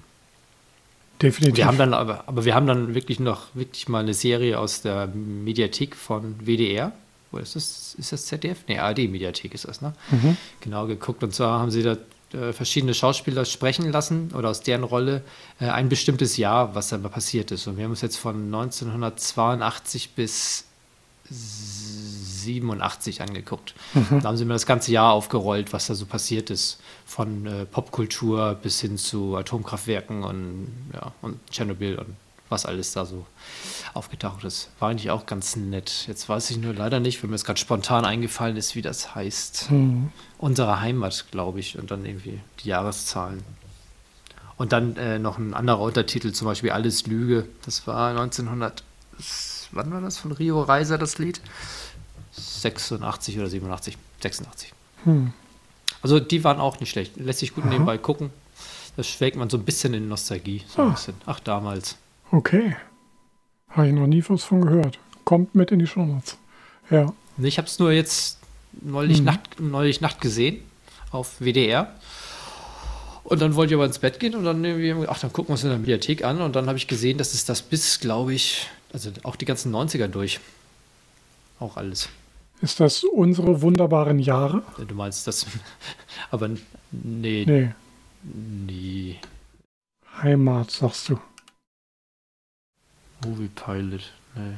Definitiv. Wir haben dann aber, aber wir haben dann wirklich noch wirklich mal eine Serie aus der Mediathek von WDR. Wo ist das? Ist das ZDF? Nee, ARD-Mediathek ist das, ne? Mhm. Genau geguckt. Und zwar haben sie da äh, verschiedene Schauspieler sprechen lassen oder aus deren Rolle äh, ein bestimmtes Jahr, was da mal passiert ist. Und wir haben uns jetzt von 1982 bis 87 angeguckt. Da haben sie mir das ganze Jahr aufgerollt, was da so passiert ist. Von äh, Popkultur bis hin zu Atomkraftwerken und, ja, und Tschernobyl und was alles da so aufgetaucht ist. War eigentlich auch ganz nett. Jetzt weiß ich nur leider nicht, wenn mir jetzt gerade spontan eingefallen ist, wie das heißt. Mhm. Unsere Heimat, glaube ich, und dann irgendwie die Jahreszahlen. Und dann äh, noch ein anderer Untertitel, zum Beispiel Alles Lüge. Das war 1900, wann war das von Rio Reiser, das Lied? 86 oder 87? 86. Hm. Also die waren auch nicht schlecht. Lässt sich gut nebenbei gucken. Da schwelgt man so ein bisschen in Nostalgie. So ein Ah. bisschen. Ach, damals. Okay. Habe ich noch nie was von gehört. Kommt mit in die Shownotes. Ja. Ich habe es nur jetzt neulich, Mhm. Nacht, neulich Nacht gesehen auf WDR. Und dann wollte ich aber ins Bett gehen und dann irgendwie, ach, dann gucken wir uns in der Mediathek an. Und dann habe ich gesehen, dass es das bis, glaube ich, also auch die ganzen 90er durch. Auch alles. Ist das unsere wunderbaren Jahre? Du meinst das, [laughs] aber nee, Nee. nee. Heimat, sagst du. Movie Pilot, nee.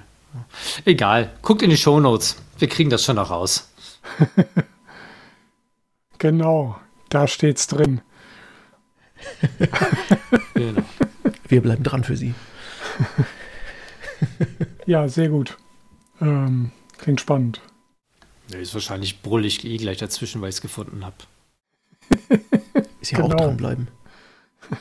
Egal, guckt in die Shownotes. Wir kriegen das schon noch raus. [laughs] Genau. Da steht's drin. [laughs] Genau. Wir bleiben dran für Sie. Ja, sehr gut. Ähm, klingt spannend. Nee, ist wahrscheinlich brullig eh gleich dazwischen, weil ich es gefunden habe. [laughs] Ist ja auch Genau. dranbleiben. [laughs]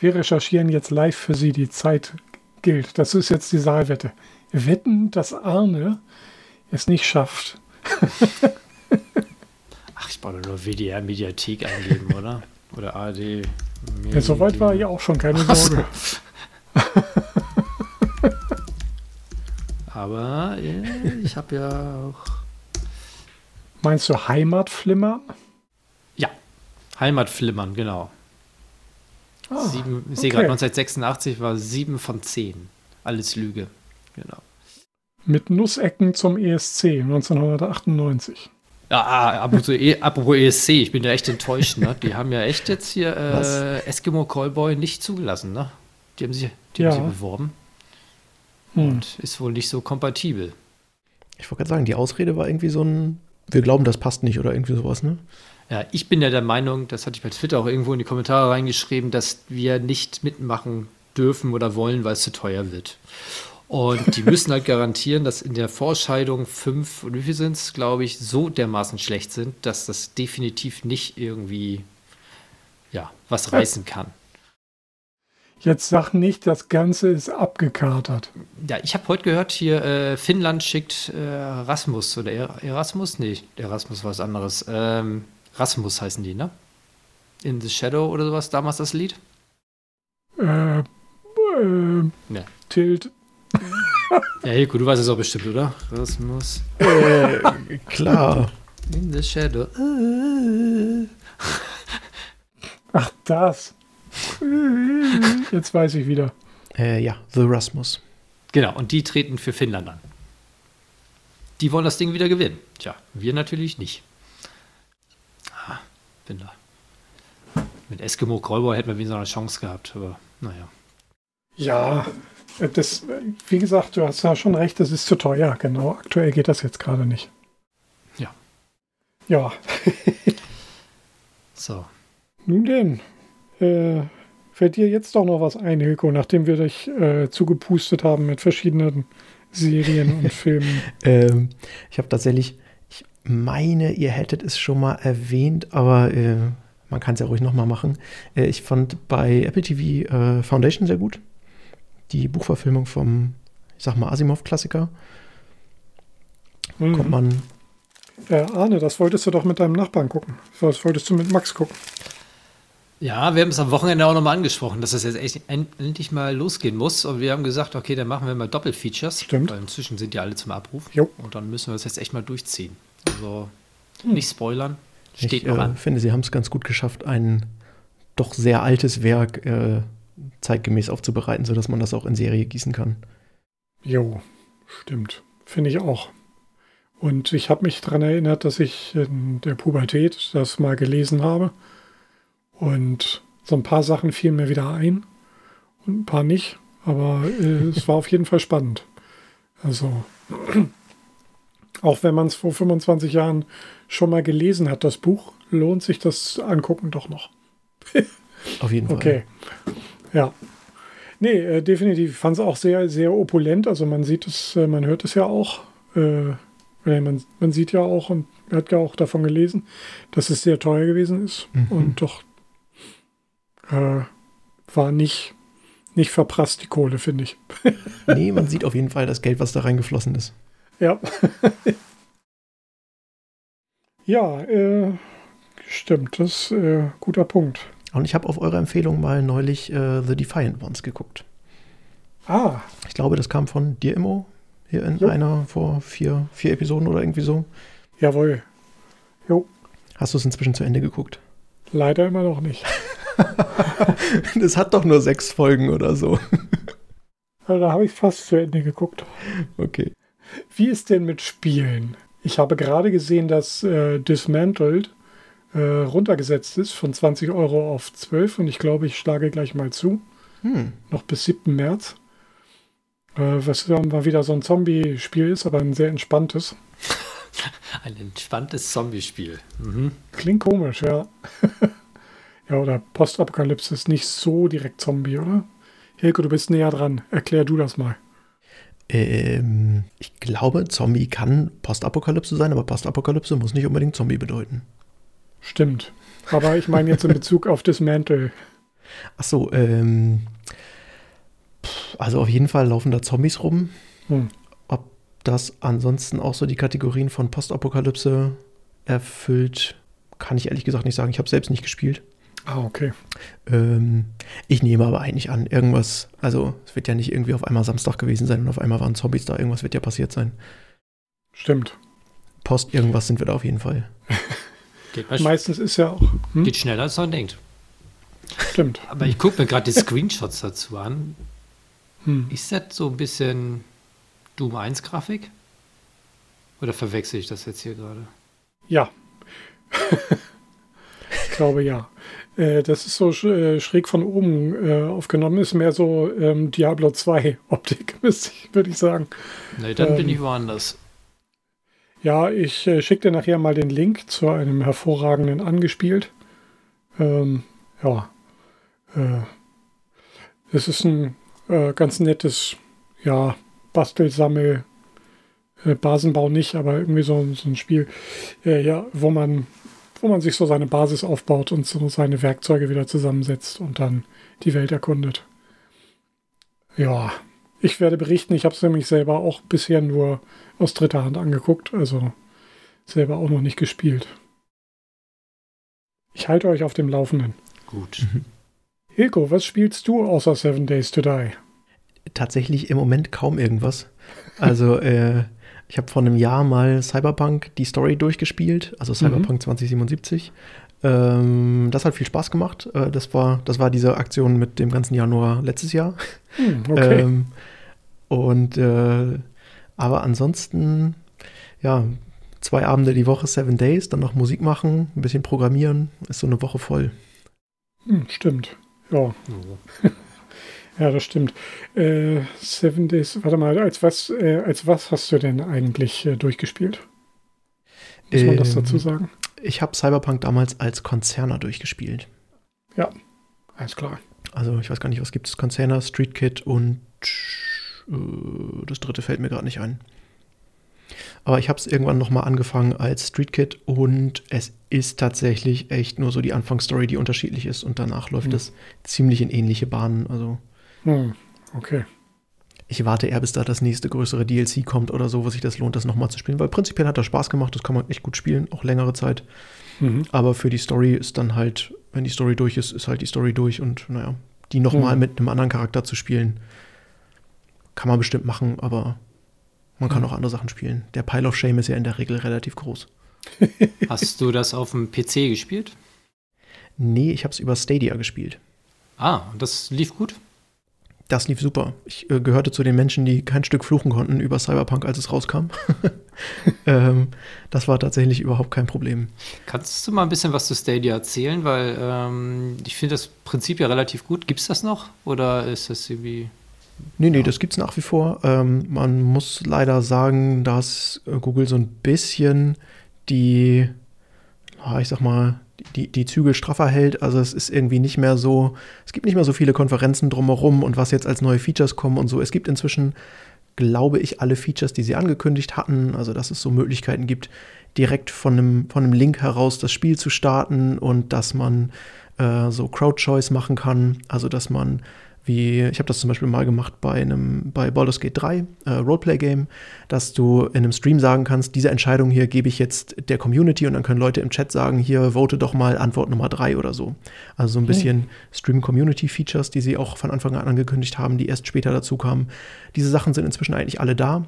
Wir recherchieren jetzt live für Sie. Die Zeit gilt. Das ist jetzt die Saalwette. Wetten, dass Arne es nicht schafft. [laughs] Ach, ich brauche nur WDR Mediathek eingeben, oder? Oder ARD. Ja, soweit war ja auch schon keine Ach so. Sorge. Aber äh, ich habe ja auch. Meinst du Heimatflimmer? Ja, Heimatflimmern, genau. Ah, sieben, ich sehe okay. gerade 1986 war sieben von zehn. Alles Lüge. Genau. Mit Nussecken zum ESC 1998. Ja, ah, apropos, E- apropos ESC, ich bin ja echt enttäuscht. Ne? Die haben ja echt jetzt hier äh, Eskimo Callboy nicht zugelassen. Ne? Die haben sich, die Ja. haben sich beworben Hm. und ist wohl nicht so kompatibel. Ich wollte gerade sagen, die Ausrede war irgendwie so ein, wir glauben, das passt nicht oder irgendwie sowas, ne? Ja, ich bin ja der Meinung, das hatte ich bei Twitter auch irgendwo in die Kommentare reingeschrieben, dass wir nicht mitmachen dürfen oder wollen, weil es zu teuer wird. Und die [laughs] müssen halt garantieren, dass in der Vorscheidung fünf, und wie viel sind es, glaube ich, so dermaßen schlecht sind, dass das definitiv nicht irgendwie, ja, was reißen kann. Jetzt sag nicht, das Ganze ist abgekatert. Ja, ich habe heute gehört, hier äh, Finnland schickt äh, Erasmus oder Er- Erasmus? Nee, Erasmus war was anderes. Ähm, Rasmus heißen die, ne? In the Shadow oder sowas, damals das Lied? Äh, äh, Ja. Tilt. Ja, Hilko, du weißt es auch bestimmt, oder? Rasmus Äh, klar. in the Shadow. Äh. Ach, das. [laughs] Jetzt weiß ich wieder. Äh, ja, The Rasmus. Genau, und die treten für Finnland an. Die wollen das Ding wieder gewinnen. Tja, wir natürlich nicht. Ah, bin da. Mit Eskimo Callboy hätten wir wenigstens eine Chance gehabt, aber naja. Ja, das, wie gesagt, du hast ja schon recht, das ist zu teuer. Genau, aktuell geht das jetzt gerade nicht. Ja. Ja. so. Nun denn, äh, fällt dir jetzt doch noch was ein, Hilko, nachdem wir dich äh, zugepustet haben mit verschiedenen Serien und [laughs] Filmen? ähm, ich habe tatsächlich, ich meine, ihr hättet es schon mal erwähnt, aber äh, man kann es ja ruhig nochmal machen. Äh, ich fand bei Apple TV äh, Foundation sehr gut. Die Buchverfilmung vom, ich sag mal, Asimov-Klassiker. Mhm. Kommt man. Äh, Arne, das wolltest du doch mit deinem Nachbarn gucken. Das wolltest du mit Max gucken. Ja, wir haben es am Wochenende auch nochmal angesprochen, dass das jetzt echt endlich mal losgehen muss. Und wir haben gesagt, okay, dann machen wir mal Doppelfeatures. Stimmt. Weil inzwischen sind die alle zum Abruf. Jo. Und dann müssen wir das jetzt echt mal durchziehen. Also hm. nicht spoilern. Steht ich äh, finde, sie haben es ganz gut geschafft, ein doch sehr altes Werk äh, zeitgemäß aufzubereiten, sodass man das auch in Serie gießen kann. Jo, stimmt. Finde ich auch. Und ich habe mich daran erinnert, dass ich in der Pubertät das mal gelesen habe und so ein paar Sachen fielen mir wieder ein und ein paar nicht. Aber äh, es war auf jeden Fall spannend. Also, auch wenn man es vor 25 Jahren schon mal gelesen hat, das Buch, lohnt sich das Angucken doch noch. [laughs] auf jeden Fall. Okay. Ja. Nee, äh, definitiv. Ich fand es auch sehr, sehr opulent. Also man sieht es, äh, man hört es ja auch. Äh, man, man sieht ja auch und hat ja auch davon gelesen, dass es sehr teuer gewesen ist. Mhm. Und doch äh, war nicht, nicht verprasst, die Kohle, finde ich. [laughs] nee, man sieht auf jeden Fall das Geld, was da reingeflossen ist. Ja. [laughs] ja, äh, stimmt, das ist äh, guter Punkt. Und ich habe auf eure Empfehlung mal neulich äh, The Defiant Ones geguckt. Ah. Ich glaube, das kam von dir, Immo, hier in jo. einer vor vier, vier Episoden oder irgendwie so. Jawohl. Jo. Hast du es inzwischen zu Ende geguckt? Leider immer noch nicht. [laughs] [laughs] das hat doch nur sechs Folgen oder so. Ja, da habe ich fast zu Ende geguckt. Okay. Wie ist denn mit Spielen? Ich habe gerade gesehen, dass äh, Dismantled äh, runtergesetzt ist von 20 Euro auf 12 und ich glaube, ich schlage gleich mal zu. Hm. Noch bis 7. März. Äh, was mal wieder so ein Zombie-Spiel ist, aber ein sehr entspanntes. [laughs] ein entspanntes Zombie-Spiel. Mhm. Klingt komisch, ja. [laughs] Ja, oder Postapokalypse ist nicht so direkt Zombie, oder? Hilke, du bist näher dran. Erklär du das mal. Ähm, ich glaube, Zombie kann Postapokalypse sein, aber Postapokalypse muss nicht unbedingt Zombie bedeuten. Stimmt. Aber ich meine jetzt in Bezug auf Dismantle. Ach so, ähm, also auf jeden Fall laufen da Zombies rum. Hm. Ob das ansonsten auch so die Kategorien von Postapokalypse erfüllt, kann ich ehrlich gesagt nicht sagen. Ich habe selbst nicht gespielt. Ah, okay. Ähm, ich nehme aber eigentlich an, irgendwas, also es wird ja nicht irgendwie auf einmal Samstag gewesen sein und auf einmal waren Zombies da, irgendwas wird ja passiert sein. Stimmt. Post irgendwas sind wir da auf jeden Fall. Meistens ist ja auch. Hm? Geht schneller, als man denkt. Stimmt. Aber ich gucke mir gerade die Screenshots dazu an. Hm. Ist das so ein bisschen Doom 1 Grafik? Oder verwechsel ich das jetzt hier gerade? Ja. [laughs] ich glaube ja. Äh, das ist so äh, schräg von oben äh, aufgenommen, ist mehr so ähm, Diablo 2 Optik, [laughs] würde ich sagen. Nee, dann ähm, bin ich woanders. Ja, ich äh, schicke dir nachher mal den Link zu einem hervorragenden angespielt. Ähm, ja. Äh, es ist ein äh, ganz nettes, ja, Bastelsammel. Basenbau nicht, aber irgendwie so, so ein Spiel, ja, wo man wo man sich so seine Basis aufbaut und so seine Werkzeuge wieder zusammensetzt und dann die Welt erkundet. Ja, ich werde berichten. Ich habe es nämlich selber auch bisher nur aus dritter Hand angeguckt, also selber auch noch nicht gespielt. Ich halte euch auf dem Laufenden. Gut. [laughs] Hilko, was spielst du außer Seven Days to Die? Tatsächlich im Moment kaum irgendwas. Also, äh, ich habe vor einem Jahr mal Cyberpunk die Story durchgespielt, also Cyberpunk mhm. 2077. Ähm, das hat viel Spaß gemacht. Äh, das, war, das war diese Aktion mit dem ganzen Januar letztes Jahr. Mhm, okay. Ähm, und äh, aber ansonsten, ja, zwei Abende die Woche, seven days, dann noch Musik machen, ein bisschen programmieren, ist so eine Woche voll. Hm, stimmt. Ja. [laughs] Ja, das stimmt. Äh, Seven Days, warte mal, als was, äh, als was hast du denn eigentlich äh, durchgespielt? Muss man das dazu ähm, sagen? Ich habe Cyberpunk damals als Konzerner durchgespielt. Ja, alles klar. Also ich weiß gar nicht, was gibt es? Konzerner, Street Kit und äh, das dritte fällt mir gerade nicht ein. Aber ich habe es irgendwann nochmal angefangen als Street Kid und es ist tatsächlich echt nur so die Anfangsstory, die unterschiedlich ist und danach läuft es ziemlich in ähnliche Bahnen. Also. Hm, okay. Ich warte eher, bis da das nächste größere DLC kommt oder so, wo sich das lohnt, das nochmal zu spielen. Weil prinzipiell hat das Spaß gemacht, das kann man echt gut spielen, auch längere Zeit. Mhm. Aber für die Story ist dann halt, wenn die Story durch ist, ist halt die Story durch und naja, die nochmal mhm. mit einem anderen Charakter zu spielen, kann man bestimmt machen, aber man kann mhm. auch andere Sachen spielen. Der Pile of Shame ist ja in der Regel relativ groß. [laughs] Hast du das auf dem PC gespielt? Nee, ich habe es über Stadia gespielt. Ah, das lief gut? Das lief super. Ich äh, gehörte zu den Menschen, die kein Stück fluchen konnten über Cyberpunk, als es rauskam. [laughs] ähm, das war tatsächlich überhaupt kein Problem. Kannst du mal ein bisschen was zu Stadia erzählen? Weil ähm, ich finde das Prinzip ja relativ gut. Gibt es das noch? Oder ist das irgendwie Nee, nee, das gibt es nach wie vor. Ähm, man muss leider sagen, dass äh, Google so ein bisschen die, ich sag mal, die, die Zügel straffer hält. Also es ist irgendwie nicht mehr so, es gibt nicht mehr so viele Konferenzen drumherum und was jetzt als neue Features kommen und so. Es gibt inzwischen, glaube ich, alle Features, die sie angekündigt hatten. Also dass es so Möglichkeiten gibt, direkt von einem, von einem Link heraus das Spiel zu starten und dass man äh, so Crowd-Choice machen kann. Also dass man wie ich habe das zum Beispiel mal gemacht bei einem bei Baldur's Gate 3 äh, Roleplay Game, dass du in einem Stream sagen kannst, diese Entscheidung hier gebe ich jetzt der Community und dann können Leute im Chat sagen, hier vote doch mal Antwort Nummer 3 oder so. Also so ein bisschen mhm. Stream Community Features, die sie auch von Anfang an angekündigt haben, die erst später dazu kamen. Diese Sachen sind inzwischen eigentlich alle da.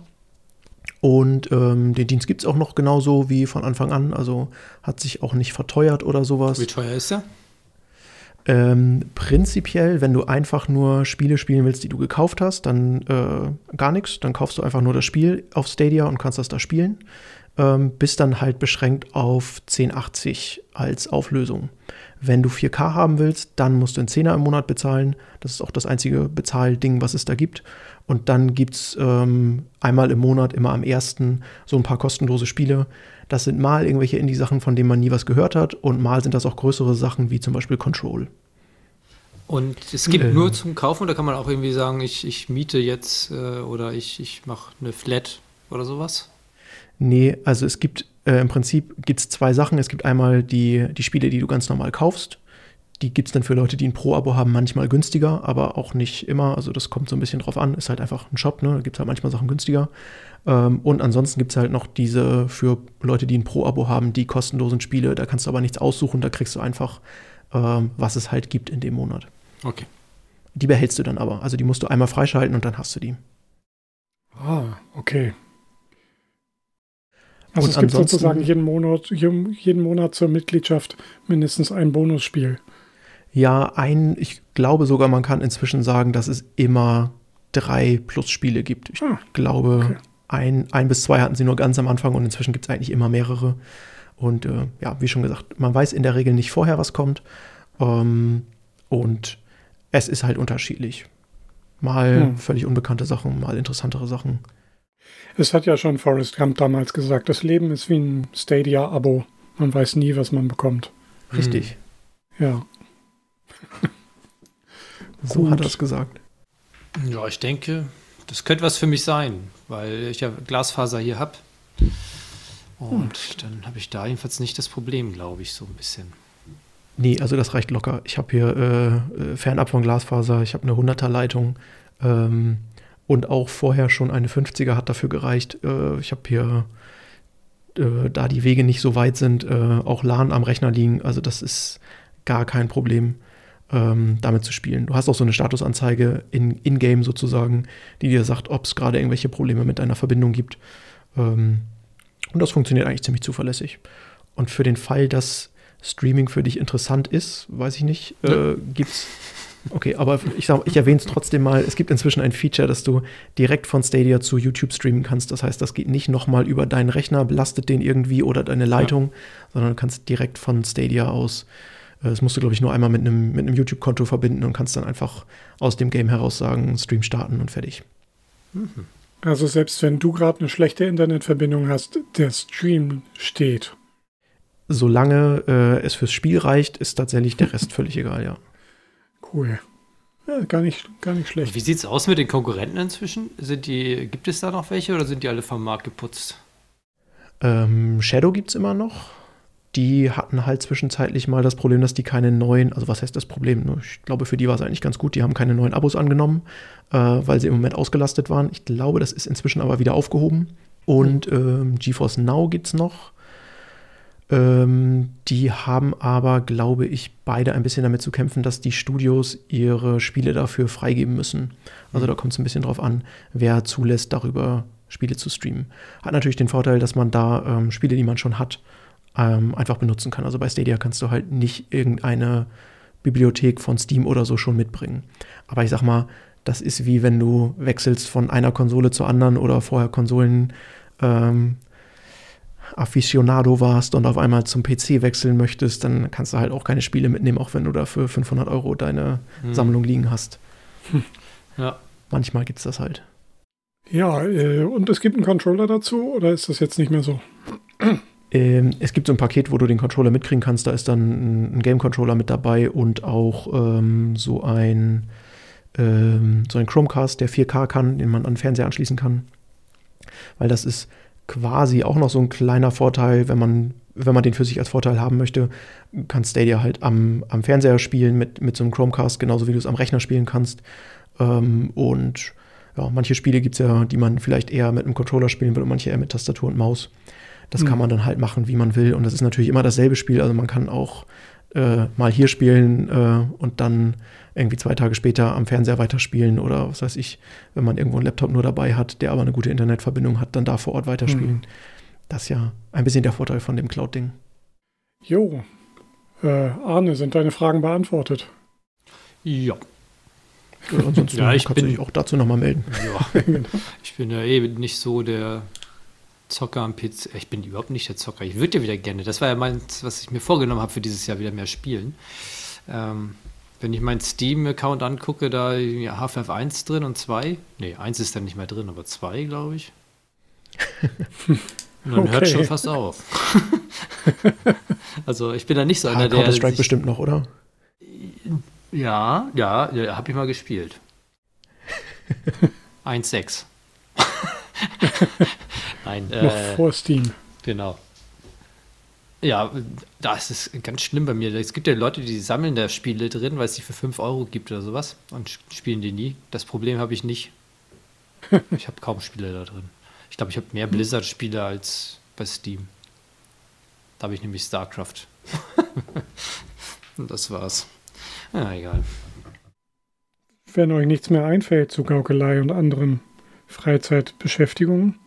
Und ähm, den Dienst gibt es auch noch genauso wie von Anfang an. Also hat sich auch nicht verteuert oder sowas. Wie teuer ist er? Ähm, prinzipiell, wenn du einfach nur Spiele spielen willst, die du gekauft hast, dann äh, gar nichts. Dann kaufst du einfach nur das Spiel auf Stadia und kannst das da spielen. Ähm, bist dann halt beschränkt auf 1080 als Auflösung. Wenn du 4K haben willst, dann musst du einen 10er im Monat bezahlen. Das ist auch das einzige Bezahlding, was es da gibt. Und dann gibt es ähm, einmal im Monat, immer am ersten, so ein paar kostenlose Spiele. Das sind mal irgendwelche Indie-Sachen, von denen man nie was gehört hat, und mal sind das auch größere Sachen wie zum Beispiel Control. Und es gibt äh. nur zum Kaufen oder kann man auch irgendwie sagen, ich, ich miete jetzt äh, oder ich, ich mache eine Flat oder sowas? Nee, also es gibt äh, im Prinzip gibt's zwei Sachen. Es gibt einmal die, die Spiele, die du ganz normal kaufst. Die gibt es dann für Leute, die ein Pro-Abo haben, manchmal günstiger, aber auch nicht immer. Also das kommt so ein bisschen drauf an. Ist halt einfach ein Shop, ne? Da gibt es halt manchmal Sachen günstiger. Ähm, und ansonsten gibt es halt noch diese für Leute, die ein Pro-Abo haben, die kostenlosen Spiele. Da kannst du aber nichts aussuchen, da kriegst du einfach, ähm, was es halt gibt in dem Monat. Okay. Die behältst du dann aber. Also die musst du einmal freischalten und dann hast du die. Ah, okay. Also und es gibt sozusagen jeden Monat, jeden Monat zur Mitgliedschaft mindestens ein Bonusspiel. Ja, ein, ich glaube sogar, man kann inzwischen sagen, dass es immer drei Plus-Spiele gibt. Ich ah, glaube, okay ein, ein bis zwei hatten sie nur ganz am Anfang und inzwischen gibt es eigentlich immer mehrere. Und äh, ja, wie schon gesagt, man weiß in der Regel nicht vorher, was kommt. Ähm, und es ist halt unterschiedlich. Mal hm. völlig unbekannte Sachen, mal interessantere Sachen. Es hat ja schon Forrest Gump damals gesagt, das Leben ist wie ein Stadia-Abo. Man weiß nie, was man bekommt. Richtig. Hm. Ja. so hat er es gesagt. Ja, ich denke, das könnte was für mich sein, weil ich ja Glasfaser hier habe. Und hm. dann habe ich da jedenfalls nicht das Problem, glaube ich, so ein bisschen. Nee, also das reicht locker. Ich habe hier äh, äh fernab von Glasfaser, ich habe eine 100er Leitung ähm, und auch vorher schon eine 50er hat dafür gereicht. Äh, ich habe hier, äh, da die Wege nicht so weit sind, äh, auch LAN am Rechner liegen. Also das ist gar kein Problem ähm, damit zu spielen. Du hast auch so eine Statusanzeige in, in-game sozusagen, die dir sagt, ob es gerade irgendwelche Probleme mit deiner Verbindung gibt. Ähm, und das funktioniert eigentlich ziemlich zuverlässig. Und für den Fall, dass Streaming für dich interessant ist, weiß ich nicht, äh, gibt's. Okay, aber ich, ich erwähne es trotzdem mal. Es gibt inzwischen ein Feature, dass du direkt von Stadia zu YouTube streamen kannst. Das heißt, das geht nicht nochmal über deinen Rechner, belastet den irgendwie oder deine Leitung, ja. sondern du kannst direkt von Stadia aus das musst du, glaube ich, nur einmal mit einem, mit einem YouTube-Konto verbinden und kannst dann einfach aus dem Game heraus sagen, Stream starten und fertig. Mhm. Also selbst wenn du gerade eine schlechte Internetverbindung hast, der Stream steht. Solange äh, es fürs Spiel reicht, ist tatsächlich der Rest [laughs] völlig egal, ja. Cool. Ja, gar nicht, gar nicht schlecht. Wie sieht es aus mit den Konkurrenten inzwischen? Sind die, gibt es da noch welche oder sind die alle vom Markt geputzt? Ähm, Shadow gibt es immer noch. Die hatten halt zwischenzeitlich mal das Problem, dass die keine neuen, also was heißt das Problem? Ich glaube, für die war es eigentlich ganz gut. Die haben keine neuen Abos angenommen, äh, weil sie im Moment ausgelastet waren. Ich glaube, das ist inzwischen aber wieder aufgehoben. Und ähm, GeForce Now gibt es noch. Ähm, die haben aber, glaube ich, beide ein bisschen damit zu kämpfen, dass die Studios ihre Spiele dafür freigeben müssen. Also mhm. da kommt es ein bisschen drauf an, wer zulässt, darüber Spiele zu streamen. Hat natürlich den Vorteil, dass man da ähm, Spiele, die man schon hat, ähm, einfach benutzen kann. Also bei Stadia kannst du halt nicht irgendeine Bibliothek von Steam oder so schon mitbringen. Aber ich sag mal, das ist wie wenn du wechselst von einer Konsole zur anderen oder vorher Konsolen ähm, Aficionado warst und auf einmal zum PC wechseln möchtest, dann kannst du halt auch keine Spiele mitnehmen, auch wenn du da für 500 Euro deine hm. Sammlung liegen hast. Hm. [laughs] Ja. Manchmal gibt es das halt. Ja, äh, und es gibt einen Controller dazu oder ist das jetzt nicht mehr so? Ähm, es gibt so ein Paket, wo du den Controller mitkriegen kannst. Da ist dann ein Game-Controller mit dabei und auch ähm, so ein ähm, so ein Chromecast, der 4K kann, den man an den Fernseher anschließen kann. Weil das ist quasi auch noch so ein kleiner Vorteil, wenn man, wenn man den für sich als Vorteil haben möchte, kann Stadia halt am, am Fernseher spielen mit, mit so einem Chromecast, genauso wie du es am Rechner spielen kannst. Ähm, und ja, manche Spiele gibt es ja, die man vielleicht eher mit einem Controller spielen will und manche eher mit Tastatur und Maus. Das mhm. kann man dann halt machen, wie man will. Und das ist natürlich immer dasselbe Spiel. Also man kann auch äh, mal hier spielen äh, und dann irgendwie zwei Tage später am Fernseher weiterspielen oder was weiß ich, wenn man irgendwo einen Laptop nur dabei hat, der aber eine gute Internetverbindung hat, dann da vor Ort weiterspielen. Mhm. Das ist ja ein bisschen der Vorteil von dem Cloud-Ding. Jo. Äh, Arne, sind deine Fragen beantwortet? Ja. ja ansonsten ja, [laughs] ich kannst bin, du dich auch dazu nochmal melden. Ja, [laughs] ich bin ja eben eh nicht so der Zocker am PC. Ich bin überhaupt nicht der Zocker. Ich würde ja wieder gerne. Das war ja meins, was ich mir vorgenommen habe für dieses Jahr wieder mehr spielen. Ähm, wenn ich meinen Steam-Account angucke, da Half-Life 1 drin und 2. Ne, 1 ist dann nicht mehr drin, aber 2, glaube ich. [laughs] Und dann okay. hört schon fast auf. [laughs] also ich bin da nicht so einer, der. Counter-Strike bestimmt noch, oder? Ja, ja, ja habe ich mal gespielt. [laughs] 1,6. Nein. Noch äh, vor Steam. Genau. Ja, das ist ganz schlimm bei mir. Es gibt ja Leute, die sammeln da Spiele drin, weil es sie für 5 Euro gibt oder sowas und spielen die nie. Das Problem habe ich nicht. [laughs] Ich habe kaum Spiele da drin. Ich glaube, ich habe mehr Blizzard-Spiele als bei Steam. Da habe ich nämlich StarCraft. und [laughs] das war's. Ja, egal. Wenn euch nichts mehr einfällt zu Gaukelei und anderen Freizeitbeschäftigungen,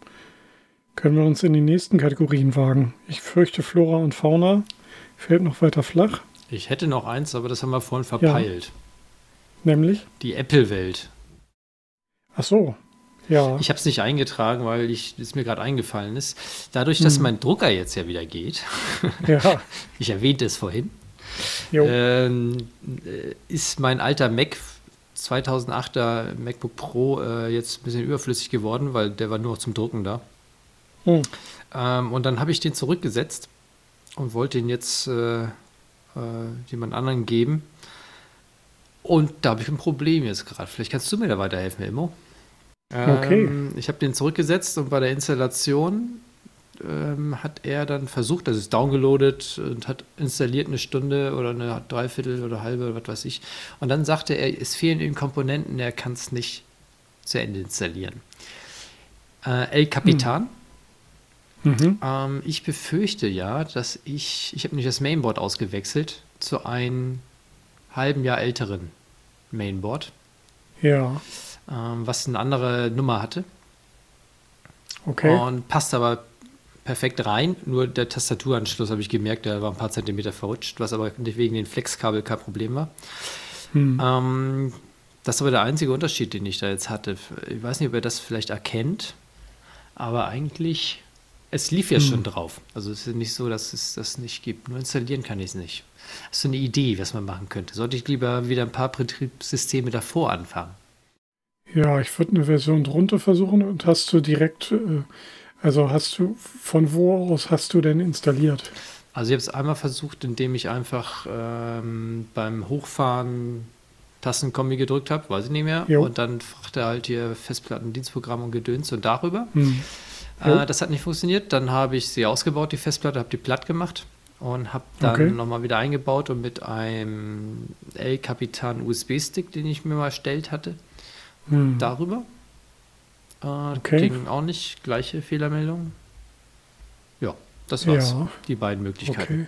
können wir uns in die nächsten Kategorien wagen. Ich fürchte, Flora und Fauna fällt noch weiter flach. Ich hätte noch eins, aber das haben wir vorhin verpeilt. Ja. Nämlich? Die Apple-Welt. Ach so, ja. Ich habe es nicht eingetragen, weil es mir gerade eingefallen ist. Dadurch, dass hm. mein Drucker jetzt ja wieder geht, ja. [laughs] ich erwähnte es vorhin, ähm, äh, ist mein alter Mac 2008er MacBook Pro äh, jetzt ein bisschen überflüssig geworden, weil der war nur noch zum Drucken da. Hm. Ähm, und dann habe ich den zurückgesetzt und wollte ihn jetzt äh, äh, jemand anderen geben. Und da habe ich ein Problem jetzt gerade. Vielleicht kannst du mir da weiterhelfen, Immo. Ähm, okay. Ich habe den zurückgesetzt und bei der Installation ähm, hat er dann versucht, das ist downgeloadet und hat installiert eine Stunde oder eine Dreiviertel oder halbe, was weiß ich. Und dann sagte er, es fehlen ihm Komponenten, er kann es nicht zu Ende installieren. Äh, El Capitan. Hm Mhm. Ähm, ich befürchte ja, dass ich, ich habe nicht das Mainboard ausgewechselt zu einem halben Jahr älteren Mainboard. Ja. Ähm, was eine andere Nummer hatte. Okay. Und passt aber perfekt rein. Nur der Tastaturanschluss habe ich gemerkt, der war ein paar Zentimeter verrutscht, was aber wegen den Flexkabel kein Problem war. Hm. Ähm, das ist aber der einzige Unterschied, den ich da jetzt hatte. Ich weiß nicht, ob ihr das vielleicht erkennt, aber eigentlich Es lief ja hm. schon drauf. Also es ist nicht so, dass es das nicht gibt. Nur installieren kann ich es nicht. Hast du eine Idee, was man machen könnte? Sollte ich lieber wieder ein paar Betriebssysteme davor anfangen? Ja, ich würde eine Version drunter versuchen und hast du direkt, äh, also hast du, von wo aus hast du denn installiert? Also ich habe es einmal versucht, indem ich einfach ähm, beim Hochfahren Tastenkombi gedrückt habe, weiß ich nicht mehr. Jo. Und dann fragte halt hier Festplatten, Dienstprogramm und Gedöns und darüber. Hm. Äh, das hat nicht funktioniert. Dann habe ich sie ausgebaut, die Festplatte, habe die platt gemacht und habe dann okay. nochmal wieder eingebaut und mit einem El-Capitan USB-Stick, den ich mir mal erstellt hatte, hm. darüber. Äh, okay. Ging auch nicht. Gleiche Fehlermeldung. Ja, das war's. Ja. Die beiden Möglichkeiten. Okay.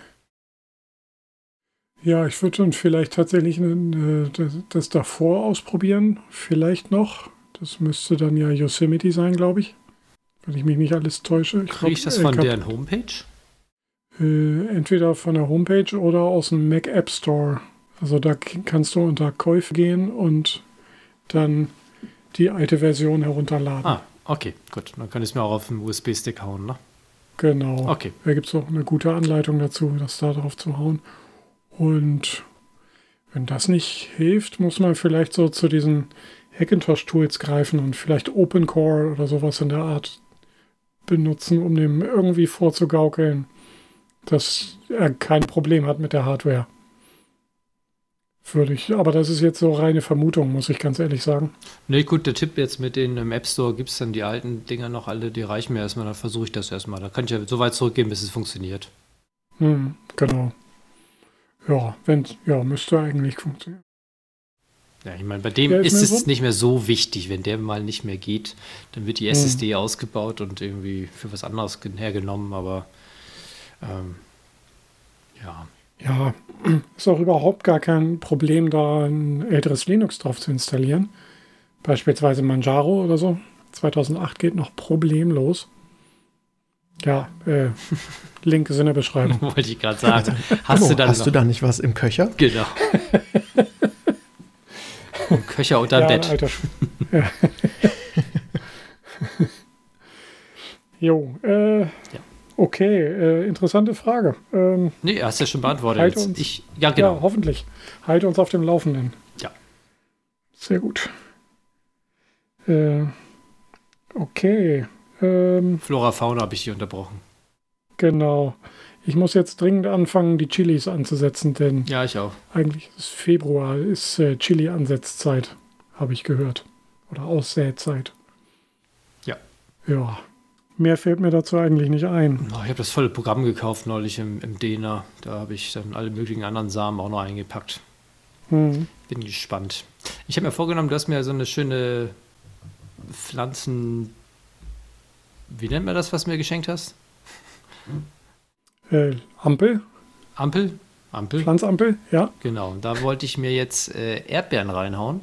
Ja, ich würde dann vielleicht tatsächlich äh, das, das davor ausprobieren. Vielleicht noch. Das müsste dann ja Yosemite sein, glaube ich. Wenn ich mich nicht alles täusche. Kriege ich das von deren Homepage? Äh, entweder von der Homepage oder aus dem Mac App Store. Also da kannst du unter Käufe gehen und dann die alte Version herunterladen. Ah, okay, gut. Dann kann ich es mir auch auf den USB-Stick hauen, ne? Genau. Okay. Da gibt es auch eine gute Anleitung dazu, das da drauf zu hauen. Und wenn das nicht hilft, muss man vielleicht so zu diesen Hackintosh-Tools greifen und vielleicht OpenCore oder sowas in der Art benutzen, um dem irgendwie vorzugaukeln, dass er kein Problem hat mit der Hardware. Würde ich, aber das ist jetzt so reine Vermutung, muss ich ganz ehrlich sagen. Nee, gut, der Tipp jetzt mit den im App Store gibt es dann die alten Dinger noch alle, die reichen mir erstmal, dann versuche ich das erstmal. Da kann ich ja so weit zurückgehen, bis es funktioniert. Hm, genau. Ja, wenn, ja, müsste eigentlich funktionieren. Ja, ich meine, bei dem ist, ist es so? nicht mehr so wichtig. Wenn der mal nicht mehr geht, dann wird die SSD hm. ausgebaut und irgendwie für was anderes hergenommen, aber ähm, ja. Ja, [clears throat] ist auch überhaupt gar kein Problem, da ein älteres Linux drauf zu installieren. Beispielsweise Manjaro oder so. 2008 geht noch problemlos. Ja, äh, [laughs] Link ist in der Beschreibung. Wollte ich gerade sagen. [laughs] Hast, du, dann hast du da nicht was im Köcher? Genau. [laughs] Im Köcher unter ja, Bett. Alter. Ja. [laughs] jo, äh, ja. okay, äh, interessante Frage. Ähm, nee, hast ja schon beantwortet. Halt uns, ich, ja, genau. Ja, hoffentlich. Halte uns auf dem Laufenden. Ja. Sehr gut. Äh, okay. Ähm, Flora Fauna habe ich hier unterbrochen. Genau. Ich muss jetzt dringend anfangen, die Chilis anzusetzen, denn ja, ich auch. Eigentlich ist Februar ist äh, Chili-Ansetzzeit, habe ich gehört. Oder Aussätzeit. Ja. Ja. Mehr fällt mir dazu eigentlich nicht ein. Oh, ich habe das volle Programm gekauft neulich im, im Dena. Da habe ich dann alle möglichen anderen Samen auch noch eingepackt. Hm. Bin gespannt. Ich habe mir vorgenommen, du hast mir so eine schöne Pflanzen wie nennt man das, was du mir geschenkt hast? Äh, Ampel. Ampel? Ampel? Pflanzampel, ja. Genau, da wollte ich mir jetzt äh, Erdbeeren reinhauen.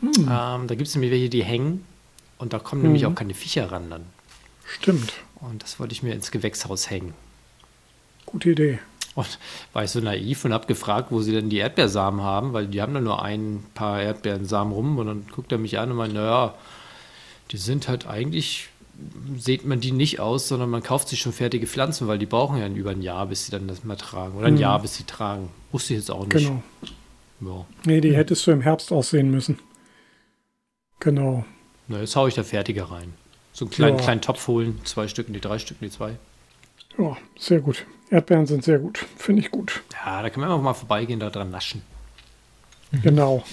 Hm. Ähm, da gibt es nämlich welche, die hängen und da kommen hm. nämlich auch keine Viecher ran dann. Stimmt. Und das wollte ich mir ins Gewächshaus hängen. Gute Idee. Und [laughs] war ich so naiv und habe gefragt, wo sie denn die Erdbeersamen haben, weil die haben da nur ein paar Erdbeersamen rum und dann guckt er mich an und meint, naja, die sind halt eigentlich sieht man die nicht aus, sondern man kauft sich schon fertige Pflanzen, weil die brauchen ja über ein Jahr, bis sie dann das mal tragen. Oder ein mhm. Jahr, bis sie tragen. Wusste ich jetzt auch nicht. Genau. Ja. Nee, die hättest du im Herbst aussehen müssen. Genau. Na, jetzt haue ich da fertige rein. So einen kleinen, ja. kleinen Topf holen, zwei Stücken, die drei Stücken, die zwei. Ja, sehr gut. Erdbeeren sind sehr gut. Finde ich gut. Ja, da können wir einfach mal vorbeigehen, da dran naschen. Genau.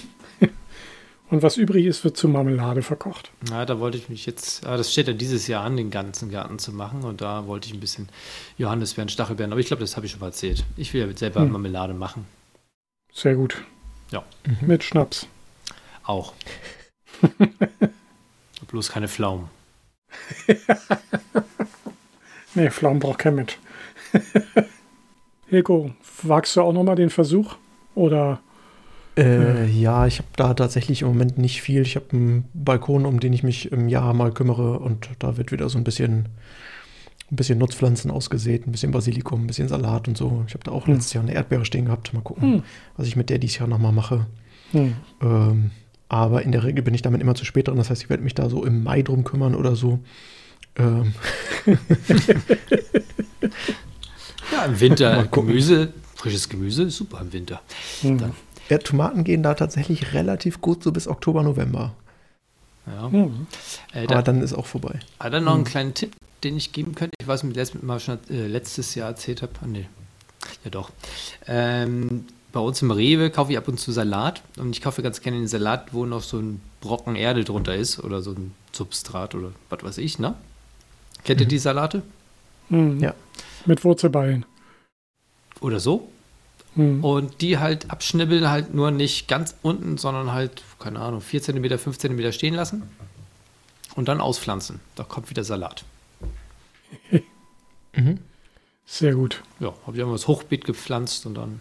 Und was übrig ist, wird zu Marmelade verkocht. Ja, da wollte ich mich jetzt, ah, das steht ja dieses Jahr an, den ganzen Garten zu machen. Und da wollte ich ein bisschen Johannisbeeren, Stachelbeeren. Aber ich glaube, das habe ich schon mal erzählt. Ich will ja selber hm. Marmelade machen. Sehr gut. Ja. Mhm. Mit Schnaps. Auch. [laughs] Bloß keine Pflaumen. [laughs] nee, Pflaumen braucht kein mit. [laughs] Hilko, wagst du auch nochmal den Versuch? Oder äh, ja, ich habe da tatsächlich im Moment nicht viel. Ich habe einen Balkon, um den ich mich im Jahr mal kümmere und da wird wieder so ein bisschen, ein bisschen Nutzpflanzen ausgesät, ein bisschen Basilikum, ein bisschen Salat und so. Ich habe da auch hm. letztes Jahr eine Erdbeere stehen gehabt. Mal gucken, hm. was ich mit der dieses Jahr nochmal mache. Hm. Ähm, aber in der Regel bin ich damit immer zu spät dran. Das heißt, ich werde mich da so im Mai drum kümmern oder so. Ähm, [laughs] Ja, im Winter Gemüse, frisches Gemüse ist super im Winter. Hm. Dann, ja, Tomaten gehen da tatsächlich relativ gut so bis Oktober, November. ja. Hm. Äh, Aber da, dann ist auch vorbei. hat er noch einen kleinen Tipp, den ich geben könnte? Ich weiß ob ich letztes Mal schon äh, letztes Jahr erzählt habe. Ah, nee. Ja, doch. Ähm, bei uns im Rewe kaufe ich ab und zu Salat und ich kaufe ganz gerne den Salat, wo noch so ein Brocken Erde drunter ist oder so ein Substrat oder was weiß ich, ne? Kennt ihr die Salate? Hm. Ja. Mit Wurzelballen. Oder so? Hm. Und die halt abschnibbeln, halt nur nicht ganz unten, sondern halt, keine Ahnung, 4 cm, 5 cm stehen lassen und dann auspflanzen. Da kommt wieder Salat. [laughs] Mhm. Sehr gut. Ja, habe ich das Hochbeet gepflanzt und dann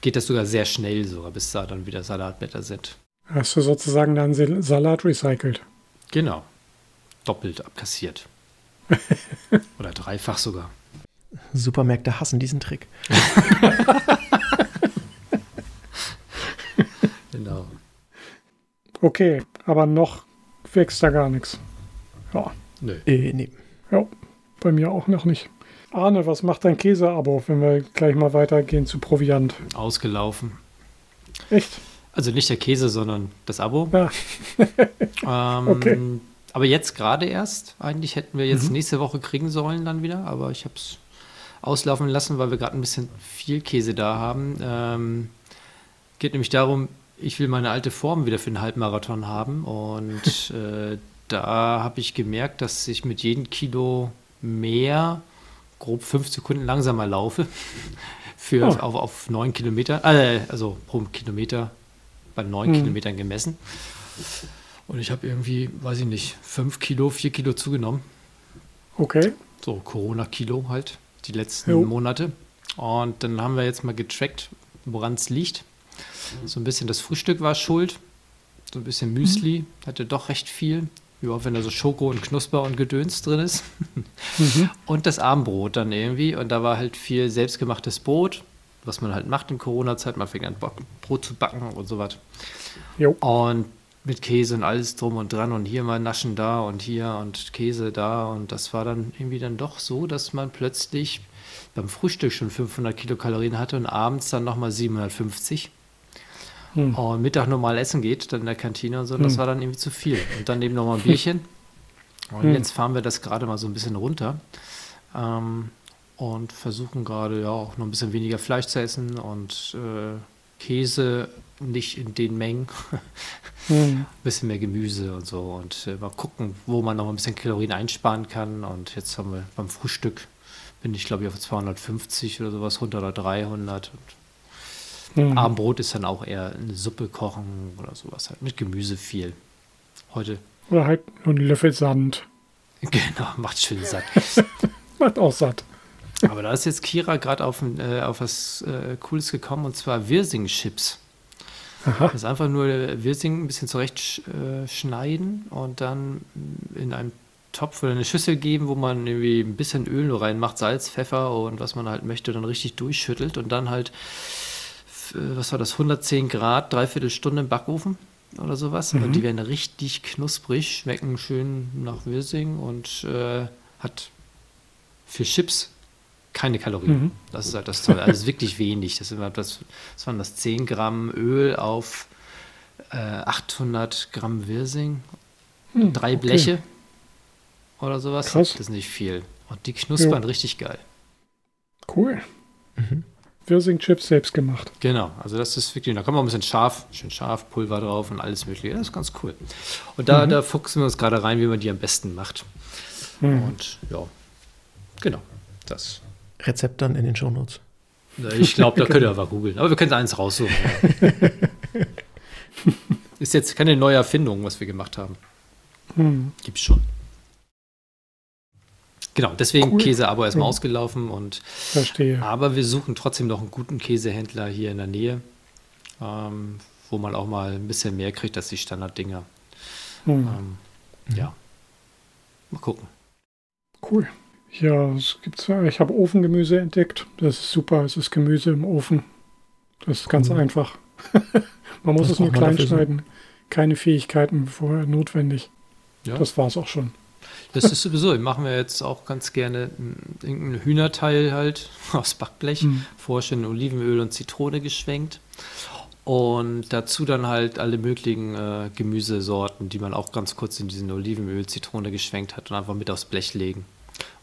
geht das sogar sehr schnell sogar, bis da dann wieder Salatblätter sind. Hast du sozusagen deinen Sal- Salat recycelt? Genau. Doppelt abkassiert. [laughs] Oder dreifach sogar. Supermärkte hassen diesen Trick. [laughs] Genau. Okay, aber noch wächst da gar nichts. Ja, Nö. Äh, nee. ja, bei mir auch noch nicht. Arne, was macht dein Käseabo, wenn wir gleich mal weitergehen zu Proviant? Ausgelaufen. Echt? Also nicht der Käse, sondern das Abo. Ja. [laughs] Ähm, Okay. Aber jetzt gerade erst. Eigentlich hätten wir jetzt nächste Woche kriegen sollen dann wieder, aber ich habe es auslaufen lassen, weil wir gerade ein bisschen viel Käse da haben. Ähm, geht nämlich darum, ich will meine alte Form wieder für den Halbmarathon haben und [laughs] äh, da habe ich gemerkt, dass ich mit jedem Kilo mehr grob fünf Sekunden langsamer laufe [laughs] für Oh. auf, auf neun Kilometer, äh, also pro Kilometer bei neun Hm. Kilometern gemessen. Und ich habe irgendwie, weiß ich nicht, fünf Kilo, vier Kilo zugenommen. Okay. So Corona-Kilo halt, die letzten Jo. Monate. Und dann haben wir jetzt mal getrackt, woran es liegt. So ein bisschen das Frühstück war schuld. So ein bisschen Müsli, hatte doch recht viel. Ja, wenn da so Schoko und Knusper und Gedöns drin ist. [laughs] Mhm. Und das Abendbrot dann irgendwie. Und da war halt viel selbstgemachtes Brot, was man halt macht in Corona-Zeit. Man fängt an, Brot zu backen und so was. Und mit Käse und alles drum und dran und hier mal Naschen da und hier und Käse da. Und das war dann irgendwie dann doch so, dass man plötzlich beim Frühstück schon 500 Kilokalorien hatte und abends dann nochmal 750 Hm. und Mittag normal essen geht, dann in der Kantine und so. Das Hm. war dann irgendwie zu viel. Und dann eben nochmal ein Bierchen. [laughs] Und Hm. jetzt fahren wir das gerade mal so ein bisschen runter. Ähm, und versuchen gerade ja auch noch ein bisschen weniger Fleisch zu essen und äh, Käse nicht in den Mengen. [laughs] Hm. Ein bisschen mehr Gemüse und so und äh, mal gucken, wo man noch ein bisschen Kalorien einsparen kann. Und jetzt haben wir beim Frühstück, bin ich glaube ich auf 250 oder sowas runter oder 300. Und Hm. Abendbrot ist dann auch eher eine Suppe kochen oder sowas halt, mit Gemüse viel. Heute, Oder halt nur einen Löffel Sand. [laughs] genau, macht schön satt. [laughs] Macht auch satt. Aber da ist jetzt Kira gerade auf, äh, auf was äh, Cooles gekommen und zwar Wirsing-Chips. Das ist einfach nur Wirsing ein bisschen zurecht sch- äh, schneiden und dann in einem Topf oder eine Schüssel geben, wo man irgendwie ein bisschen Öl nur reinmacht, Salz, Pfeffer und was man halt möchte, dann richtig durchschüttelt und dann halt, äh, was war das, 110 Grad, dreiviertel Stunde im Backofen oder sowas. Mhm. Und die werden richtig knusprig, schmecken schön nach Wirsing und äh, hat für Chips keine Kalorien. Mhm. Das ist halt das Tolle. Also wirklich wenig. Das, sind das, das waren das 10 Gramm Öl auf äh, 800 Gramm Wirsing, Hm, drei okay. Bleche oder sowas. Krass. Das ist nicht viel. Und die knuspern richtig geil. Cool. Mhm. Wirsing-Chips selbst gemacht. Genau, also das ist wirklich, da kommt auch ein bisschen scharf, schön scharf, Pulver drauf und alles mögliche. Das ist ganz cool. Und da, Mhm. da fuchsen wir uns gerade rein, wie man die am besten macht. Hm. Und ja, genau, das. Rezept dann in den Shownotes. Ich glaube, da [laughs] könnt ihr aber googeln. Aber wir können eins raussuchen. [laughs] Ist jetzt keine neue Erfindung, was wir gemacht haben. Hm. Gibt's schon. Genau, deswegen Cool. Käse-Abo erstmal Ja. ausgelaufen und Verstehe. aber wir suchen trotzdem noch einen guten Käsehändler hier in der Nähe, ähm, wo man auch mal ein bisschen mehr kriegt als die Standarddinger. Hm. Ähm, Ja. Mal gucken. Cool. Ja, es gibt, ich habe Ofengemüse entdeckt. Das ist super. Es ist Gemüse im Ofen. Das ist ganz Cool. einfach. [laughs] Man muss Was es nur man klein schneiden. Keine Fähigkeiten vorher notwendig. Ja. Das war es auch schon. Das ist sowieso, machen wir jetzt auch ganz gerne irgendein Hühnerteil halt [laughs] aus Backblech, mhm. vorher schon Olivenöl und Zitrone geschwenkt. Und dazu dann halt alle möglichen äh, Gemüsesorten, die man auch ganz kurz in diesen Olivenöl, Zitrone geschwenkt hat und einfach mit aufs Blech legen.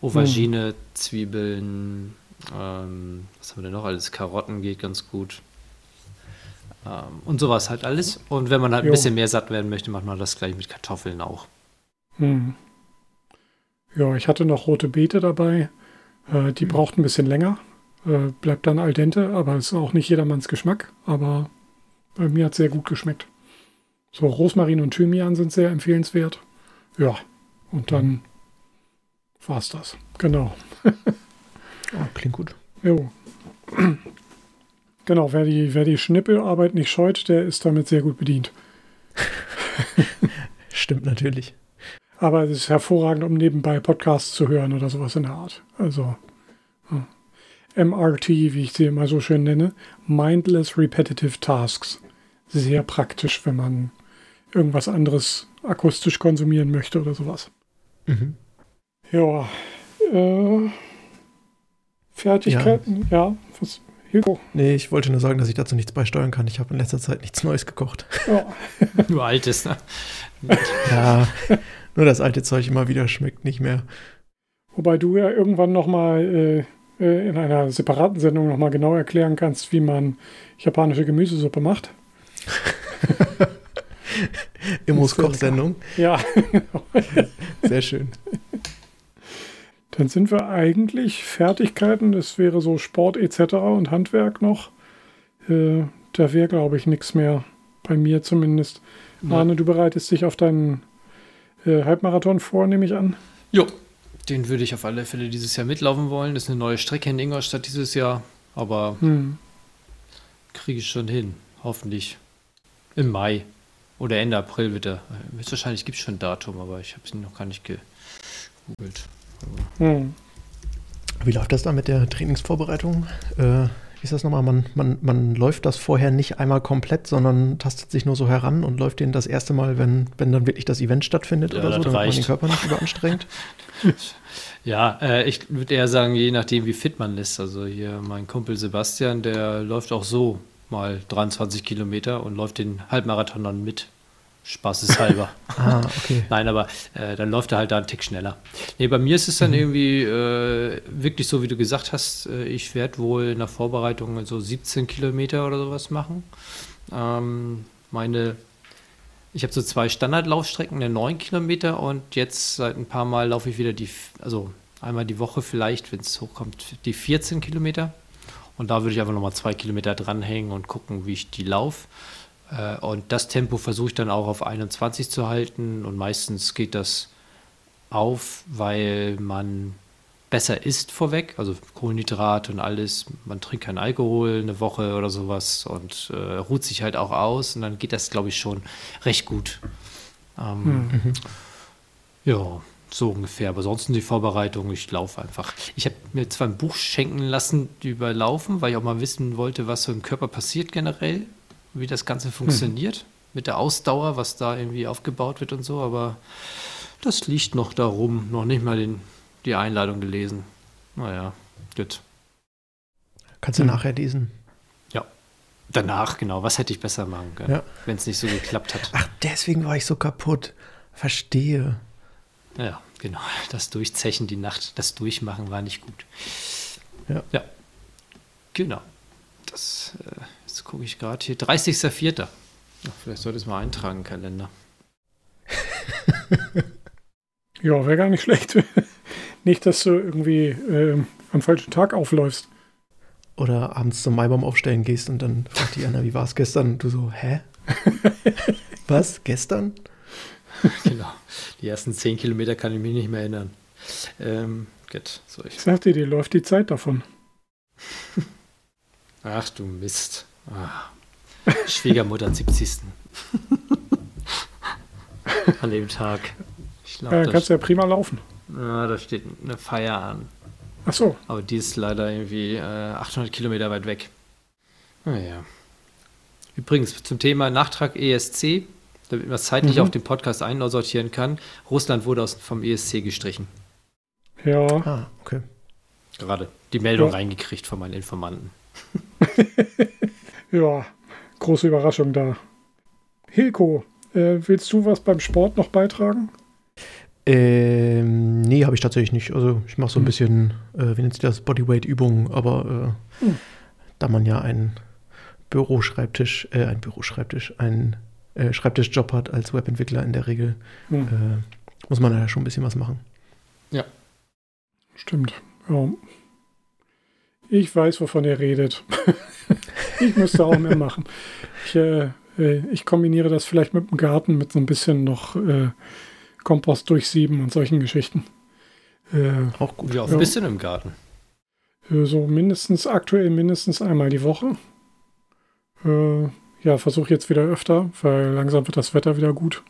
Aubergine, mhm. Zwiebeln, ähm, was haben wir denn noch alles? Karotten geht ganz gut. Ähm, und sowas halt alles. Und wenn man halt jo. ein bisschen mehr satt werden möchte, macht man das gleich mit Kartoffeln auch. Hm. Ja, ich hatte noch rote Beete dabei. Äh, die hm. braucht ein bisschen länger. Äh, bleibt dann al dente, aber ist auch nicht jedermanns Geschmack. Aber bei mir hat es sehr gut geschmeckt. So, Rosmarin und Thymian sind sehr empfehlenswert. Ja, und dann war es das. Genau. oh, [laughs] klingt gut. Jo. Genau, wer die, wer die Schnippelarbeit nicht scheut, der ist damit sehr gut bedient. [laughs] Stimmt natürlich. Aber es ist hervorragend, um nebenbei Podcasts zu hören oder sowas in der Art. Also ja. MRT, wie ich sie immer so schön nenne, Mindless Repetitive Tasks. Sehr praktisch, wenn man irgendwas anderes akustisch konsumieren möchte oder sowas. Mhm. Ja. Äh, Fertigkeiten, ja. ja was, Hugo? Nee, ich wollte nur sagen, dass ich dazu nichts beisteuern kann. Ich habe in letzter Zeit nichts Neues gekocht. Ja. [laughs] nur altes, ne? ja, [laughs] nur das alte Zeug immer wieder schmeckt nicht mehr. Wobei du ja irgendwann nochmal äh, äh, in einer separaten Sendung nochmal genau erklären kannst, wie man japanische Gemüsesuppe macht. [laughs] Immos Kochsendung. Ja. [laughs] Sehr schön. [laughs] Dann sind wir eigentlich Fertigkeiten. Das wäre so Sport etc. und Handwerk noch. Äh, da wäre, glaube ich, nichts mehr. Bei mir zumindest. Ja. Arne, du bereitest dich auf deinen äh, Halbmarathon vor, nehme ich an. Jo, den würde ich auf alle Fälle dieses Jahr mitlaufen wollen. Das ist eine neue Strecke in Ingolstadt dieses Jahr. Aber hm. kriege ich schon hin. Hoffentlich. Im Mai. Oder Ende April wird er. Wahrscheinlich gibt es schon ein Datum, aber ich habe es noch gar nicht gegoogelt. Hm. Wie läuft das da mit der Trainingsvorbereitung? Äh, wie ist das nochmal? Man, man, man läuft das vorher nicht einmal komplett, sondern tastet sich nur so heran und läuft den das erste Mal, wenn, wenn dann wirklich das Event stattfindet ja, oder so, damit reicht. man den Körper nicht überanstrengt. [laughs] ja, äh, ich würde eher sagen, je nachdem, wie fit man ist. Also hier mein Kumpel Sebastian, der läuft auch so mal 23 Kilometer und läuft den Halbmarathon dann mit. Spaßeshalber. [laughs] ah, okay. Nein, aber äh, dann läuft er halt da einen Tick schneller. Nee, bei mir ist es dann mhm. irgendwie äh, wirklich so, wie du gesagt hast, äh, ich werde wohl in der Vorbereitung so 17 Kilometer oder sowas machen. Ähm, meine, ich habe so zwei Standardlaufstrecken, eine 9 Kilometer und jetzt seit ein paar Mal laufe ich wieder die, also einmal die Woche vielleicht, wenn es hochkommt, die 14 Kilometer. Und da würde ich einfach nochmal zwei Kilometer dranhängen und gucken, wie ich die laufe. Äh, und das Tempo versuche ich dann auch auf 21 zu halten und meistens geht das auf, weil man besser isst vorweg, also Kohlenhydrate und alles. Man trinkt keinen Alkohol eine Woche oder sowas und äh, ruht sich halt auch aus und dann geht das, glaube ich, schon recht gut. Ähm, mhm. Ja, so ungefähr. Aber sonst die Vorbereitung, ich laufe einfach. Ich habe mir zwar ein Buch schenken lassen über Laufen, weil ich auch mal wissen wollte, was so im Körper passiert generell wie das Ganze funktioniert, hm. mit der Ausdauer, was da irgendwie aufgebaut wird und so, aber das liegt noch darum, noch nicht mal den, die Einladung gelesen. Naja, gut. Kannst du hm. nachher lesen? Ja. Danach, genau. Was hätte ich besser machen können, ja. wenn es nicht so geklappt hat? Ach, deswegen war ich so kaputt. Verstehe. Ja, genau. Das Durchzechen die Nacht, das Durchmachen war nicht gut. Ja. Ja. Genau. Das äh, Jetzt gucke ich gerade hier. 30.04. Vielleicht sollte ich es mal eintragen, im Kalender. [laughs] ja, wäre gar nicht schlecht. [laughs] nicht, dass du irgendwie äh, am falschen Tag aufläufst. Oder abends zum Maibaum aufstellen gehst und dann fragt die Anna, wie war es gestern? Und du so, hä? [laughs] Was? Gestern? genau. Die ersten 10 Kilometer kann ich mich nicht mehr erinnern. Ähm, gut, so ich. Sagt dir, dir läuft die Zeit davon. Ach du Mist. Ah. Schwiegermutter 70. [laughs] An dem Tag. Ich glaub, ja, kannst du ja prima laufen. Ja, da steht eine Feier an. Ach so. Aber die ist leider irgendwie äh, 800 Kilometer weit weg. Naja. Übrigens, zum Thema Nachtrag ESC. damit man es zeitlich mhm. auf den Podcast einsortieren kann. Russland wurde aus, vom ESC gestrichen. Ja. Ah, okay. Gerade die Meldung ja. reingekriegt von meinen Informanten. [laughs] ja, große Überraschung da. Hilko, äh, willst du was beim Sport noch beitragen? Ähm, nee, habe ich tatsächlich nicht. Also ich mache so ein hm. bisschen, äh, wie nennt sich das, Bodyweight-Übungen, aber äh, hm. da man ja einen Büroschreibtisch, äh, ein Büroschreibtisch, einen äh, Schreibtischjob hat als Webentwickler in der Regel, hm. äh, muss man da schon ein bisschen was machen. Ja. Stimmt. Ja. Ich weiß, wovon ihr redet. [laughs] ich müsste auch mehr machen. Ich, äh, äh, ich, kombiniere das vielleicht mit dem Garten, mit so ein bisschen noch äh, Kompost durchsieben und solchen Geschichten. Äh, auch gut. Ja, ein bisschen im Garten. Äh, so mindestens, aktuell mindestens einmal die Woche. Äh, ja, versuche jetzt wieder öfter, weil langsam wird das Wetter wieder gut.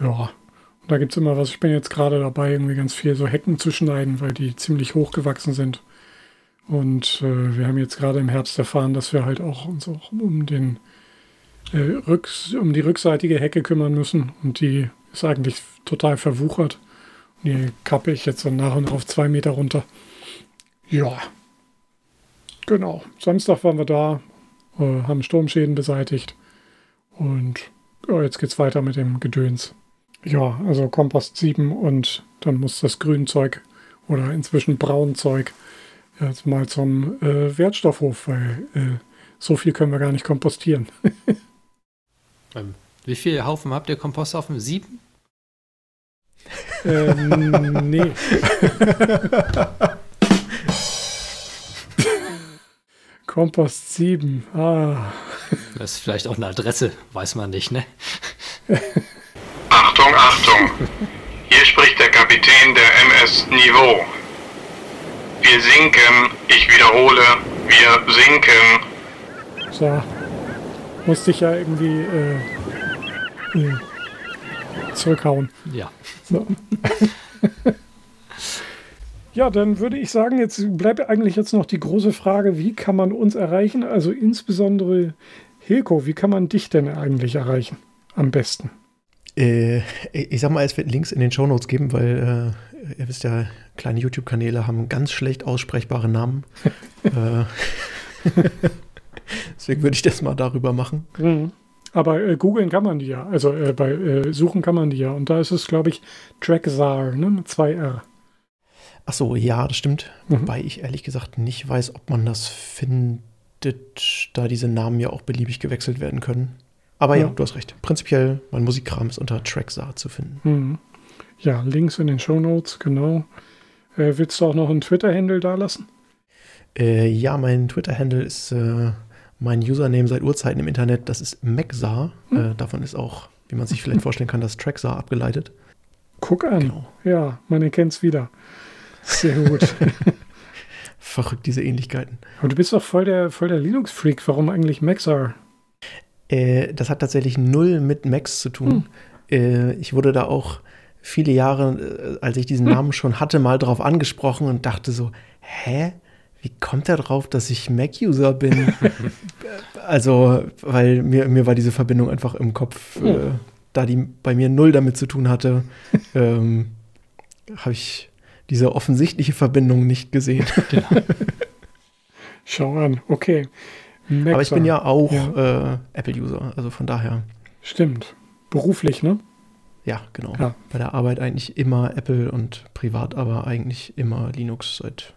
Ja, und da gibt es immer was. Ich bin jetzt gerade dabei, irgendwie ganz viel so Hecken zu schneiden, weil die ziemlich hoch gewachsen sind. Und äh, wir haben jetzt gerade im Herbst erfahren, dass wir halt auch uns auch um den äh, Rücks, um die rückseitige Hecke kümmern müssen. Und die ist eigentlich total verwuchert. Und die kappe ich jetzt so nach und auf zwei Meter runter. Ja. Genau. Samstag waren wir da, äh, haben Sturmschäden beseitigt. Und ja, jetzt geht's weiter mit dem Gedöns. Ja, also Kompost 7 und dann muss das Grünzeug oder inzwischen Braunzeug jetzt mal zum äh, Wertstoffhof, weil äh, so viel können wir gar nicht kompostieren. [laughs] ähm, wie viele Haufen habt ihr Komposthaufen? Sieben? Ähm, nee. [laughs] Kompost 7. Ah. Das ist vielleicht auch eine Adresse, weiß man nicht, ne? Achtung, Achtung! Hier spricht der Kapitän der MS Niveau. Wir sinken, ich wiederhole, wir sinken. So. Musste ich ja irgendwie äh, äh, zurückhauen. Ja. So. [laughs] ja, dann würde ich sagen, jetzt bleibt eigentlich jetzt noch die große Frage, wie kann man uns erreichen? Also insbesondere Hilko, wie kann man dich denn eigentlich erreichen? Am besten. Äh, ich sag mal, es wird Links in den Shownotes geben, weil äh, ihr wisst ja, kleine YouTube-Kanäle haben ganz schlecht aussprechbare Namen. [laughs] äh, [laughs] deswegen würde ich das mal darüber machen. Mhm. Aber äh, googeln kann man die ja. Also äh, bei äh, Suchen kann man die ja. Und da ist es, glaube ich, Trackzar, ne? Mit zwei R. Ach so, ja, das stimmt. Mhm. Wobei ich ehrlich gesagt nicht weiß, ob man das findet, da diese Namen ja auch beliebig gewechselt werden können. Aber ja, ja du hast recht. Prinzipiell, mein Musikkram ist unter Trackzar zu finden. Mhm. Ja, Links in den Show Notes, genau. Äh, willst du auch noch einen Twitter-Handle da lassen? Äh, ja, mein Twitter-Handle ist äh, mein Username seit Urzeiten im Internet. Das ist Maxar. Hm. Äh, davon ist auch, wie man sich vielleicht vorstellen kann, das Tracksar abgeleitet. Guck an. Genau. Ja, man erkennt es wieder. Sehr gut. [laughs] Verrückt, diese Ähnlichkeiten. Aber du bist doch voll der, voll der Linux-Freak. Warum eigentlich Maxar? Äh, das hat tatsächlich null mit Max zu tun. Hm. Äh, ich wurde da auch viele Jahre, äh, als ich diesen hm. Namen schon hatte, mal drauf angesprochen und dachte so, hä? Wie kommt er drauf, dass ich Mac-User bin? [laughs] also, weil mir, mir war diese Verbindung einfach im Kopf, hm. äh, da die bei mir null damit zu tun hatte, [laughs] ähm, habe ich diese offensichtliche Verbindung nicht gesehen. Genau. Schau an, okay. Mac Aber ich bin ja auch ja. Äh, Apple-User, also von daher. Stimmt. Beruflich, ne? Ja, genau. Ja. Bei der Arbeit eigentlich immer Apple und privat aber eigentlich immer Linux seit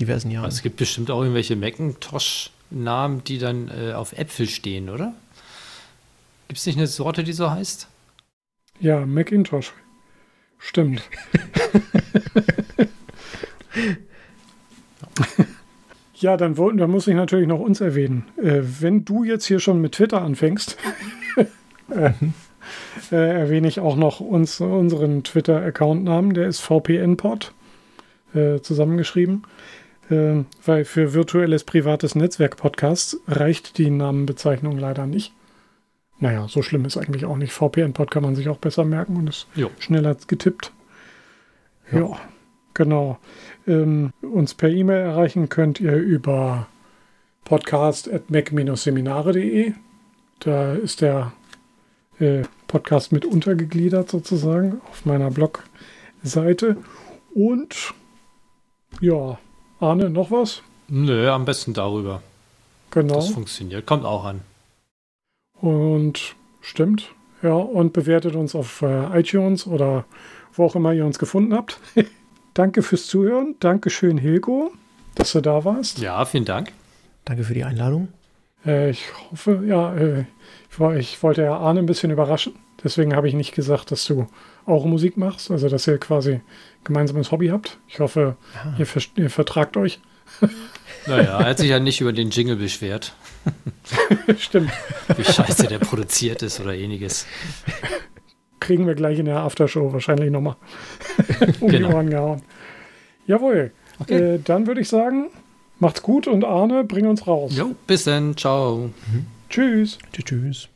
diversen Jahren. Also es gibt bestimmt auch irgendwelche Macintosh-Namen, die dann äh, auf Äpfel stehen, oder? Gibt es nicht eine Sorte, die so heißt? Ja, Macintosh. Stimmt. [laughs] [laughs] ja, dann, dann muss ich natürlich noch uns erwähnen. Äh, wenn du jetzt hier schon mit Twitter anfängst, [laughs] äh, äh, erwähne ich auch noch uns, unseren Twitter-Account-Namen. Der ist VPNpod äh, zusammengeschrieben. Äh, weil für virtuelles privates Netzwerk-Podcasts reicht die Namenbezeichnung leider nicht. Naja, so schlimm ist eigentlich auch nicht. VPN-Pod kann man sich auch besser merken und ist jo. schneller getippt. Ja, ja genau. Ähm, uns per E-Mail erreichen könnt ihr über podcast.mac-seminare.de. Da ist der äh, Podcast mit untergegliedert sozusagen auf meiner Blogseite. Und ja, Arne, noch was? Nö, am besten darüber. Genau. Das funktioniert. Kommt auch an. Und stimmt. Ja, und bewertet uns auf äh, iTunes oder wo auch immer ihr uns gefunden habt. [laughs] Danke fürs Zuhören. Dankeschön, Hilko, dass du da warst. Ja, vielen Dank. Danke für die Einladung. Äh, ich hoffe, ja, äh, ich, ich, wollte ja Arne ein bisschen überraschen. Deswegen habe ich nicht gesagt, dass du auch Musik machst, also dass ihr quasi gemeinsames Hobby habt. Ich hoffe, ja. ihr, ver ihr vertragt euch. [laughs] Naja, er hat sich ja nicht über den Jingle beschwert. [laughs] Stimmt. Wie scheiße der produziert ist oder ähnliches. Kriegen wir gleich in der Aftershow wahrscheinlich nochmal [laughs] um genau. die Ohren gehauen. Jawohl. Okay. Äh, dann würde ich sagen, macht's gut und Arne, bring uns raus. Jo, bis dann. Ciao. Mhm. Tschüss. Tschüss.